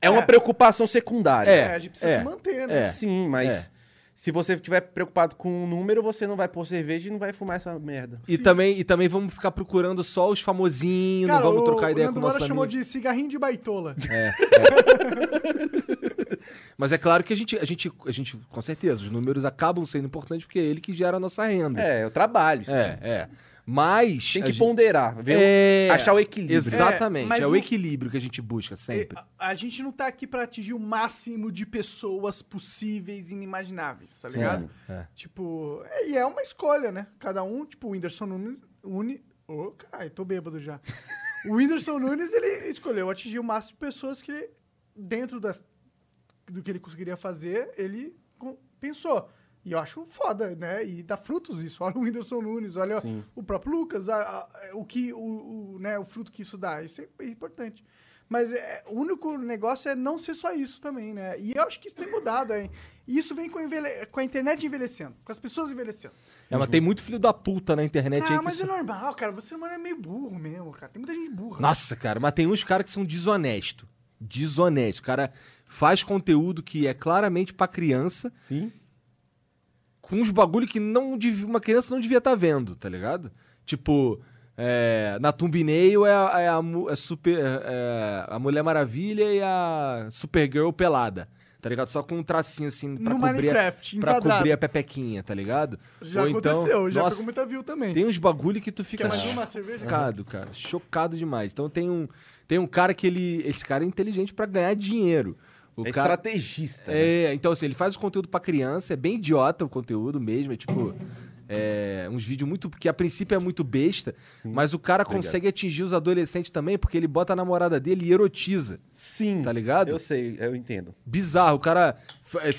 É uma É. preocupação secundária. É, É, a gente precisa é, se manter, né? é. Sim, mas É. se você estiver preocupado com o número, você não vai pôr cerveja e não vai fumar essa merda. E também, e também vamos ficar procurando só os famosinhos, não Cara, vamos o, trocar ideia o com o nosso chamou amigo. de cigarrinho de baitola. Mas é claro que a gente, a gente, a gente, com certeza, os números acabam sendo importantes porque é ele que gera a nossa renda. É, é o trabalho. isso É, é. Mas. Tem que gente- ponderar, ver É, achar o equilíbrio. Exatamente, É, é, o o- equilíbrio que a gente busca sempre. A, a gente não tá aqui pra atingir o máximo de pessoas possíveis e inimagináveis, tá Sim, ligado? é. Tipo, é- e é uma escolha, né? Cada um, tipo, o Whindersson Nunes. Uni... Ô, caralho, tô bêbado já. o Whindersson Nunes, ele escolheu atingir o máximo de pessoas que, ele, dentro das, do que ele conseguiria fazer, ele com- pensou. E eu acho foda, né? E dá frutos isso. Olha o Whindersson Nunes, olha Sim. o próprio Lucas, a- a- o, que, o, o, né, o fruto que isso dá. Isso é importante. Mas é, o único negócio é não ser só isso também, né? E eu acho que isso tem mudado, hein? E isso vem com, a envelhe- com a internet envelhecendo, com as pessoas envelhecendo. É, mas tem muito filho da puta na internet Ah, mas isso- é normal, cara. Você humano é meio burro mesmo, cara. Tem muita gente burra. Nossa, cara, mas tem uns caras que são desonestos. desonesto. O cara faz conteúdo que é claramente pra criança, Sim. Com uns bagulho que não dev- uma criança não devia estar vendo, tá ligado? Tipo, é, na thumbnail é, a, é a é super, é a Mulher Maravilha e a Supergirl pelada, tá ligado? Só com um tracinho assim pra no cobrir, a- Minecraft, pra enquadrado. cobrir a pepequinha, tá ligado? Já Ou então- aconteceu, já Nossa, pegou muita view também. Tem uns bagulho que tu fica chocado, cara. Chocado demais. Então tem um, tem um cara que ele. Esse cara é inteligente pra ganhar dinheiro. O É cara, estrategista. né? é, então assim, ele faz o conteúdo pra criança, é bem idiota o conteúdo mesmo, é tipo. é, uns vídeos muito. que a princípio é muito besta, mas o cara Obrigado. consegue atingir os adolescentes também, porque ele bota a namorada dele e erotiza. Sim. Tá ligado? Eu sei, eu entendo. Bizarro, o cara é,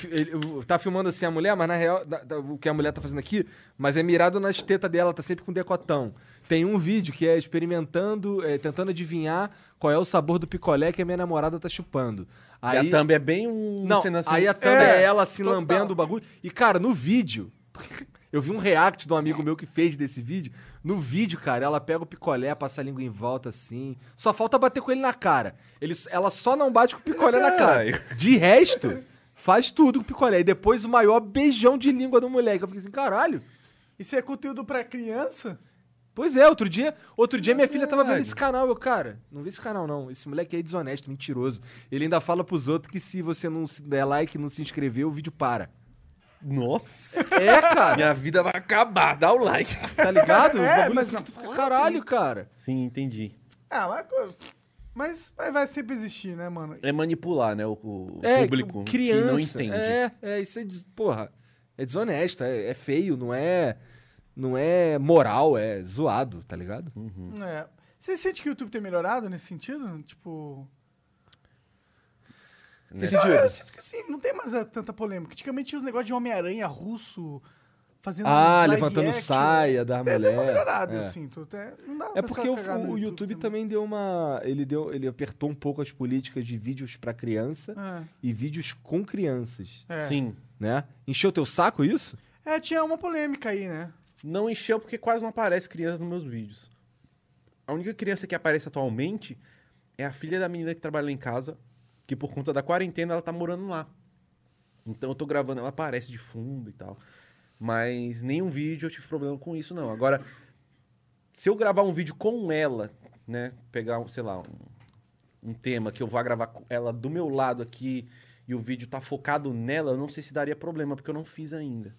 tá filmando assim a mulher, mas na real, o que a mulher tá fazendo aqui, mas é mirado nas tetas dela, tá sempre com decotão. Tem um vídeo que é experimentando, é, tentando adivinhar qual é o sabor do picolé que a minha namorada tá chupando. E a thumb é bem um Não, cena assim. aí a thumb é, É, ela assim total. lambendo o bagulho. E, cara, no vídeo. Eu vi um react de um amigo meu que fez desse vídeo. No vídeo, cara, ela pega o picolé, passa a língua em volta assim. Só falta bater com ele na cara. Ele, ela só não bate com o picolé na cara. De resto, faz tudo com o picolé. E depois o maior beijão de língua do moleque. Eu fiquei assim, caralho. Isso é conteúdo pra criança? Pois é, outro dia, outro dia minha filha tava vendo esse canal, eu, cara, não vê esse canal não, esse moleque aí é desonesto, mentiroso. Ele ainda fala pros outros que se você não se der like, não se inscrever, o vídeo para. Nossa. É, cara. Minha vida vai acabar. Dá o like. Tá ligado? É, o bagulho mas assim não que tu fica, caralho, cara. Sim, entendi. Ah, mas, mas vai, vai sempre existir, né, mano? É manipular, né? O, o É, público criança. que não entende. É, é, isso é, des- porra, é desonesto, é, é feio, não é, não é moral, é zoado, tá ligado? Uhum. É. Você sente que o YouTube tem melhorado nesse sentido? Tipo. Nessa- Eu, eu sinto que assim, não tem mais eh, tanta polêmica. Antigamente tinha os negócios de Homem-Aranha russo fazendo. Ah, live levantando action. saia da É, deu uma mulher. melhorada, é. eu sinto. Até, não dá É pra porque o, o YouTube também deu uma. Ele, deu, ele apertou um pouco as políticas de vídeos pra criança É, e vídeos com crianças, é. Sim. né? Encheu teu saco isso? É, tinha uma polêmica aí, né? Não encheu porque quase não aparece criança nos meus vídeos. A única criança que aparece atualmente é a filha da menina que trabalha lá em casa, que por conta da quarentena ela tá morando lá. Então eu tô gravando, ela aparece de fundo e tal. Mas nenhum vídeo eu tive problema com isso, não. Agora, se eu gravar um vídeo com ela, né? Pegar, sei lá, um, um tema que eu vá gravar com ela do meu lado aqui e o vídeo tá focado nela, eu não sei se daria problema, porque eu não fiz ainda.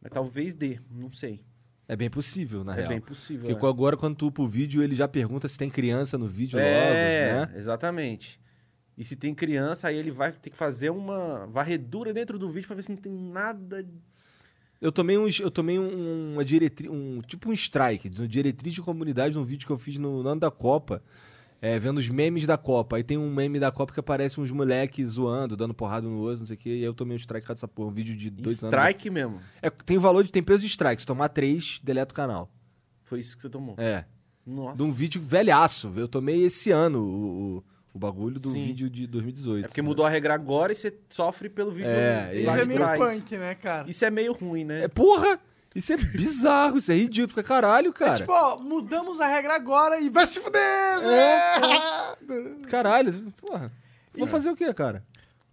Mas talvez dê, não sei. É bem possível, na é real. bem possível. Porque né? agora, quando tu upa o vídeo, ele já pergunta se tem criança no vídeo É, logo, né? exatamente. E se tem criança, aí ele vai ter que fazer uma varredura dentro do vídeo pra ver se não tem nada. Eu tomei, um, eu tomei um, uma diretriz, um, tipo um strike, uma diretriz de comunidade num vídeo que eu fiz no, no ano da Copa, é, vendo os memes da Copa. Aí tem um meme da Copa que aparece uns moleques zoando, dando porrada no outro, não sei o quê, e aí eu tomei um strike dessa porra, um vídeo de dois anos. Strike mesmo. É, tem valor de, tem peso de strike, se tomar três, deleta o canal. Foi isso que você tomou. É, Nossa. de um vídeo velhaço, eu tomei esse ano o, o, o bagulho do Sim. vídeo de 2018. É porque mudou a regra agora e você sofre pelo vídeo É, lá Isso é de meio trás. punk, né, cara? Isso é meio ruim, né? É, porra! Isso é bizarro, isso é ridículo. Fica caralho, cara. É tipo, ó, mudamos a regra agora e vai se fuder! É. Caralho, porra. Vou fazer o quê, cara?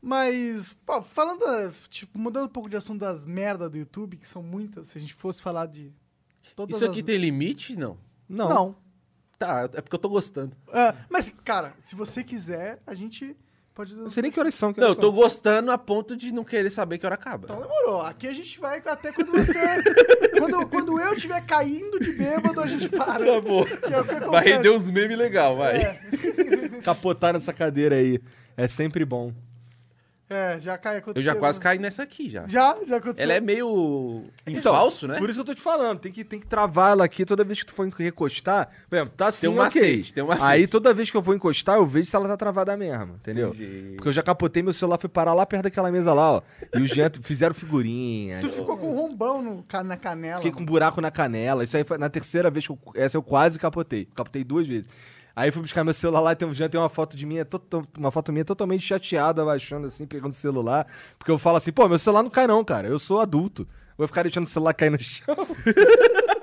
Mas, pô, falando, tipo, mudando um pouco de assunto das merdas do YouTube, que são muitas, se a gente fosse falar de todas Isso aqui as... tem limite? Não. Não. Não. Tá, é porque eu tô gostando. Ah, mas, cara, se você quiser, a gente pode... Não sei nem que horas são. Que Não, eu tô são. gostando a ponto de não querer saber que hora acaba. Então demorou. Aqui a gente vai até quando você... quando, quando eu estiver caindo de bêbado, a gente para. Tá bom. É Vai render uns memes legal, vai. É. Capotar nessa cadeira aí. É sempre bom. É, já cai aconteceu. Eu já quase né? caí nessa aqui já. Já? Já aconteceu? Ela é meio Então, falso, né? Por isso que eu tô te falando. Tem que, tem que travar ela aqui toda vez que tu for recostar. Por exemplo, tá assim, Tem um ok. macete, tem um macete. Aí toda vez que eu vou encostar, eu vejo se ela tá travada mesmo, entendeu? Entendi. Porque eu já capotei, meu celular foi parar lá perto daquela mesa lá, ó. E os Jean fizeram figurinha. Tu ficou com um rombão no, na canela. Fiquei com um buraco na canela. Isso aí foi na terceira vez que eu. Essa eu quase capotei. Capotei duas vezes. Aí fui buscar meu celular lá e tem, já tem uma foto de minha, to- uma foto minha totalmente chateada, abaixando assim, pegando o celular. Porque eu falo assim, pô, meu celular não cai não, cara. Eu sou adulto. Vou ficar deixando o celular cair no chão.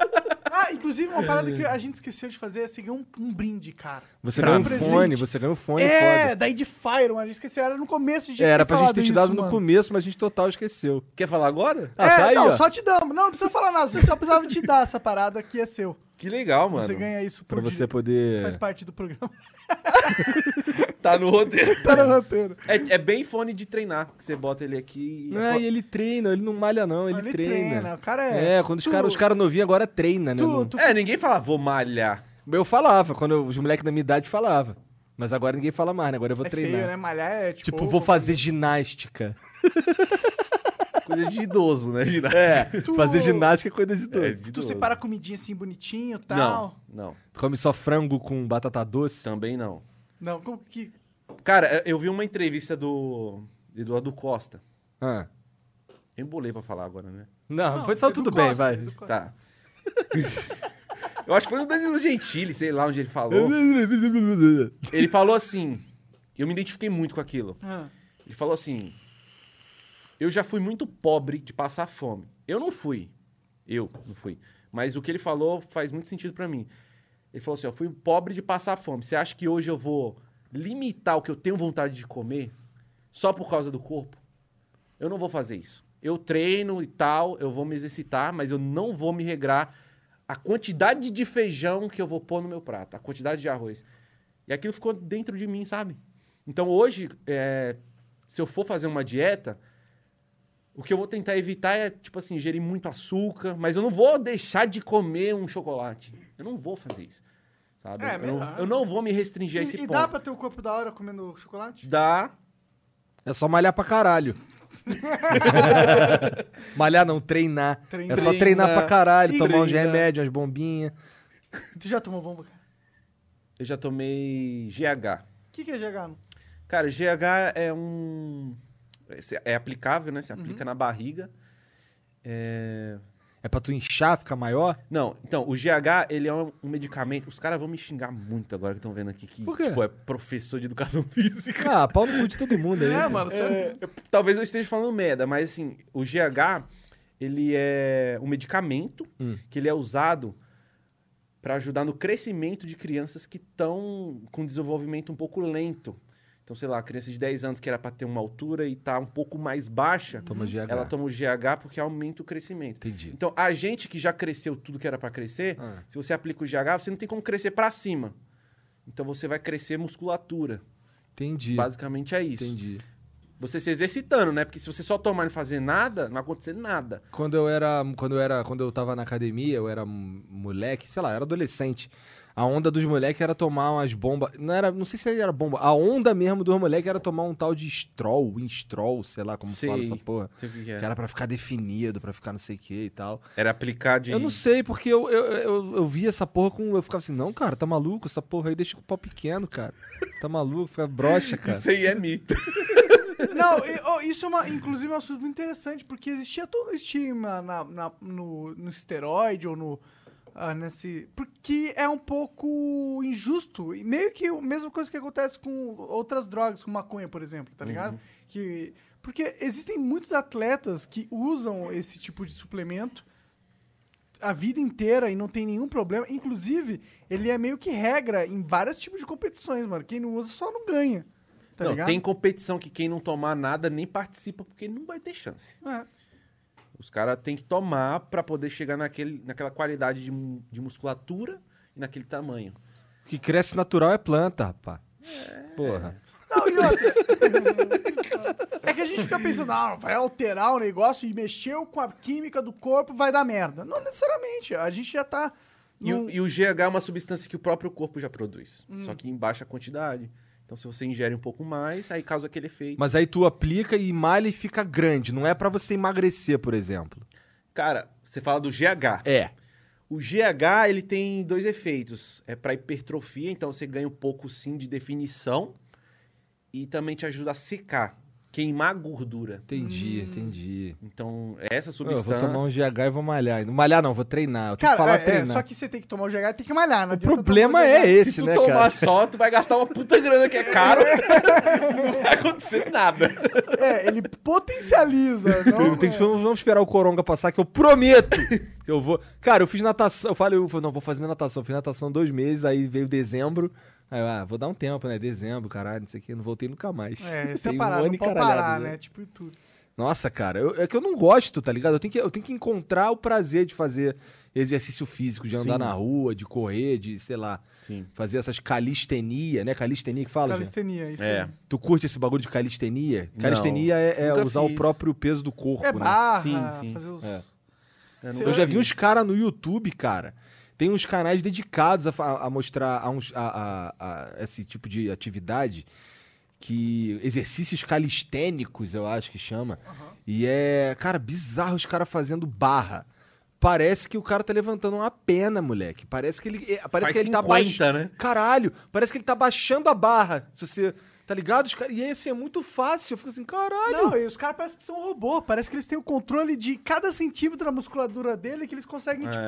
Ah, inclusive uma parada que a gente esqueceu de fazer é seguir um, um brinde, cara. Você Pra ganhou um presente. fone, você ganhou um fone é, foda. daí de Fire, mano. A gente esqueceu. Era no começo, gente É, era pra gente ter te isso, dado no mano. começo, mas a gente total esqueceu. Quer falar agora? Ah, é, tá aí, não, ó. só te damos. Não, não precisa falar nada. Você só precisava te dar essa parada que é seu. Que legal, mano. Você ganha isso Pra por você dia. poder... Faz parte do programa. Tá no roteiro. tá no roteiro. É, é bem fone de treinar, que você bota ele aqui e... Ah, e ele treina, ele não malha não, ele, Ele treina. treina, o cara é- É, quando os Tu- caras os cara novinhos agora treina, né? Tu, Não- tu É, ninguém fala, vou malhar. Eu falava, quando eu- os moleques da minha idade falava. Mas agora ninguém fala mais, né? Agora eu vou é treinar. feio, né? Malhar é tipo... Tipo, vou fazer ginástica. Coisa de idoso, né? Ginástica. É, Tu- fazer ginástica é coisa de É, doido. de Tu idoso. separa comidinha assim bonitinho e Não, tal. não. Tu come só frango com batata doce? Também não. Não, como que... Cara, eu vi uma entrevista do Eduardo Costa. Ah. Eu embolei pra falar agora, né? Não, Não, foi só tudo Costa, bem, vai. Tá. eu acho que foi o Danilo Gentili, sei lá onde ele falou. Ele falou assim, eu me identifiquei muito com aquilo. Ah, Ele falou assim: Eu já fui muito pobre de passar fome. Eu não fui. Eu não fui. Mas o que ele falou faz muito sentido pra mim. Ele falou assim: Eu fui pobre de passar fome. Você acha que hoje eu vou limitar o que eu tenho vontade de comer só por causa do corpo? Eu não vou fazer isso. Eu treino e tal, eu vou me exercitar, mas eu não vou me regrar a quantidade de feijão que eu vou pôr no meu prato, a quantidade de arroz. E aquilo ficou dentro de mim, sabe? Então hoje, é, se eu for fazer uma dieta, o que eu vou tentar evitar é, tipo assim, ingerir muito açúcar, mas eu não vou deixar de comer um chocolate. Eu não vou fazer isso. Sabe? É, eu, não, eu não vou me restringir a esse E, e ponto. dá pra ter o corpo da hora comendo chocolate? Dá. É só malhar pra caralho. malhar não, treinar. Treinar. É só treinar pra caralho, E tomar uns remédios, umas bombinhas. Tu já tomou bomba, cara? Eu já tomei GH. O que, que é GH? Cara, GH é um. É aplicável, né? Você Uhum. aplica na barriga. É. É pra tu inchar, ficar maior? Não, então, o GH, ele é um, um medicamento. Os caras vão me xingar muito agora que estão vendo aqui que, Por quê? tipo, é professor de educação física. Ah, pau no cu de todo mundo aí. É, mano, você... É, eu- talvez eu esteja falando merda, mas assim, o GH, ele é um medicamento Hum. que ele é usado para ajudar no crescimento de crianças que estão com desenvolvimento um pouco lento. Então, sei lá, criança de 10 anos que era para ter uma altura e tá um pouco mais baixa, Toma GH. ela toma o GH porque aumenta o crescimento. Entendi. Então, a gente que já cresceu tudo que era para crescer, Ah. se você aplica o GH, você não tem como crescer para cima. Então, você vai crescer musculatura. Entendi. Basicamente é isso. Entendi. Você se exercitando, né? Porque se você só tomar e não fazer nada, não vai acontecer nada. Quando eu era, quando eu era, quando eu tava na academia, eu era moleque, sei lá, eu era adolescente. A onda dos moleques era tomar umas bombas, não era, não sei se era bomba. A onda mesmo dos moleques era tomar um tal de Stroll, Winstrol, sei lá como Sei. fala essa porra. Não sei o que que é. Que era pra ficar definido, pra ficar não sei o que e tal. Era aplicar de. Eu não sei, porque eu, eu, eu, eu vi essa porra com. Eu ficava assim, não, cara, tá maluco? Essa porra aí deixa com o pau pequeno, cara. Tá maluco, fica broxa, cara. Isso aí é mito. Não, e- oh, isso é uma, inclusive, um assunto muito interessante, porque existia todo o estigma na, na- no, no esteroide ou no. Ah, nesse. Porque é um pouco injusto. E meio que a mesma coisa que acontece com outras drogas, como maconha, por exemplo, tá ligado? Que, porque existem muitos atletas que usam esse tipo de suplemento a vida inteira e não tem nenhum problema. Inclusive, ele é meio que regra em vários tipos de competições, mano. Quem não usa só não ganha. Tá não, ligado? tem competição que quem não tomar nada nem participa, porque não vai ter chance. É. Os caras têm que tomar pra poder chegar naquele, naquela qualidade de, de musculatura e naquele tamanho. O que cresce natural é planta, rapá. Porra. Não, e outra. é que a gente fica pensando, ah, vai alterar o negócio e mexeu com a química do corpo, vai dar merda. Não necessariamente. A gente já tá. E, num- o, e o GH é uma substância que o próprio corpo já produz, Hum. só que em baixa quantidade. Então, se você ingere um pouco mais, aí causa aquele efeito. Mas aí tu aplica e malha e fica grande. Não é pra você emagrecer, por exemplo. Cara, você fala do GH. É. O GH, ele tem dois efeitos. É para hipertrofia, então você ganha um pouco sim de definição e também te ajuda a secar. Queimar gordura. Entendi, entendi. Então, essa Eu substância. vou tomar um GH e vou malhar. Não malhar não, vou treinar. Eu tenho Cara, que falar é, é, treinar. só que você tem que tomar o GH e tem que malhar. Não O problema é esse, Se tu né, tomar cara? só, tu vai gastar uma puta grana que é caro. não vai acontecer nada. É, ele potencializa. Não, Eu que- é. vamos, vamos esperar o Coronga passar, que eu prometo que eu vou. Cara, eu fiz natação. Eu falei, eu falei, não, vou fazer natação. Eu fiz natação dois meses, aí veio dezembro. Aí, eu, ah, vou dar um tempo, né? Dezembro, caralho, não sei o que. Não voltei nunca mais. É, essa é um ano não e pode parar, né? né? Tipo, tudo. Nossa, cara, eu- é que eu não gosto, tá ligado? Eu tenho que, eu tenho que encontrar o prazer de fazer exercício físico, de andar Sim. na rua, de correr, de, sei lá, Sim. fazer essas calistenia, né? Calistenia que fala? Calistenia, isso É. aí. Tu curte esse bagulho de calistenia? Não, Calistenia é, é usar o fiz. próprio peso do corpo, É né? barra, Sim, sim. fazer os... É. Eu, Você Eu já vi vi uns caras no YouTube, cara. Tem uns canais dedicados a, a mostrar a, uns- a- a- a esse tipo de atividade que exercícios calistênicos, eu acho que chama. E é, cara, bizarro os caras fazendo barra. Parece que o cara tá levantando uma pena, moleque. Parece que ele, é, parece Faz que ele tá 50, baixando. né? Caralho, parece que ele tá baixando a barra. Se você, tá ligado? Os cara- E aí, assim, é muito fácil. Eu fico assim, caralho. Não, e os caras parecem que são um robô. Parece que eles têm o controle de cada centímetro da musculatura dele que eles conseguem, tipo,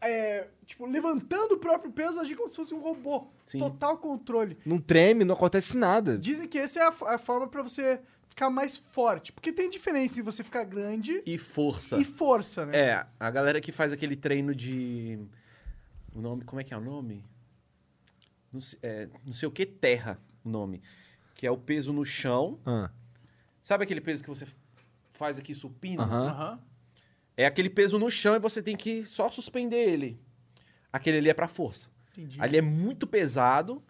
É, tipo, levantando o próprio peso, agir como se fosse um robô. Sim. Total controle. Não treme, não acontece nada. Dizem que essa é a, a forma pra você ficar mais forte. Porque tem diferença em você ficar grande e força. e força, né? É, a galera que faz aquele treino de. O nome. Como é que é o nome? Não sei, é, não sei o que terra o nome. Que é o peso no chão. Ah, Sabe aquele peso que você faz aqui supino? Aham. Aham. É aquele peso no chão e você tem que só suspender ele. Aquele ali é pra força. Entendi. Ali é muito pesado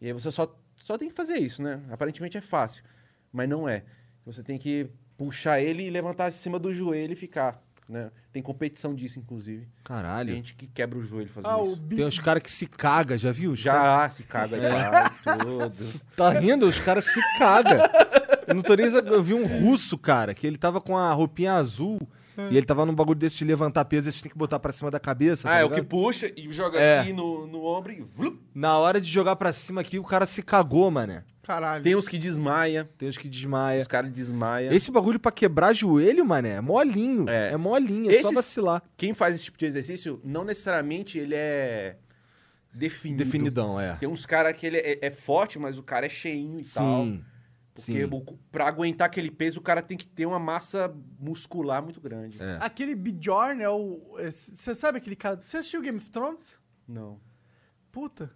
e aí você só, só tem que fazer isso, né? Aparentemente é fácil, mas não é. Você tem que puxar ele e levantar acima do joelho e ficar, né? Tem competição disso, inclusive. Tem caralho. gente que quebra o joelho fazendo Ah, o isso. bi... Tem uns caras que se caga, já viu? Os cara- Já se caga já, tudo. Tá rindo? Os caras se cagam. Eu não tô nem... Eu vi um russo, cara, que ele tava com a roupinha azul e ele tava num bagulho desse de levantar peso, você tem que botar pra cima da cabeça, tá Ah, é o que puxa e joga É. aqui no, no ombro e... vlup. Na hora de jogar pra cima aqui, o cara se cagou, mané. Caralho. Tem uns que desmaia, Tem uns que desmaia. os caras desmaiam. Esse bagulho pra quebrar joelho, mané, é molinho. É, É. molinho, é só Esses- vacilar. Quem faz esse tipo de exercício, não necessariamente ele é definido. Definidão, é. Tem uns caras que ele é, é forte, mas o cara é cheinho e tal. Porque pra aguentar aquele peso, o cara tem que ter uma massa muscular muito grande. É. Aquele Bjorn é o... Você sabe aquele cara... Você assistiu Game of Thrones? Não. Puta.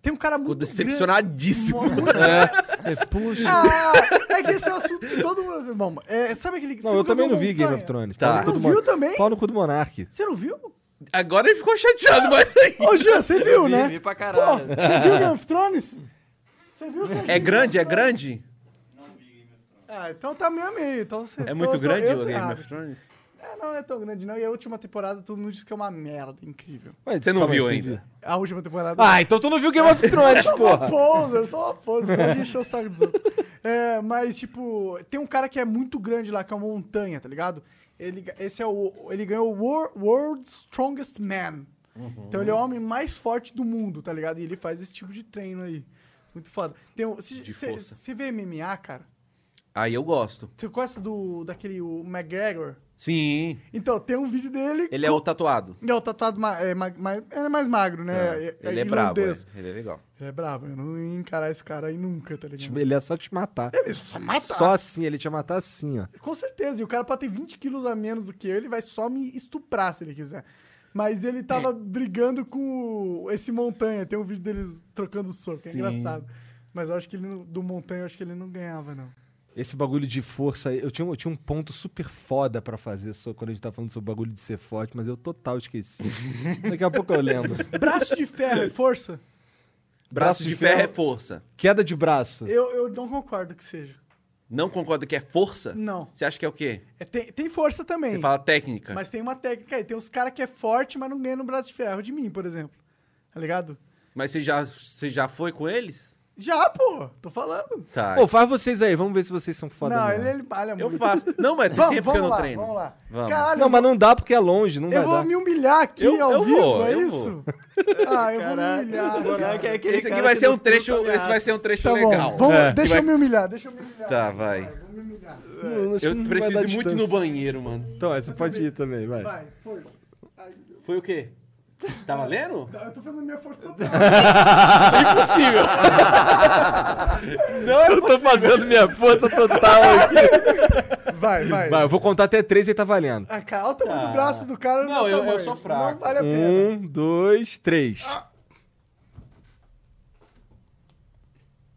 Tem um cara Ficou muito decepcionadíssimo. grande- É, puxa. Ah, é que esse é o assunto que todo mundo... Bom, é, sabe aquele... você Não, eu também não vi Game of Thrones. Tá. Você não viu Mon- também? Pau no cu do Monark. Você não viu? Agora ele ficou chateado, mas aí. Ô, Jean, você viu, vi, né? vi pra Pô, caralho. você viu Game of Thrones? Você viu? Você É grande, é grande? Ah, então tá meio a meio. Então você, É muito tô- tô- grande o tô Game of Thrones? É, não é tão grande não. E a última temporada todo mundo disse que é uma merda incrível. Ué, Você não aí, viu ainda? viu? A última temporada... Ah, então tu não viu Game of Thrones, Uma porra. poser, só uma poser, pode encher o saco dos outros. É, mas, tipo, tem um cara que é muito grande lá, que é uma montanha, tá ligado? Ele, esse é o. Ele ganhou o Wor- World's Strongest Man. Então ele é o homem mais forte do mundo, tá ligado? E ele faz esse tipo de treino aí. Muito foda. Tem, um- De força. Você vê MMA, cara? Aí eu gosto. Você gosta do, daquele o McGregor? Sim. Então, tem um vídeo dele. Ele é o tatuado. Ele é o tatuado ma- é, ma- ma- ele é mais magro, né? Tá. ele é brabo. É. Ele é legal. Ele é brabo, eu não ia encarar esse cara aí nunca, tá ligado? Ele é só te matar. Ele só mata. Só assim, ele te ia matar assim, ó. Com certeza. E o cara pode ter 20 quilos a menos do que eu, ele vai só me estuprar se ele quiser. Mas ele tava brigando com esse Montanha. Tem um vídeo deles trocando soco. É Sim. engraçado. Mas eu acho que ele do Montanha, eu acho que ele não ganhava, não. Esse bagulho de força, aí, eu tinha, eu tinha um ponto super foda pra fazer só quando a gente tá falando sobre o bagulho de ser forte, mas eu total esqueci. Daqui a pouco eu lembro. Braço de ferro é força? Braço, de, ferro, é força. Queda de braço. Eu, eu não concordo que seja. Não concorda que é força? Não. Você acha que é o quê? É, tem, tem força também. Você fala técnica. Mas tem uma técnica aí. Tem uns caras que é forte, mas não ganha no braço de ferro. De mim, por exemplo. Tá ligado? Mas você já, você já foi com eles? Já, pô, tô falando. Tá. Pô, faz vocês aí, vamos ver se vocês são foda não, ele, ele malha eu muito. faço. Não, mas tem Vamos, tempo que eu vamos não lá, treino. vamos lá. Vamos. Caralho, Não, mas não dá porque é longe, não eu vai vou dar. me humilhar aqui Eu- ao eu vivo, vou, é eu isso? Ah, eu vou me humilhar. É Esse aqui vai ser um trecho, esse vai ser um trecho Tá legal. bom, vamos, É. deixa Que eu me humilhar, deixa eu me humilhar. Tá, vai. Vou me humilhar. Não, Eu vai preciso muito no banheiro, mano. Então, essa pode ir também, vai. Vai, foi. Foi o quê? Tá valendo? Eu tô fazendo minha força total. Impossível. Não é Eu tô fazendo minha força total aqui. Vai, vai. Vai, eu vou contar até três e tá valendo. Ah, cara, olha o tamanho Ah. do braço do cara. Não, eu- eu sou fraco. Não vale a pena. Um, dois, três.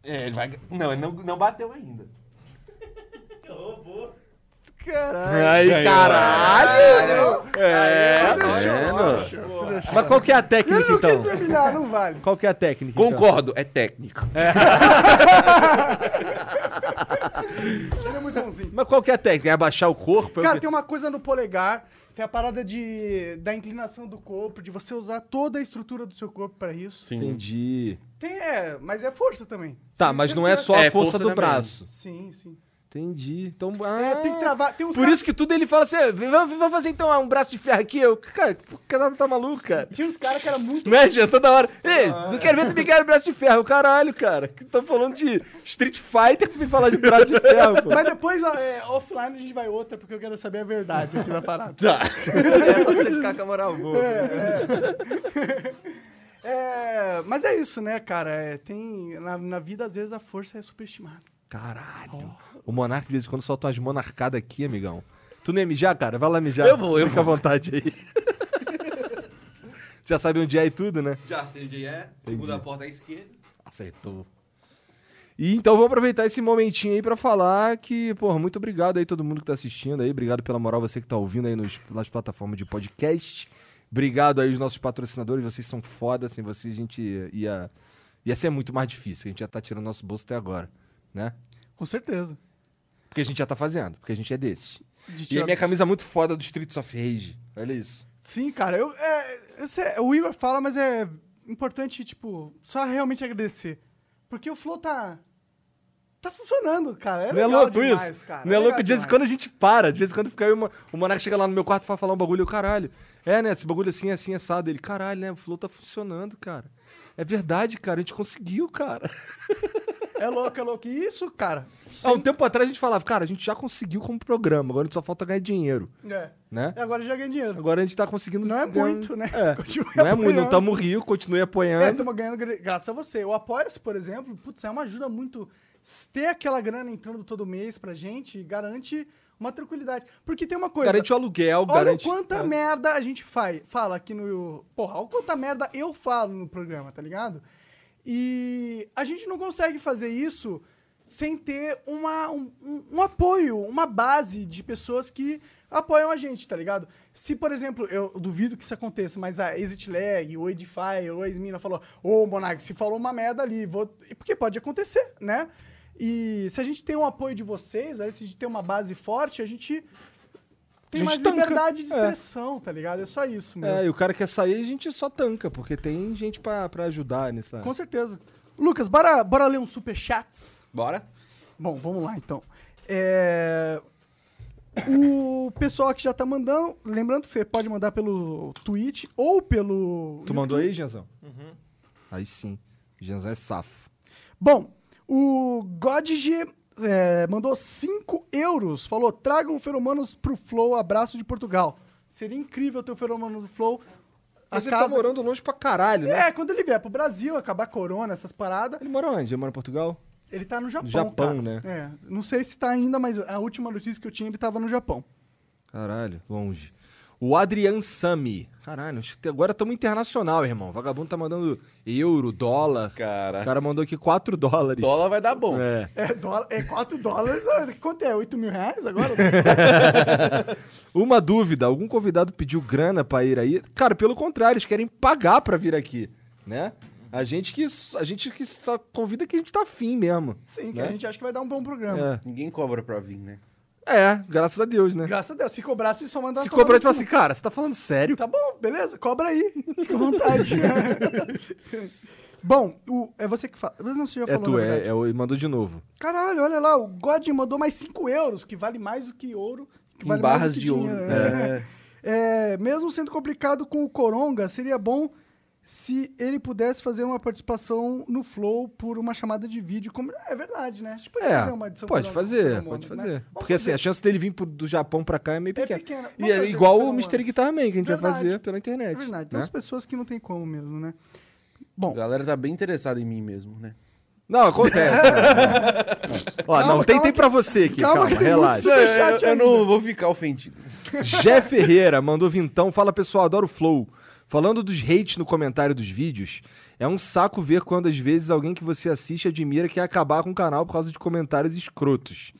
É, ele vai. Não, não, não bateu ainda. Aí, caralho! É, deixou. Mas qual que é a técnica, não quis então? me humilhar, não vale. Qual que é a técnica, então? Concordo, é técnico. Ele é muito bonzinho. Mas qual que é a técnica? É abaixar o corpo? É o Cara, tem uma coisa no polegar, tem a parada de, da inclinação do corpo, de você usar toda a estrutura do seu corpo pra isso. Sim. Entendi. Tem, é, mas é força também. Tá, Se mas não é só a É, força, força do também. braço. Sim, sim. Entendi. Então, É, ah, tem que travar. Tem uns Por caras- isso que tudo ele fala assim, "Ah, vamos, vamos fazer então ah, um braço de ferro aqui. Eu, cara, o cara tá maluco, cara. Tinha uns caras que era muito. Não é, Jean? Toda hora. Ei, não quero ver tu me quer braço de ferro. Caralho, cara. Que tão falando de Street Fighter, tu me fala de braço de ferro, pô. Mas depois, ó, é, offline, a gente vai outra, porque eu quero saber a verdade aqui da parada. Tá. É só pra você ficar com a moral boa. É, mas é isso, né, cara? É, tem, na, na vida, às vezes, a força é superestimada. Caralho. O Monark de vez em quando solta umas monarcadas aqui, amigão. Tu não ia mijar, cara? Vai lá mijar. Eu vou, eu Fica à vontade aí. Já sabe onde é e tudo, né? Já sei onde é. Segunda porta à esquerda. Acertou. E então vou aproveitar esse momentinho aí pra falar que, porra, muito obrigado aí todo mundo que tá assistindo aí, obrigado pela moral você que tá ouvindo aí nos, nas plataformas de podcast. Obrigado aí os nossos patrocinadores, vocês são foda, sem vocês a gente ia ia ser muito mais difícil, a gente já tá tirando nosso bolso até agora, né? Com certeza. Porque a gente já tá fazendo, porque a gente é desses. De E a minha camisa é muito foda do Streets of Rage. Olha isso. Sim, cara, eu, é, é- o Igor fala, mas é importante, tipo, só realmente agradecer. Porque o Flow tá. Tá funcionando, cara. É Não é louco demais, isso? Cara. não é legal louco? De vez em quando a gente para. De vez em quando fica aí uma, o Monark chega lá no meu quarto e fala falar um bagulho. Eu, caralho. É, né? Esse bagulho assim, assim, assado. Ele, caralho, né? O Flow tá funcionando, cara. É verdade, cara. A gente conseguiu, cara. É louco, é louco. E isso, cara. Há um tempo atrás a gente falava, cara, a gente já conseguiu como programa. Agora só falta ganhar dinheiro, É. né? E agora já ganha dinheiro. Agora a gente tá conseguindo. Não é muito, né? É. Continue Não é muito. Não apoiando. estamos rios, continue É, apoiando. estamos ganhando gra- graças a você. O Apoia-se, por exemplo, putz, é uma ajuda muito. Ter aquela grana entrando todo mês pra gente garante uma tranquilidade. Porque tem uma coisa. garante o aluguel, Olha garante. quanta é. merda a gente faz, fala aqui no. Porra, olha quanta merda eu falo no programa, tá ligado? E a gente não consegue fazer isso sem ter uma, um, um- apoio, uma base de pessoas que apoiam a gente, tá ligado? Se, por exemplo, eu duvido que isso aconteça, mas a Exit Lag, o Edify, o Esmina falou, ô Monark, se falou uma merda ali, vou... porque pode acontecer, né? E se a gente tem um apoio de vocês, se a gente tem uma base forte, a gente tem mais tanca. liberdade de É. expressão, tá ligado? É só isso, meu. É, e o cara quer sair, a gente só tanca, porque tem gente pra, pra ajudar nessa. Com certeza. Lucas, bora, bora ler uns superchats? Bora? Bom, vamos lá então. É, O pessoal que já tá mandando, lembrando que você pode mandar pelo Twitch ou pelo. Tu mandou aí, Genzão? Aí sim. Genzão é safo. Bom, o GodG é, mandou 5 euros. Falou: tragam feromonos pro Flow, abraço de Portugal. Seria incrível ter o feromônio do Flow. A Mas ele tá casa... morando longe pra caralho, né? É, quando ele vier pro Brasil, acabar corona, essas paradas, Ele mora onde? Ele mora em Portugal? ele tá no Japão. Japão, cara. né? É, não sei se tá ainda, mas a última notícia que eu tinha, ele tava no Japão. Caralho, longe. O Adrian Sami. Caralho, que agora estamos internacional, irmão. Vagabundo tá mandando euro, dólar. Cara. O cara mandou aqui 4 dólares. Dólar vai dar bom. É. É, dólar, é 4 dólares. Quanto é? 8 mil reais agora? Uma dúvida, algum convidado pediu grana pra ir aí? Cara, pelo contrário, eles querem pagar pra vir aqui, né? A gente que, a gente que só convida que a gente tá afim mesmo. Sim, que né? a gente acha que vai dar um bom programa. Ninguém cobra pra vir, né? É. é, graças a Deus, né? Graças a Deus. Se cobrasse, só mandar Se cobrar, tu fala assim, cara, você tá falando sério? Tá bom, beleza, cobra aí. Fica à vontade. Bom, o, é você que fala. Mas não, você já É falou, tu, é, verdade. é, o- ele mandou de novo. Caralho, olha lá, o God mandou mais 5 euros, que vale mais do que ouro. Que Em vale mais barras do que de ouro. dinheiro. É. É, mesmo sendo complicado com o Coronga, seria bom se ele pudesse fazer uma participação no Flow por uma chamada de vídeo. Como... É verdade, né? A gente pode É, fazer uma edição pode fazer, pode né? fazer. Vamos Porque assim, fazer. a chance dele vir pro- do Japão pra cá é meio É pequena. pequena. E é igual o. Mr. Guitar Man, que a gente Verdade. vai fazer pela internet. É verdade. Tem né? umas pessoas que não tem como mesmo, né? A Bom, galera tá bem interessada em mim mesmo, né? Não, acontece. cara. Ó, Calma, não, tem, tem que- pra você aqui, calma calma, que tem relaxa. eu, eu não vou ficar ofendido. Jé Ferreira mandou vintão. Fala pessoal, adoro o Flow. Falando dos hates no comentário dos vídeos, é um saco ver quando às vezes alguém que você assiste admira quer acabar com o canal por causa de comentários escrotos.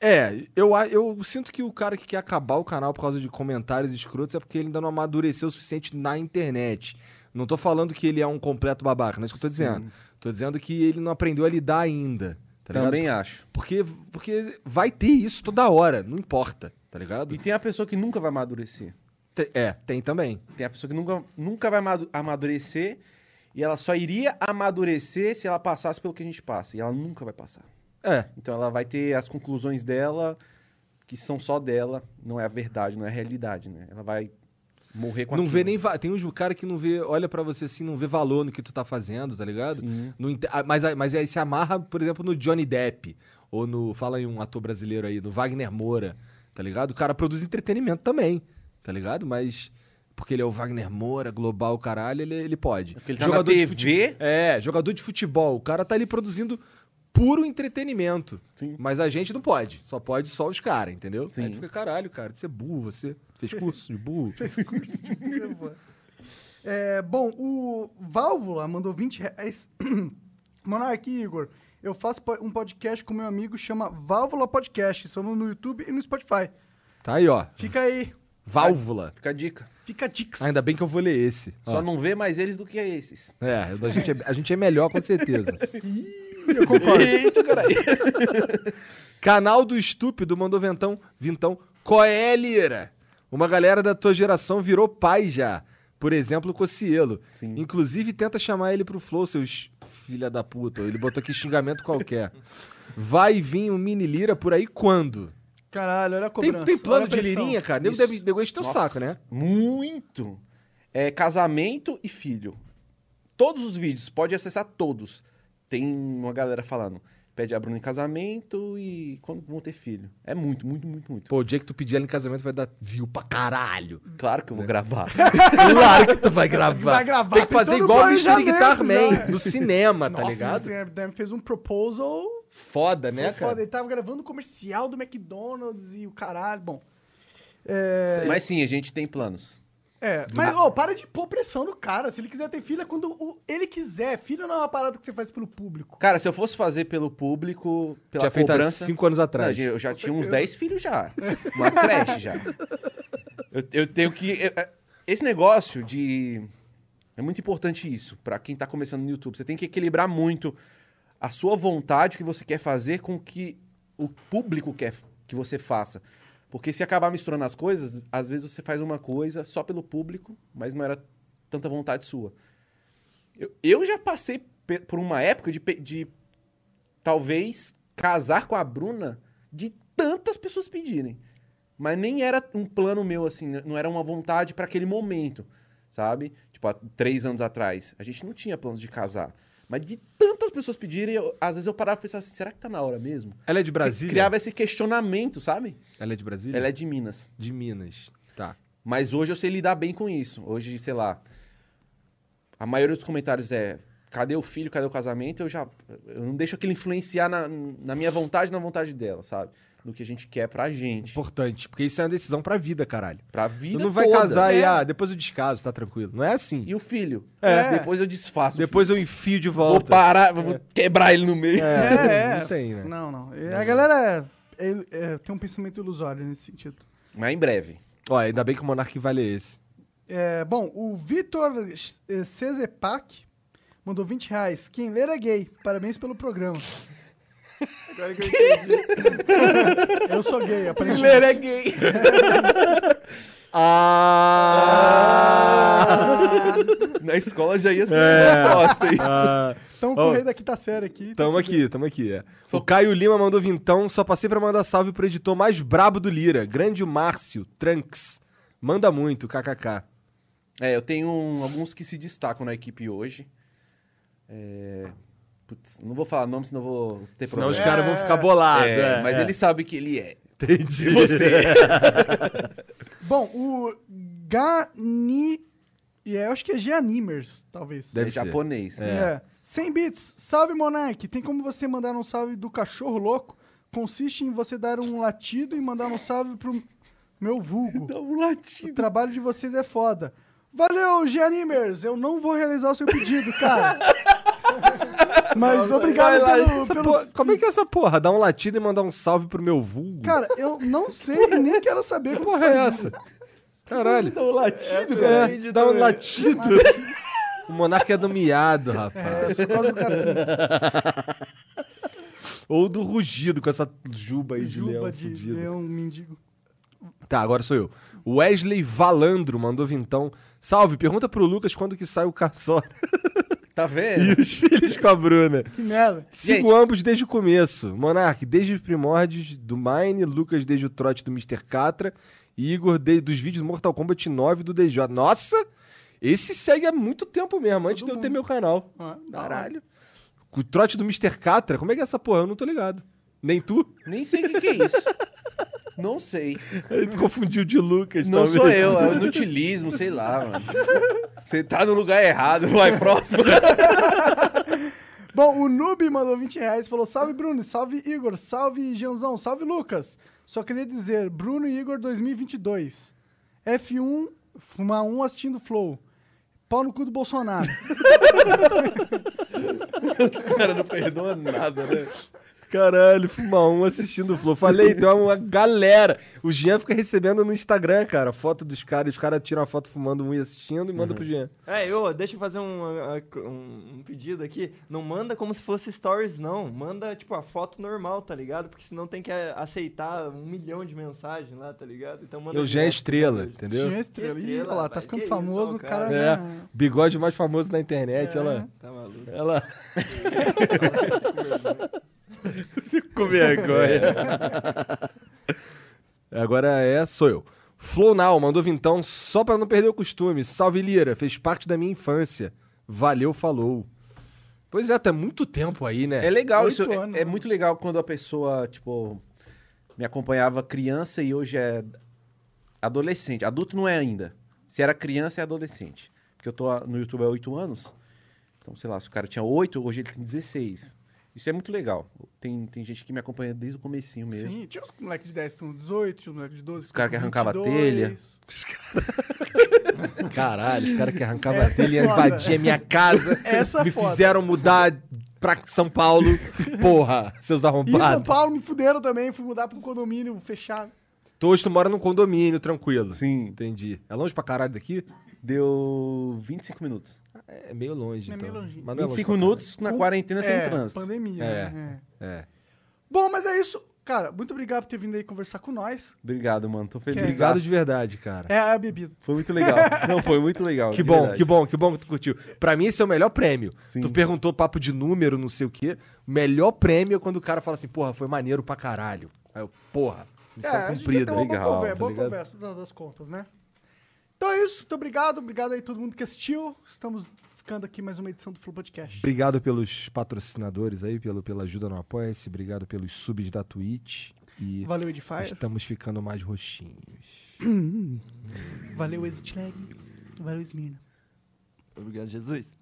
É, eu, eu sinto que o cara que quer acabar o canal por causa de comentários escrotos é porque ele ainda não amadureceu o suficiente na internet. Não tô falando que ele é um completo babaca, não é isso que eu tô dizendo. Tô dizendo que ele não aprendeu a lidar ainda. Tá ligado? Também acho. Porque, porque vai ter isso toda hora, não importa, tá ligado? E tem a pessoa que nunca vai amadurecer. É, tem também. Tem a pessoa que nunca, nunca vai amadu- amadurecer e ela só iria amadurecer se ela passasse pelo que a gente passa. E ela nunca vai passar. É, Então ela vai ter as conclusões dela, que são só dela, não é a verdade, não é a realidade, né? Ela vai morrer com não aquilo. vê nem. va- Tem uns cara que não vê, olha pra você assim, não vê valor no que tu tá fazendo, tá ligado? Ente- ah, mas, aí- mas aí se amarra, por exemplo, no Johnny Depp. Ou no. Fala aí um ator brasileiro aí, no Wagner Moura, tá ligado? O cara produz entretenimento também, tá ligado? Mas. Porque ele é o Wagner Moura, global, caralho, ele, ele pode. Porque ele tá na de TV. fute- É, jogador de futebol. O cara tá ali produzindo puro entretenimento. Sim. Mas a gente não pode. Só pode só os caras, entendeu? Sim. Aí fica, caralho, cara, você é burro, você fez curso de burro. fez curso de burro. É, bom, o Válvula mandou 20 reais. Monark Igor, eu faço um podcast com meu amigo, chama Válvula Podcast. Somos no YouTube e no Spotify. Tá aí, ó. Fica aí, Válvula. Fica a dica. fica a dicas. Ainda bem que eu vou ler esse. Só Ó. não vê mais eles do que esses. É, a gente é, a gente é melhor com certeza. Eu concordo. Eita, caralho. Canal do Estúpido mandou ventão, vintão. Qual é, Lira? Uma galera da tua geração virou pai já. Por exemplo, o Cocielo. Sim. Inclusive, tenta chamar ele pro Flow, seus filha da puta. Ele botou aqui xingamento qualquer. Vai vir um mini Lira por aí quando? Caralho, olha a Tem, cobrança. tem plano olha a de lirinha, cara? Nego Isso. deve nego enche teu Nossa, saco, né? Muito. É casamento e filho. Todos os vídeos, pode acessar todos. Tem uma galera falando. Pede a Bruna em casamento e quando vão ter filho. É muito, muito, muito, muito. Pô, o dia que tu pedir ela em casamento vai dar view pra caralho. Claro que eu vou gravar. Claro que tu vai gravar. Vai gravar, Tem que tem fazer igual o Mr. Guitar. Man, no cinema, tá Nossa, ligado? o Mr. Fez um proposal Foda, né, Foi cara? foda. Ele tava gravando o comercial do McDonald's e o caralho. Bom. É, Mas sim, a gente tem planos. é, mas, ô, para de pôr pressão no cara. Se ele quiser ter filho, é quando o- ele quiser. Filho não é uma parada que você faz pelo público. Cara, se eu fosse fazer pelo público, pela Tinha cobrança... cinco anos Não, atrás. eu já tinha uns 10 filhos já. Uma creche já. Eu, eu tenho que. eu- é, esse negócio de. É muito importante isso, pra quem tá começando no YouTube. Você tem que equilibrar muito a sua vontade, o que você quer fazer, com que o público quer que você faça. Porque se acabar misturando as coisas, às vezes você faz uma coisa só pelo público, mas não era tanta vontade sua. Eu, eu já passei por uma época de, de talvez casar com a Bruna de tantas pessoas pedirem. Mas nem era um plano meu, assim, né? não era uma vontade para aquele momento, sabe? Tipo, há três anos atrás, a gente não tinha planos de casar. Mas de tantas pessoas pedirem, eu- às vezes eu parava e pensava assim, será que tá na hora mesmo? Ela é de Brasília? Criava esse questionamento, sabe? Ela é de Brasília? Ela é de Minas. de Minas. Tá. Mas hoje eu sei lidar bem com isso. Hoje, sei lá, a maioria dos comentários é cadê o filho, cadê o casamento? Eu já eu não deixo aquilo influenciar na, na minha vontade na vontade dela, sabe? Do que a gente quer pra gente. Importante, porque isso é uma decisão pra vida, caralho. Pra vida tu não vai toda. casar e, É. ah, depois eu descaso, tá tranquilo. Não é assim. E o filho? É. Depois eu desfaço. Depois eu enfio de filho. vou volta. parar, vou quebrar ele no meio. É, não tem, né? Não, não. E A galera é- é- é- tem um pensamento ilusório nesse sentido. Mas em breve. Ó, ainda bem que o Monark vai ler esse. É, bom, o Vitor eh, Cezepac mandou 20 reais. Quem ler é gay. Parabéns pelo programa. Agora que eu entendi. Eu sou gay, aparentemente. é gay. Ah! Na escola já ia ser É. uma bosta isso. Ah, Estamos Ó, com o rei da quinta série aqui. tamo aqui, tamo aqui. É. O Caio Lima mandou vintão, só passei pra mandar salve pro editor mais brabo do Lira, grande Márcio Trunks. Manda muito, kkk. É, eu tenho um- alguns que se destacam na equipe hoje. É, putz, não vou falar nome, senão vou ter Senão os problema. caras vão ficar bolados. É, é, mas é. ele sabe que ele é. Entendi. E você? Bom, o Gani... É, eu acho que é Gianimers, talvez. Deve é ser. japonês. É. 100 bits. Salve, Monark. Tem como você mandar um salve do cachorro louco? Consiste em você dar um latido e mandar um salve pro meu vulgo. Dá um O latido. trabalho de vocês é foda. Valeu, Gianimers. Eu não vou realizar o seu pedido, cara. Mas obrigado lá, pelo, pelo- porra- como é que é essa porra? Dar um latido e mandar um salve pro meu vulgo? Cara, eu não sei e nem quero saber que como porra é essa? Caralho. Dá um latido, É, cara. É, dá um latido. o monarca é do miado, rapaz. É, só por causa do gatinho. Ou do rugido com essa juba aí de Juba leão de fudido. leão mendigo. Tá, agora sou eu. Wesley Valandro mandou vintão. Salve, pergunta pro Lucas quando que sai o Caçora Tá e vendo? os filhos com a Bruna. Que merda. Sigo Gente. ambos desde o começo. Monark, desde os primórdios do Mine, Lucas desde o trote do Mr. Catra e Igor desde os vídeos do Mortal Kombat 9 do DJ. Nossa! Esse segue há muito tempo mesmo, antes de eu ter meu canal. Ah. Caralho. O trote do Mr. Catra, como é que é essa porra? Eu não tô ligado. Nem tu? Nem sei o que, que é isso. Não sei. Tu confundiu de Lucas, Não talvez. sou eu, é o inutilismo, sei lá, mano. Você tá no lugar errado, vai próximo. Bom, o Noob mandou 20 reais e falou: Salve Bruno, salve Igor, salve Janzão, salve Lucas. Só queria dizer, Bruno e Igor 2022. F1, fumar um assistindo Flow. Pau no cu do Bolsonaro. Os caras não perdoam nada, né? Caralho, fuma um assistindo o Flow. Falei, tem uma galera. O Jean fica recebendo no Instagram, cara, foto dos caras. Os caras tiram a foto fumando um e assistindo e manda pro Jean. É, eu, deixa eu fazer um, um, um pedido aqui. Não manda como se fosse stories, não. Manda, tipo, a foto normal, tá ligado? Porque senão tem que eh, aceitar um milhão de mensagens lá, tá ligado? Então manda O Jean é estrela, entendeu? Tinha estrela. Ih, Estrela, olha lá, tá ficando famoso, o cara. É, já- bigode mais famoso na internet, ela. Tá maluco. Ela. Fico com vergonha. Agora é, sou eu. Flow Now mandou vintão só pra não perder o costume. Salve Lira, fez parte da minha infância. Valeu, falou. Pois é, tá muito tempo aí, né? É legal Oito isso. é- anos, é, né? muito legal quando a pessoa, tipo, me acompanhava criança e hoje é adolescente. Adulto não é ainda. Se era criança, é adolescente. Porque eu tô no YouTube há oito anos. Então, sei lá, se o cara tinha oito, hoje ele tem 16. Isso é muito legal. Tem, tem gente que me acompanha desde o comecinho mesmo. Sim, tinha os moleques de 10 que estão 18, tinha os moleques de 12 Os cara que estão arrancava 22. Caralho, os caras que arrancavam a telha e é foda. invadiam a minha casa. Essa é me foda. fizeram mudar pra São Paulo. Porra, seus E em São arrombados. Paulo me fuderam também, fui mudar pra um condomínio fechado. Tu hoje tu mora num condomínio, tranquilo. Sim. Entendi. É longe pra caralho daqui? Deu 25 minutos. É meio longe, É então. meio longinho. Mas não é longe 25 pra minutos na quarentena sem é, trânsito. pandemia. É. né? É. É. Bom, mas é isso. Cara, muito obrigado por ter vindo aí conversar com nós. Obrigado, mano. Tô feliz. Obrigado de verdade, cara. É a bebida. Foi muito legal. Não, foi muito legal. Que bom, verdade. que bom, que bom que tu curtiu. Pra mim, esse é o melhor prêmio. Sim. Tu perguntou papo de número, não sei o quê. O melhor prêmio é quando o cara fala assim, porra, foi maneiro pra caralho. Aí eu, porra, missão é, cumprida. legal, boa, conversa, tá boa conversa das contas, né? Então é isso. Muito obrigado. Obrigado aí a todo mundo que assistiu. Estamos ficando aqui mais uma edição do Flow Podcast. Obrigado pelos patrocinadores aí, pelo, pela ajuda no Apoia-se. Obrigado pelos subs da Twitch. E Valeu, Edifier. estamos ficando mais roxinhos. Valeu, Exit Lag. Valeu, Smina. Obrigado, Jesus.